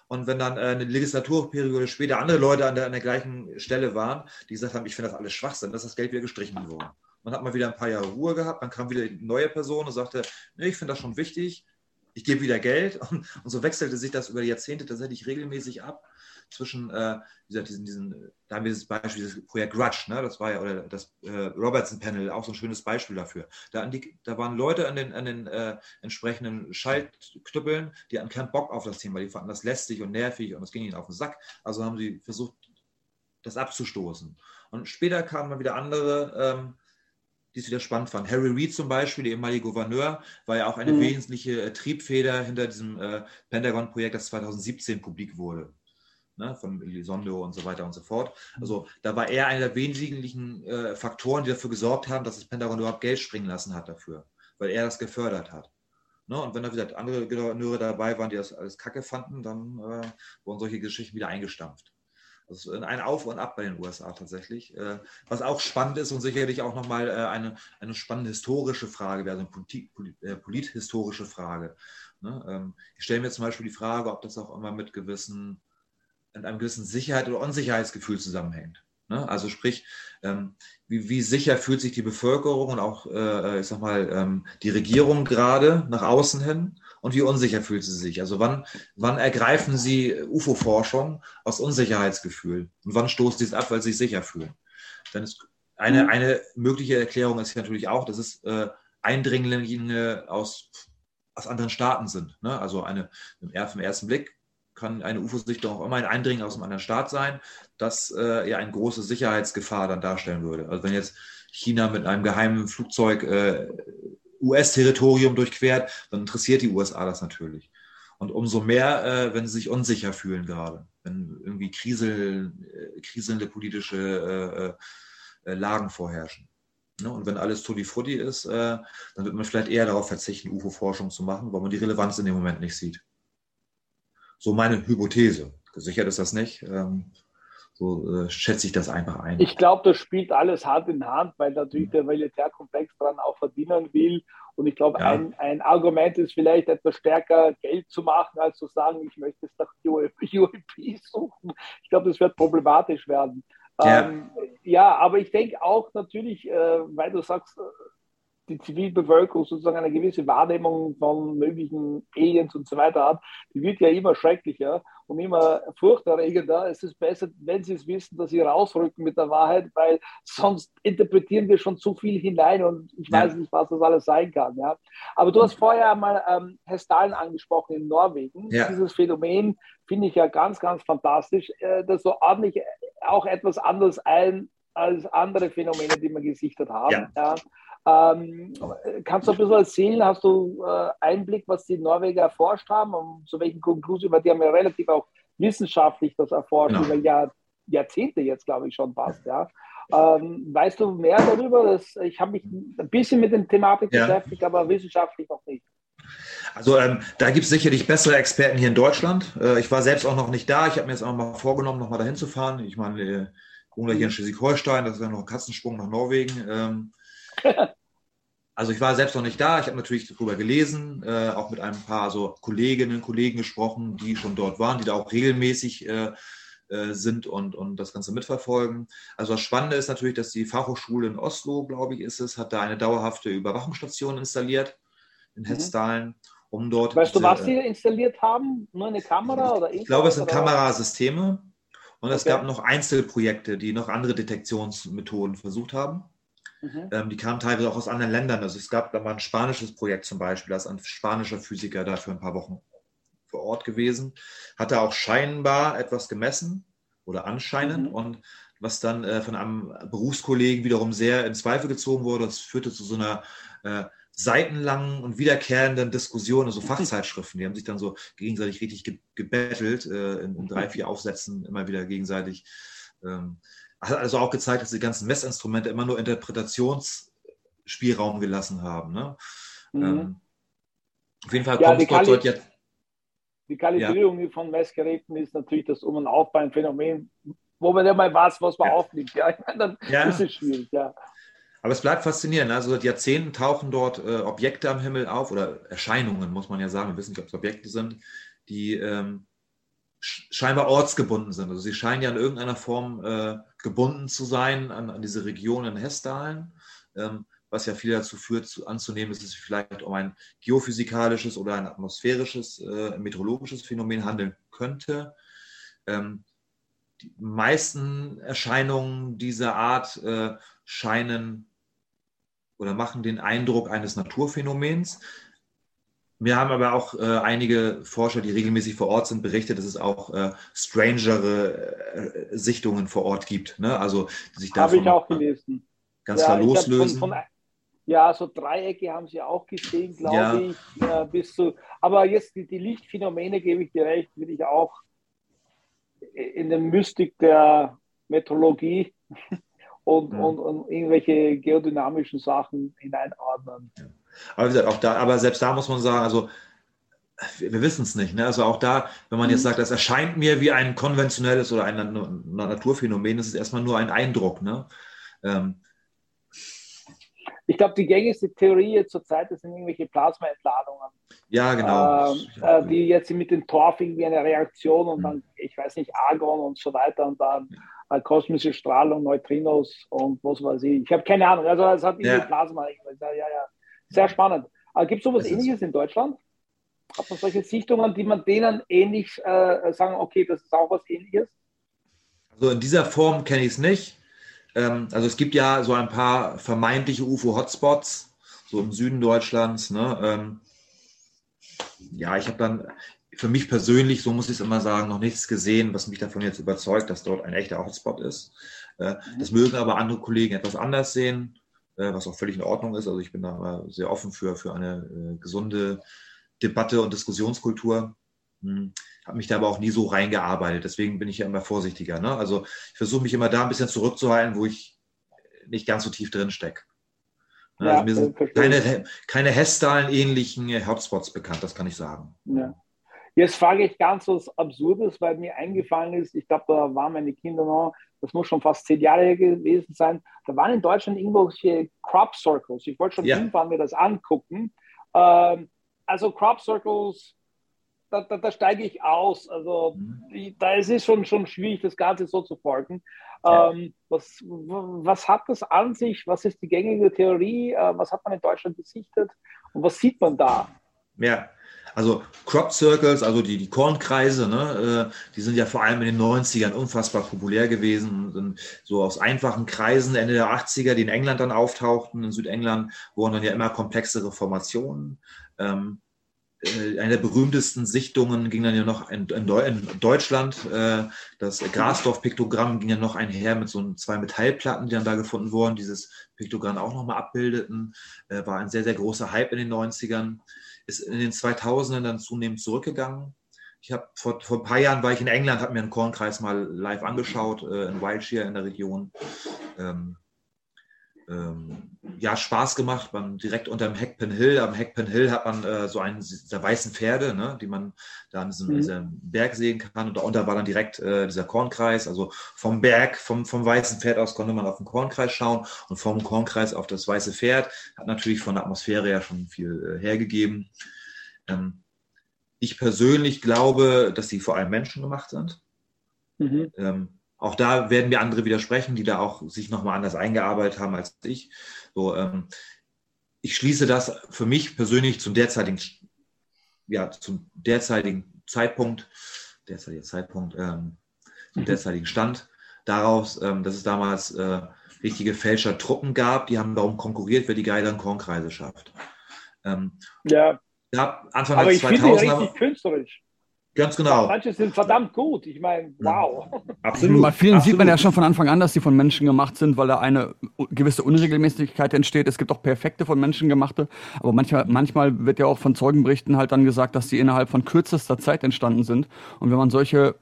Und wenn dann äh, eine Legislaturperiode später andere Leute an der, an der gleichen Stelle waren, die gesagt haben, ich finde das alles Schwachsinn, ist das Geld wieder gestrichen worden. Man hat mal wieder ein paar Jahre Ruhe gehabt, dann kam wieder eine neue Person und sagte, nee, ich finde das schon wichtig, ich gebe wieder Geld. Und, und, so wechselte sich das über die Jahrzehnte tatsächlich regelmäßig ab zwischen, äh, wie gesagt, diesen, diesen, da haben wir das Beispiel, das Projekt Grudge, ne? das war ja, oder das äh, Robertson-Panel, auch so ein schönes Beispiel dafür. Da, die, da waren Leute an den, an den äh, entsprechenden Schaltknüppeln, die hatten keinen Bock auf das Thema, die fanden das lästig und nervig und das ging ihnen auf den Sack. Also haben sie versucht, das abzustoßen. Und später kamen dann wieder andere, ähm, die es wieder spannend fanden. Harry Reid zum Beispiel, der ehemalige Gouverneur, war ja auch eine mhm. wesentliche äh, Triebfeder hinter diesem äh, Pentagon-Projekt, das 2017 publik wurde ne, von Elizondo und so weiter und so fort. Also da war er einer der wesentlichen äh, Faktoren, die dafür gesorgt haben, dass das Pentagon überhaupt Geld springen lassen hat dafür, weil er das gefördert hat. Ne, und wenn da wieder andere Gouverneure dabei waren, die das alles kacke fanden, dann äh, wurden solche Geschichten wieder eingestampft. Das ist ein Auf und Ab bei den USA tatsächlich. Äh, was auch spannend ist und sicherlich auch nochmal äh, eine, eine spannende historische Frage wäre, also eine Polit, Polit, äh, polithistorische Frage. Ne? Ähm, ich stelle mir zum Beispiel die Frage, ob das auch immer mit gewissen mit einem gewissen Sicherheit oder Unsicherheitsgefühl zusammenhängt. Ne? Also sprich, ähm, wie, wie, sicher fühlt sich die Bevölkerung und auch, äh, ich sag mal, ähm, die Regierung gerade nach außen hin und wie unsicher fühlt sie sich? Also wann, wann ergreifen sie UFO-Forschung aus Unsicherheitsgefühl und wann stoßen sie es ab, weil sie sich sicher fühlen? Dann ist eine, mhm. eine mögliche Erklärung ist natürlich auch, dass es äh, Eindringlinge aus, aus anderen Staaten sind. Ne? Also eine, im ersten Blick kann eine UFO-Sichtung auch immer ein Eindringen aus einem anderen Staat sein, das äh, ja eine große Sicherheitsgefahr dann darstellen würde. Also wenn jetzt China mit einem geheimen Flugzeug äh, US-Territorium durchquert, dann interessiert die USA das natürlich. Und umso mehr, äh, wenn sie sich unsicher fühlen gerade, wenn irgendwie krisel, äh, kriselnde politische äh, äh, Lagen vorherrschen. Ne? Und wenn alles tutti frutti ist, dann wird man vielleicht eher darauf verzichten, UFO-Forschung zu machen, weil man die Relevanz in dem Moment nicht sieht. So meine Hypothese. Gesichert ist das nicht. Ähm, so äh, schätze ich das einfach ein. Ich glaube, das spielt alles Hand in Hand, weil natürlich der Militärkomplex daran auch verdienen will. Und ich glaube, ja. ein, ein Argument ist vielleicht etwas stärker Geld zu machen, als zu sagen, ich möchte es nach UAP suchen. Ich glaube, das wird problematisch werden. Ja, ähm, ja aber ich denke auch natürlich, äh, weil du sagst, die Zivilbevölkerung sozusagen eine gewisse Wahrnehmung von möglichen Aliens und so weiter hat, die wird ja immer schrecklicher und immer furchterregender. Es ist besser, wenn sie es wissen, dass sie rausrücken mit der Wahrheit, weil sonst interpretieren wir schon zu viel hinein und ich ja. weiß nicht, was das alles sein kann. Ja. Aber du hast vorher einmal ähm, Hestalen angesprochen in Norwegen. Ja. Dieses Phänomen finde ich ja ganz, ganz fantastisch, äh, das so ordentlich auch etwas anders ein als andere Phänomene, die wir gesichtet haben. Ja. Ähm, kannst du ein bisschen erzählen, hast du äh, Einblick, was die Norweger erforscht haben und zu welchen Konklusionen, weil die haben ja relativ auch wissenschaftlich das erforscht, genau. über Jahr, Jahrzehnte jetzt, glaube ich, schon fast. Ja. Ähm, weißt du mehr darüber? Das, ich habe mich ein bisschen mit den Thematik ja. beschäftigt, aber wissenschaftlich noch nicht. Also ähm, da gibt es sicherlich bessere Experten hier in Deutschland. Äh, ich war selbst auch noch nicht da. Ich habe mir jetzt auch mal vorgenommen, noch mal dahin zu fahren. Ich meine, äh, wohne hier in. Schleswig-Holstein, das ist ja noch ein Katzensprung nach Norwegen. Ähm, also ich war selbst noch nicht da, ich habe natürlich darüber gelesen, äh, auch mit ein paar so Kolleginnen und Kollegen gesprochen, die schon dort waren, die da auch regelmäßig äh, äh, sind und, und das Ganze mitverfolgen. Also das Spannende ist natürlich, dass die Fachhochschule in Oslo, glaube ich, ist es, hat da eine dauerhafte Überwachungsstation installiert in mhm. Hetzdalen. Um dort weißt diese, du, was sie installiert haben? Nur eine Kamera oder Ich glaube, es sind Kamerasysteme und okay. es gab noch Einzelprojekte, die noch andere Detektionsmethoden versucht haben. Mhm. Ähm, die kamen teilweise auch aus anderen Ländern. Also es gab da mal ein spanisches Projekt zum Beispiel, da ist ein spanischer Physiker da für ein paar Wochen vor Ort gewesen, hat da auch scheinbar etwas gemessen oder anscheinend mhm. und was dann äh, von einem Berufskollegen wiederum sehr in Zweifel gezogen wurde. Das führte zu so einer äh, seitenlangen und wiederkehrenden Diskussion, also Fachzeitschriften, die haben sich dann so gegenseitig richtig ge gebettelt, äh, in, in, drei, vier Aufsätzen immer wieder gegenseitig. Ähm, hat also auch gezeigt, dass die ganzen Messinstrumente immer nur Interpretationsspielraum gelassen haben. Ne? Mhm. Ähm, auf jeden Fall ja, kommt es dort jetzt. Die Kalibrierung ja. von Messgeräten ist natürlich das Um- und Auf beim Phänomen, wo man ja mal weiß, was man ja. aufnimmt. Ja, dann ja. ist es schwierig, ja. Aber es bleibt faszinierend. Also seit Jahrzehnten tauchen dort äh, Objekte am Himmel auf oder Erscheinungen, muss man ja sagen. Wir wissen nicht, ob es Objekte sind, die ähm, scheinbar ortsgebunden sind. Also sie scheinen ja in irgendeiner Form äh, gebunden zu sein an, an diese Region in Hessdalen, ähm, was ja viel dazu führt, zu, anzunehmen, dass es sich vielleicht um ein geophysikalisches oder ein atmosphärisches, äh, meteorologisches Phänomen handeln könnte. Ähm, die meisten Erscheinungen dieser Art äh, scheinen oder machen den Eindruck eines Naturphänomens. Wir haben aber auch äh, einige Forscher, die regelmäßig vor Ort sind, berichtet, dass es auch äh, strangere äh, Sichtungen vor Ort gibt. Ne? Also sich Habe ich auch gelesen. Ganz ja, klar loslösen. Von, von, ja, so Dreiecke haben sie auch gesehen, glaube ja. ich. Äh, bis zu, aber jetzt die, die Lichtphänomene, gebe ich dir recht, will ich auch in der Mystik der Metrologie und, mhm. und, und irgendwelche geodynamischen Sachen hineinordnen. Ja. Aber wie gesagt, auch da, aber selbst da muss man sagen, also wir, wissen es nicht. Ne? Also auch da, wenn man jetzt mhm. sagt, das erscheint mir wie ein konventionelles oder ein, ein Naturphänomen, das ist erstmal nur ein Eindruck. Ne? Ähm, ich glaube, die gängigste Theorie zurzeit sind irgendwelche Plasmaentladungen. Ja, genau. Äh, die jetzt mit dem Torf irgendwie eine Reaktion und mhm. dann, ich weiß nicht, Argon und so weiter und dann äh, kosmische Strahlung, Neutrinos und was weiß ich. Ich habe keine Ahnung. Also es hat irgendwie ja. Plasma. Ja, ja, ja. Sehr spannend. Äh, Gibt es sowas ähnliches in Deutschland? Hat man solche Sichtungen, die man denen ähnlich äh, sagen, okay, das ist auch was ähnliches? Also in dieser Form kenne ich es nicht. Ähm, also es gibt ja so ein paar vermeintliche UFO-Hotspots, so im Süden Deutschlands. Ne? Ähm, ja, ich habe dann für mich persönlich, so muss ich es immer sagen, noch nichts gesehen, was mich davon jetzt überzeugt, dass dort ein echter Hotspot ist. Äh, das mögen aber andere Kollegen etwas anders sehen, was auch völlig in Ordnung ist. Also ich bin da sehr offen für, für eine äh, gesunde Debatte und Diskussionskultur. Hm. Habe mich da aber auch nie so reingearbeitet. Deswegen bin ich ja immer vorsichtiger. Ne? Also ich versuche mich immer da ein bisschen zurückzuhalten, wo ich nicht ganz so tief drin stecke. Ne? Ja, also mir sind keine, keine Hessdalen-ähnlichen Hotspots bekannt, das kann ich sagen. Ja. Jetzt frage ich ganz was Absurdes, weil mir eingefallen ist, ich glaube, da waren meine Kinder noch, das muss schon fast zehn Jahre gewesen sein, da waren in Deutschland irgendwelche Crop Circles. Ich wollte schon ja. hinfahren, mir das angucken. Ähm, also Crop Circles, da, da, da, steige ich aus. Also mhm. da ist es schon, schon schwierig, das Ganze so zu folgen. Ja. Ähm, was, was hat das an sich? Was ist die gängige Theorie? Äh, was hat man in Deutschland gesichtet? Und was sieht man da? Ja, also Crop Circles, also die, die Kornkreise, ne, äh, die sind ja vor allem in den 90ern unfassbar populär gewesen. Sind so aus einfachen Kreisen Ende der 80er, die in England dann auftauchten, in Südengland, wurden dann ja immer komplexere Formationen. Ähm, äh, eine der berühmtesten Sichtungen ging dann ja noch in, in, in Deutschland. Äh, das Grasdorf-Piktogramm ging ja noch einher mit so zwei Metallplatten, die dann da gefunden wurden, dieses Piktogramm auch nochmal abbildeten. War ein sehr, sehr großer Hype in den 90ern ist in den 2000ern dann zunehmend zurückgegangen. Ich habe vor, vor ein paar Jahren war ich in England, habe mir einen Kornkreis mal live angeschaut, äh, in Wiltshire in der Region. Ähm, ähm, ja, Spaß gemacht. Man direkt unter dem Hackpin Hill. Am Hackpin Hill hat man äh, so einen der weißen Pferde, ne, die man da an diesem, mhm. diesem, Berg sehen kann. Und darunter war dann direkt äh, dieser Kornkreis. Also vom Berg, vom, vom weißen Pferd aus konnte man auf den Kornkreis schauen und vom Kornkreis auf das weiße Pferd. Hat natürlich von der Atmosphäre ja schon viel äh, hergegeben. Ähm, ich persönlich glaube, dass die vor allem Menschen gemacht sind. Mhm. Ähm, auch da werden mir andere widersprechen, die da auch sich nochmal anders eingearbeitet haben als ich. So, ähm, ich schließe das für mich persönlich zum derzeitigen, ja, zum derzeitigen Zeitpunkt, derzeitiger Zeitpunkt, ähm, zum mhm. derzeitigen Stand daraus, ähm, dass es damals äh, richtige Fälscher-Truppen gab, die haben darum konkurriert, wer die geileren Kornkreise schafft. Ähm, ja. ja. Anfang Aber ich 2000 finde richtig künstlerisch. Ganz genau. Manche sind verdammt gut. Ich meine, wow. Absolut. Bei vielen Absolut. sieht man ja schon von Anfang an, dass sie von Menschen gemacht sind, weil da eine gewisse Unregelmäßigkeit entsteht. Es gibt auch perfekte von Menschen gemachte, aber manchmal, manchmal wird ja auch von Zeugenberichten halt dann gesagt, dass sie innerhalb von kürzester Zeit entstanden sind. Und wenn man solche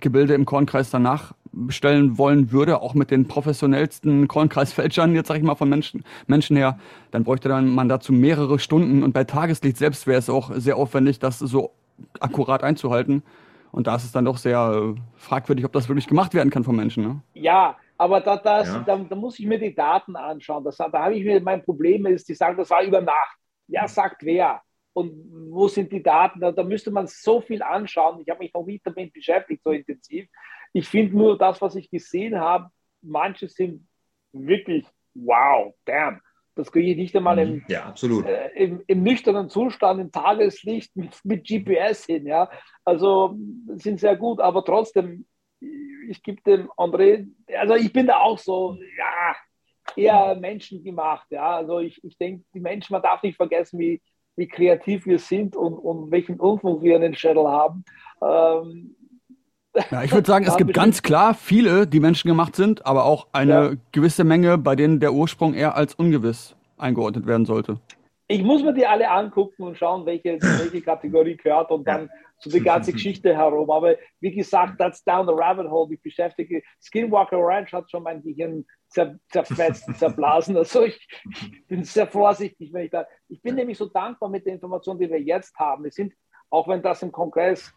Gebilde im Kornkreis danach bestellen wollen würde, auch mit den professionellsten Kornkreisfälschern, jetzt sag ich mal von Menschen, Menschen her, dann bräuchte dann man dazu mehrere Stunden und bei Tageslicht selbst wäre es auch sehr aufwendig, das so akkurat einzuhalten. Und da ist es dann doch sehr äh, fragwürdig, ob das wirklich gemacht werden kann von Menschen. Ne? Ja, aber da, das, ja. Da, da, muss ich mir die Daten anschauen. Das, da habe ich mir mein Problem ist, die sagen, das war über Nacht. Ja, sagt wer? Und wo sind die Daten? Da, da müsste man so viel anschauen. Ich habe mich noch nie damit beschäftigt, so intensiv. Ich finde nur das, was ich gesehen habe, manche sind wirklich wow, damn. Das kriege ich nicht einmal im, mhm. ja. Äh, im, im, nüchternen Zustand, im Tageslicht mit, mit GPS hin. Ja? Also sind sehr gut, aber trotzdem, ich gebe dem André, also ich bin da auch so, ja, eher menschengemacht. Ja? Also ich, ich denke, die Menschen, man darf nicht vergessen, wie, wie kreativ wir sind und, und welchen Unfug wir in den Schädel haben. Ähm, ja, ich würde sagen, es gibt ganz klar viele, die menschengemacht sind, aber auch eine ja. gewisse Menge, bei denen der Ursprung eher als ungewiss eingeordnet werden sollte. Ich muss mir die alle angucken und schauen, welche, welche Kategorie gehört und dann so die ganze Geschichte herum. Aber wie gesagt, that's down the rabbit hole. Ich beschäftige, Skinwalker Ranch hat schon mein Gehirn zer, zerfetzt, zerblasen. Also ich, ich, bin sehr vorsichtig, wenn ich da. Ich bin nämlich so dankbar mit der Information, die wir jetzt haben. Wir sind, auch wenn das im Kongress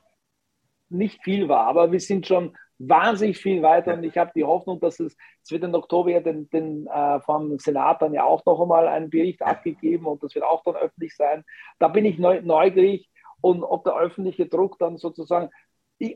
nicht viel war, aber wir sind schon wahnsinnig viel weiter und ich habe die Hoffnung, dass es, es wird im Oktober ja den, den, äh, vom Senat dann ja auch noch einmal einen Bericht abgegeben und das wird auch dann öffentlich sein. Da bin ich neu, neugierig und ob der öffentliche Druck dann sozusagen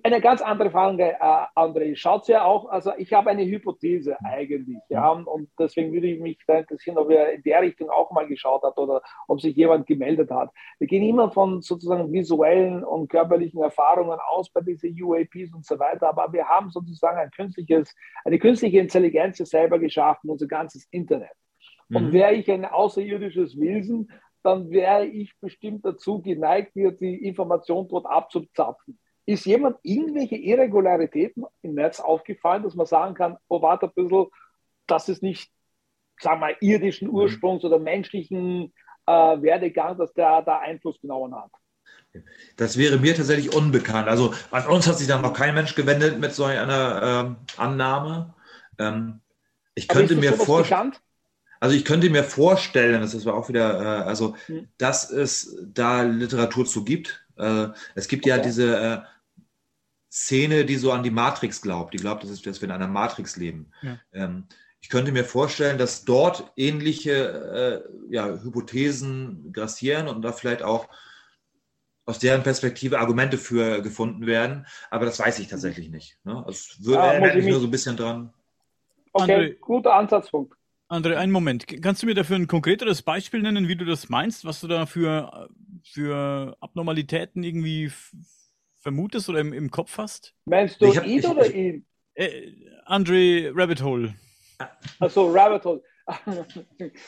eine ganz andere Frage, äh, André. Schaut ja auch, also ich habe eine Hypothese eigentlich, ja, und deswegen würde ich mich da interessieren, ob er in der Richtung auch mal geschaut hat oder ob sich jemand gemeldet hat. Wir gehen immer von sozusagen visuellen und körperlichen Erfahrungen aus bei diesen UAPs und so weiter, aber wir haben sozusagen ein künstliches, eine künstliche Intelligenz selber geschaffen, unser ganzes Internet. Und mhm. wäre ich ein außerirdisches Wesen, dann wäre ich bestimmt dazu geneigt, mir die Information dort abzuzapfen. Ist jemand irgendwelche Irregularitäten im Netz aufgefallen, dass man sagen kann, oh, warte ein bisschen, das ist nicht, sagen wir, irdischen mhm. Ursprungs oder menschlichen äh, Werdegang, dass der da Einfluss genommen hat? Das wäre mir tatsächlich unbekannt. Also an uns hat sich da noch kein Mensch gewendet mit so einer ähm, Annahme. Ähm, ich könnte mir vorstellen. Also ich könnte mir vorstellen, das ist auch wieder, äh, also hm. dass es da Literatur zu gibt. Äh, es gibt okay. ja diese äh, Szene, die so an die Matrix glaubt. Die glaubt, dass, wir in einer Matrix leben. Ja. Ähm, ich könnte mir vorstellen, dass dort ähnliche äh, ja, Hypothesen grassieren und da vielleicht auch aus deren Perspektive Argumente für gefunden werden. Aber das weiß ich tatsächlich nicht. Ne? Also es würde, ja, erinnert mich nur so ein bisschen dran. Okay, André, guter Ansatzpunkt. André, einen Moment. Kannst du mir dafür ein konkreteres Beispiel nennen, wie du das meinst, was du da für, für Abnormalitäten irgendwie vermutest oder im, im Kopf hast? Meinst du hab, ihn ich, oder ich, ihn? Äh, Andre Rabbit Hole. Also Rabbit Hole.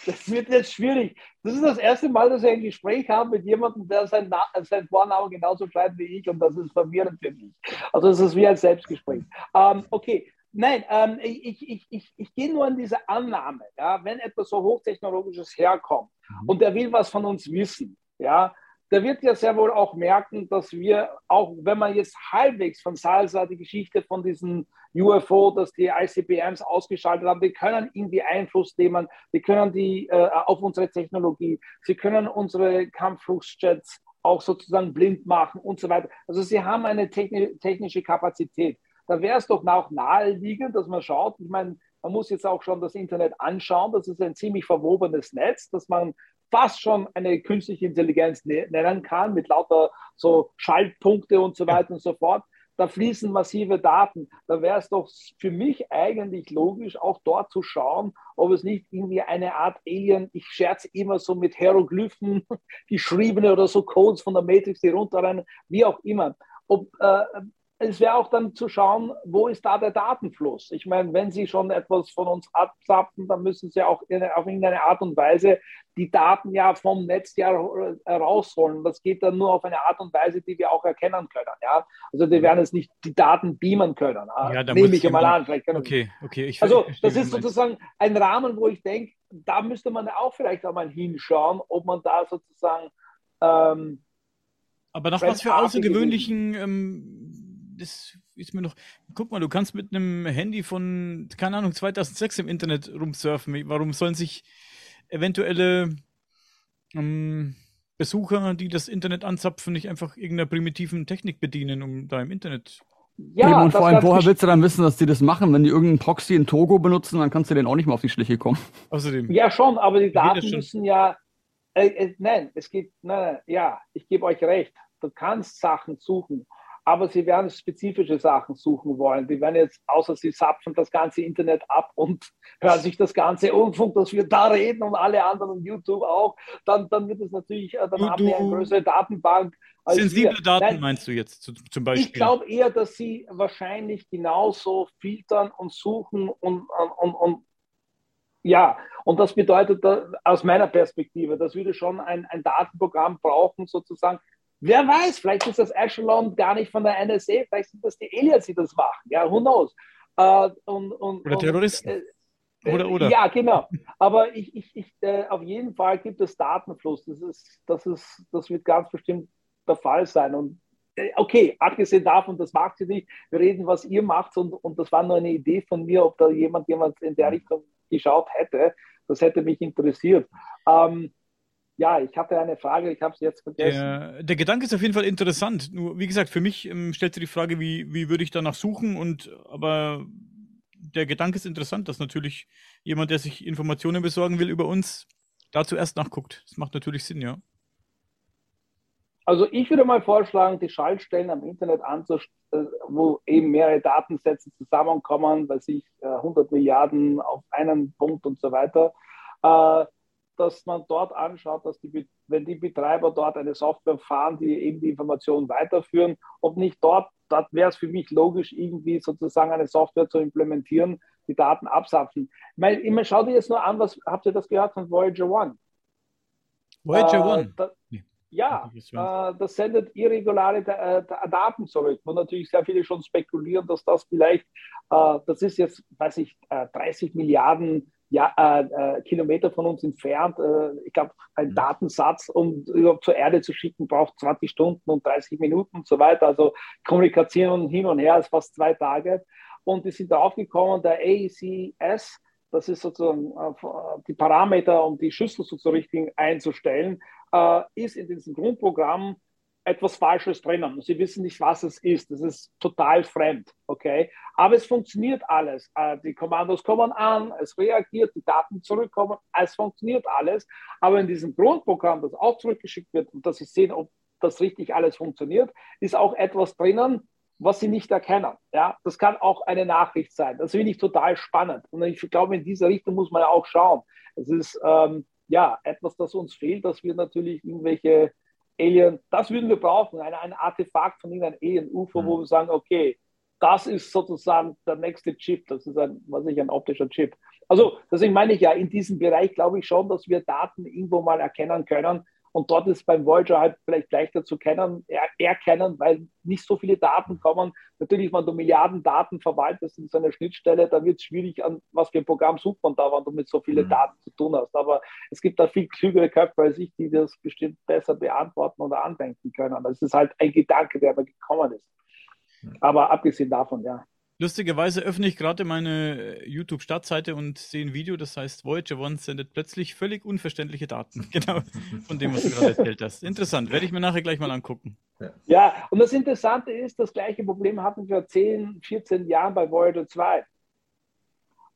Das wird jetzt schwierig. Das ist das erste Mal, dass ich ein Gespräch habe mit jemandem, der seinen, sein Vornamen genauso schreibt wie ich und das ist verwirrend für mich. Also es ist wie ein Selbstgespräch. Ähm, okay, nein, ähm, ich, ich, ich, ich gehe nur an diese Annahme, ja, wenn etwas so Hochtechnologisches herkommt mhm. und er will was von uns wissen, ja, der wird ja sehr wohl auch merken, dass wir, auch wenn man jetzt halbwegs von Salsa die Geschichte von diesen UFO, dass die ICBMs ausgeschaltet haben, die können irgendwie Einfluss nehmen, die können die äh, auf unsere Technologie, sie können unsere Kampfflugjets auch sozusagen blind machen und so weiter. Also sie haben eine technische Kapazität. Da wäre es doch auch naheliegend, dass man schaut, ich meine, man muss jetzt auch schon das Internet anschauen. Das ist ein ziemlich verwobenes Netz, dass man fast schon eine künstliche Intelligenz ne-, nennen kann, mit lauter so Schaltpunkte und so weiter und so fort. Da fließen massive Daten. Da wäre es doch für mich eigentlich logisch, auch dort zu schauen, ob es nicht irgendwie eine Art Alien, ich scherze immer so mit Hieroglyphen geschriebene oder so Codes von der Matrix, die runterrennen, wie auch immer. Ob, äh, es wäre auch dann zu schauen, wo ist da der Datenfluss? Ich meine, wenn Sie schon etwas von uns abzapfen, dann müssen Sie auch in, auf irgendeine Art und Weise die Daten ja vom Netz ja rausholen. Das geht dann nur auf eine Art und Weise, die wir auch erkennen können. Ja? Also die werden es nicht die Daten beamen können. Ja, Nehme ich mal an. Vielleicht können okay, okay. Ich, also ich das ist sozusagen ein Rahmen, wo ich denke, da müsste man auch vielleicht einmal hinschauen, ob man da sozusagen ähm, aber nach was für außergewöhnlichen ähm, das ist mir noch. Guck mal, du kannst mit einem Handy von, keine Ahnung, 2006 im Internet rumsurfen. Warum sollen sich eventuelle ähm, Besucher, die das Internet anzapfen, nicht einfach irgendeiner primitiven Technik bedienen, um da im Internet. Ja, Eben, und vor allem, woher willst du dann wissen, dass die das machen? Wenn die irgendeinen Proxy in Togo benutzen, dann kannst du denen auch nicht mehr auf die Schliche kommen. Außerdem. Ja, schon, aber die Daten müssen ja. Äh, äh, nein, es gibt. Nein, nein, ja, ich gebe euch recht. Du kannst Sachen suchen aber sie werden spezifische Sachen suchen wollen. Die werden jetzt, außer sie zapfen das ganze Internet ab und hören sich das ganze Unfunk, dass wir da reden und alle anderen YouTube auch, dann, dann wird es natürlich, äh, dann du, haben wir eine größere Datenbank. Sensible wir. Daten Nein, meinst du jetzt zum Beispiel? Ich glaube eher, dass sie wahrscheinlich genauso filtern und suchen und, und, und ja, und das bedeutet aus meiner Perspektive, das würde schon ein, ein Datenprogramm brauchen, sozusagen, Wer weiß, vielleicht ist das Echelon gar nicht von der NSA, vielleicht sind das die Aliens, die das machen. Ja, who knows? Äh, und, und, oder Terroristen. Und, äh, oder, oder. Ja, genau. Aber ich, ich, ich, äh, auf jeden Fall gibt es Datenfluss. Das, ist, das, ist, das wird ganz bestimmt der Fall sein. Und äh, okay, abgesehen davon, das macht sie nicht. Wir reden, was ihr macht. Und, und das war nur eine Idee von mir, ob da jemand, jemand in der Richtung geschaut hätte. Das hätte mich interessiert. Ähm, ja, ich hatte eine Frage, ich habe es jetzt vergessen. Der, der, Gedanke ist auf jeden Fall interessant. Nur, wie gesagt, für mich ähm, stellt sich die Frage, wie, wie würde ich danach suchen? Und aber der Gedanke ist interessant, dass natürlich jemand, der sich Informationen besorgen will über uns, da zuerst nachguckt. Das macht natürlich Sinn, ja. Also ich würde mal vorschlagen, die Schaltstellen am Internet anzustellen, äh, wo eben mehrere Datensätze zusammenkommen, weil sich 100 Milliarden auf einen Punkt und so weiter. Äh, dass man dort anschaut, dass die, wenn die Betreiber dort eine Software fahren, die eben die Informationen weiterführen, ob nicht dort, dort wäre es für mich logisch, irgendwie sozusagen eine Software zu implementieren, die Daten absapfen. Ich meine, ich meine, schau dir jetzt nur an, was habt ihr das gehört von Voyager One? Voyager äh, One? Da, nee. Ja, äh, das sendet irregulare äh, Daten zurück, wo natürlich sehr viele schon spekulieren, dass das vielleicht, äh, das ist jetzt, weiß ich, 30 äh, Milliarden ja, äh, äh, Kilometer von uns entfernt. Äh, ich glaube, ein mhm. Datensatz, um überhaupt zur Erde zu schicken, braucht 20 Stunden und 30 Minuten und so weiter. Also Kommunikation hin und her ist fast zwei Tage. Und die sind draufgekommen, der AECS, das ist sozusagen äh, die Parameter, um die Schüssel sozusagen richtig einzustellen, äh, ist in diesem Grundprogramm etwas Falsches drinnen. Sie wissen nicht, was es ist. Das ist total fremd, okay? Aber es funktioniert alles. Äh, die Kommandos kommen an, es reagiert, die Daten zurückkommen, es funktioniert alles. Aber in diesem Grundprogramm, das auch zurückgeschickt wird und dass Sie sehen, ob das richtig alles funktioniert, ist auch etwas drinnen, was Sie nicht erkennen. Ja, das kann auch eine Nachricht sein. Das finde ich total spannend. Und ich glaube, in diese Richtung muss man auch schauen. Es ist ähm, ja etwas, das uns fehlt, dass wir natürlich irgendwelche Alien, das würden wir brauchen, ein, ein Artefakt von irgendeinem Alien-UFO, mhm. wo wir sagen, okay, das ist sozusagen der nächste Chip, das ist ein, was ich, ein optischer Chip. Also deswegen meine ich ja, in diesem Bereich glaube ich schon, dass wir Daten irgendwo mal erkennen können, und dort ist beim Voyager halt vielleicht leichter zu kennen, er, erkennen, weil nicht so viele Daten kommen. Natürlich, wenn du Milliarden Daten verwaltest in so einer Schnittstelle, da wird es schwierig, an was für ein Programm sucht man da, wenn du mit so vielen mhm. Daten zu tun hast. Aber es gibt da viel klügere Köpfe als ich, die das bestimmt besser beantworten oder andenken können. Das ist halt ein Gedanke, der mir gekommen ist. Aber abgesehen davon, ja. Lustigerweise öffne ich gerade meine äh, YouTube-Startseite und sehe ein Video, das heißt Voyager One sendet plötzlich völlig unverständliche Daten. Genau, von dem, was du gerade erzählt hast. Interessant, werde ich mir nachher gleich mal angucken. Ja, und das Interessante ist, das gleiche Problem hatten wir 10, 14 Jahren bei Voyager 2.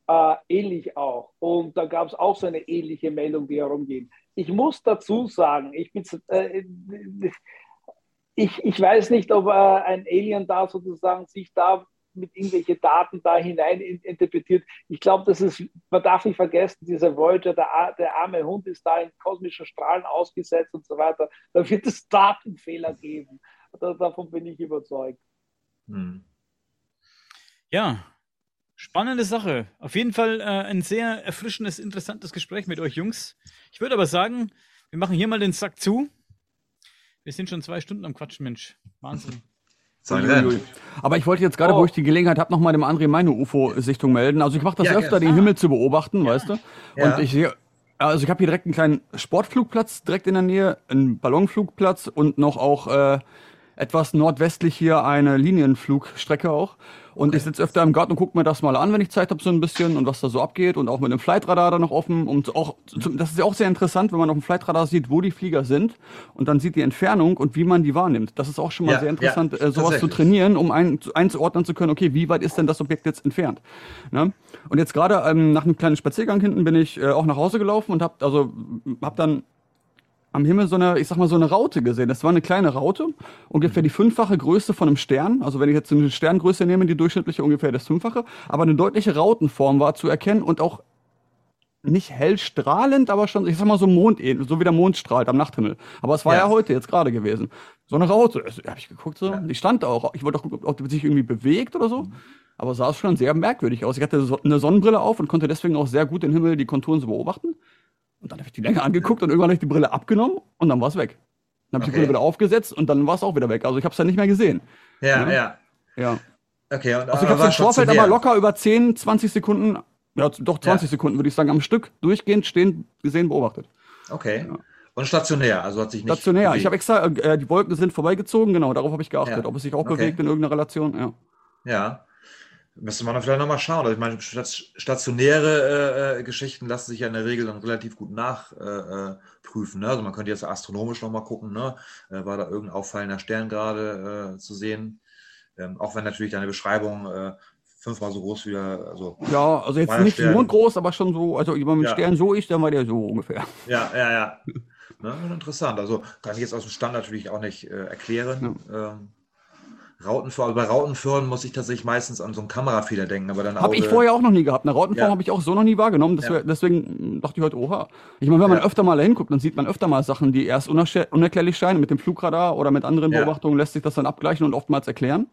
Äh, ähnlich auch. Und da gab es auch so eine ähnliche Meldung, die herumging. Ich muss dazu sagen, ich bin. Äh, ich, ich weiß nicht, ob äh, ein Alien da sozusagen sich da mit irgendwelche Daten da hinein interpretiert. Ich glaube, das ist, man darf nicht vergessen, dieser Voyager, der, der arme Hund ist da in kosmischen Strahlen ausgesetzt und so weiter. Da wird es Datenfehler geben. davon bin ich überzeugt. Hm. Ja, spannende Sache. Auf jeden Fall äh, ein sehr erfrischendes, interessantes Gespräch mit euch Jungs. Ich würde aber sagen, wir machen hier mal den Sack zu. Wir sind schon zwei Stunden am Quatschen, Mensch. Wahnsinn. Sein Aber ich wollte jetzt gerade, oh. wo ich die Gelegenheit habe, nochmal dem André meine UFO-Sichtung melden. Also ich mache das ja, öfter, den Himmel zu beobachten, weißt du? Und ich sehe, also ich habe hier direkt einen kleinen Sportflugplatz direkt in der Nähe, einen Ballonflugplatz und noch auch äh, etwas nordwestlich hier eine Linienflugstrecke auch. Und okay. ich sitze öfter im Garten und gucke mir das mal an, wenn ich Zeit habe, so ein bisschen und was da so abgeht und auch mit dem Flightradar da noch offen. Und auch, das ist ja auch sehr interessant, wenn man auf dem Flightradar sieht, wo die Flieger sind und dann sieht die Entfernung und wie man die wahrnimmt. Das ist auch schon mal ja, sehr interessant, ja, äh, sowas zu trainieren, um ein, einzuordnen zu können, okay, wie weit ist denn das Objekt jetzt entfernt? Ne? Und jetzt gerade ähm, nach einem kleinen Spaziergang hinten bin ich äh, auch nach Hause gelaufen und habe also hab dann am Himmel so eine, ich sag mal, so eine Raute gesehen. Das war eine kleine Raute, ungefähr die fünffache Größe von einem Stern. Also wenn ich jetzt eine Sterngröße nehme, die durchschnittliche ungefähr das fünffache, aber eine deutliche Rautenform war zu erkennen und auch nicht hell strahlend, aber schon, ich sag mal, so Mond, so wie der Mond strahlt am Nachthimmel. Aber es war ja, ja heute jetzt gerade gewesen. So eine Raute. Also, habe ich geguckt so. Ja. Die stand da auch. Ich wollte auch gucken, ob die sich irgendwie bewegt oder so. Aber sah es schon sehr merkwürdig aus. Ich hatte so eine Sonnenbrille auf und konnte deswegen auch sehr gut den Himmel, die Konturen so beobachten. Und dann habe ich die länger angeguckt und irgendwann habe ich die Brille abgenommen und dann war es weg. Dann habe ich okay. die Brille wieder aufgesetzt und dann war es auch wieder weg. Also ich habe es dann nicht mehr gesehen. Ja, ja. Ja. Okay, und, also ich habe im Vorfeld aber locker über 10, 20 Sekunden, ja doch 20 ja. Sekunden würde ich sagen, am Stück durchgehend stehen, gesehen, beobachtet. Okay. Ja. Und stationär, also hat sich nicht. Stationär, bewegt. ich habe extra, äh, die Wolken sind vorbeigezogen, genau, darauf habe ich geachtet, ja. ob es sich auch okay. bewegt in irgendeiner Relation, ja. Ja. Müsste man dann vielleicht nochmal schauen. Also ich meine, stationäre äh, äh, Geschichten lassen sich ja in der Regel dann relativ gut nachprüfen. Äh, ne? Also man könnte jetzt astronomisch nochmal gucken, ne? Äh, war da irgendein auffallender Stern gerade äh, zu sehen? Ähm, auch wenn natürlich deine Beschreibung äh, fünfmal so groß wie der, also Ja, also jetzt nicht Stern. mondgroß, aber schon so, also wenn man mit ja. Stern so ist, dann war der so ungefähr. Ja, ja, ja. ne? Interessant. Also kann ich jetzt aus dem Stand natürlich auch nicht erklären. Ja. Ähm, Rautenform, bei Rautenfirmen muss ich tatsächlich meistens an so einen Kamerafehler denken, aber dann Habe ich vorher auch noch nie gehabt. Eine Rautenform ja. habe ich auch so noch nie wahrgenommen. Ja. deswegen dachte ich heute, oha. Ich meine, wenn man ja. öfter mal hinguckt, dann sieht man öfter mal Sachen, die erst unerklärlich scheinen. Mit dem Flugradar oder mit anderen Beobachtungen lässt sich das dann abgleichen und oftmals erklären.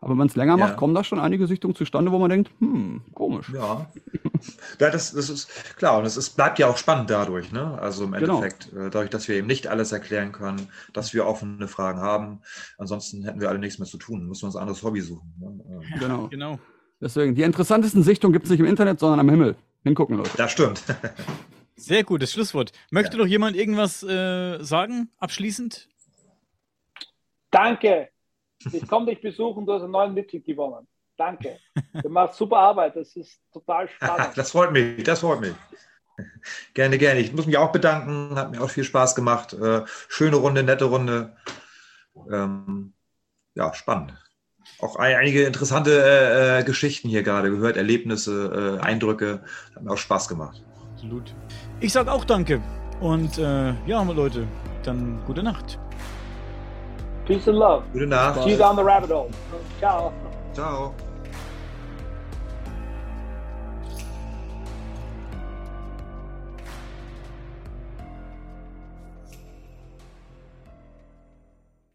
Aber wenn man es länger macht, kommen da schon einige Sichtungen zustande, wo man denkt, hm, komisch. Ja, ja das, das ist klar. Und es ist, bleibt ja auch spannend dadurch. Ne? Also im genau. Endeffekt, genau. dadurch, dass wir eben nicht alles erklären können, dass wir offene Fragen haben. Ansonsten hätten wir alle nichts mehr zu tun. Müssen wir uns ein anderes Hobby suchen. Ne? Genau. genau. Deswegen, die interessantesten Sichtungen gibt es nicht im Internet, sondern am Himmel. Hingucken, Leute. Das stimmt. Sehr gutes Schlusswort. Möchte ja. noch jemand irgendwas äh, sagen, abschließend? Danke. Ich komme dich besuchen, du hast einen neuen Mitglied gewonnen. Danke. Du machst super Arbeit, das ist total spannend. das freut mich, das freut mich. Gerne, gerne. Ich muss mich auch bedanken, hat mir auch viel Spaß gemacht. Äh, schöne Runde, nette Runde. Ähm, ja, spannend. Auch einige interessante äh, äh, Geschichten hier gerade gehört, Erlebnisse, Eindrücke. Hat mir auch Spaß gemacht. Absolut. Ich sage auch danke. Und äh, ja, Leute, dann gute Nacht. Peace and love. Gute Nacht. See you down the rabbit hole. Ciao. Ciao.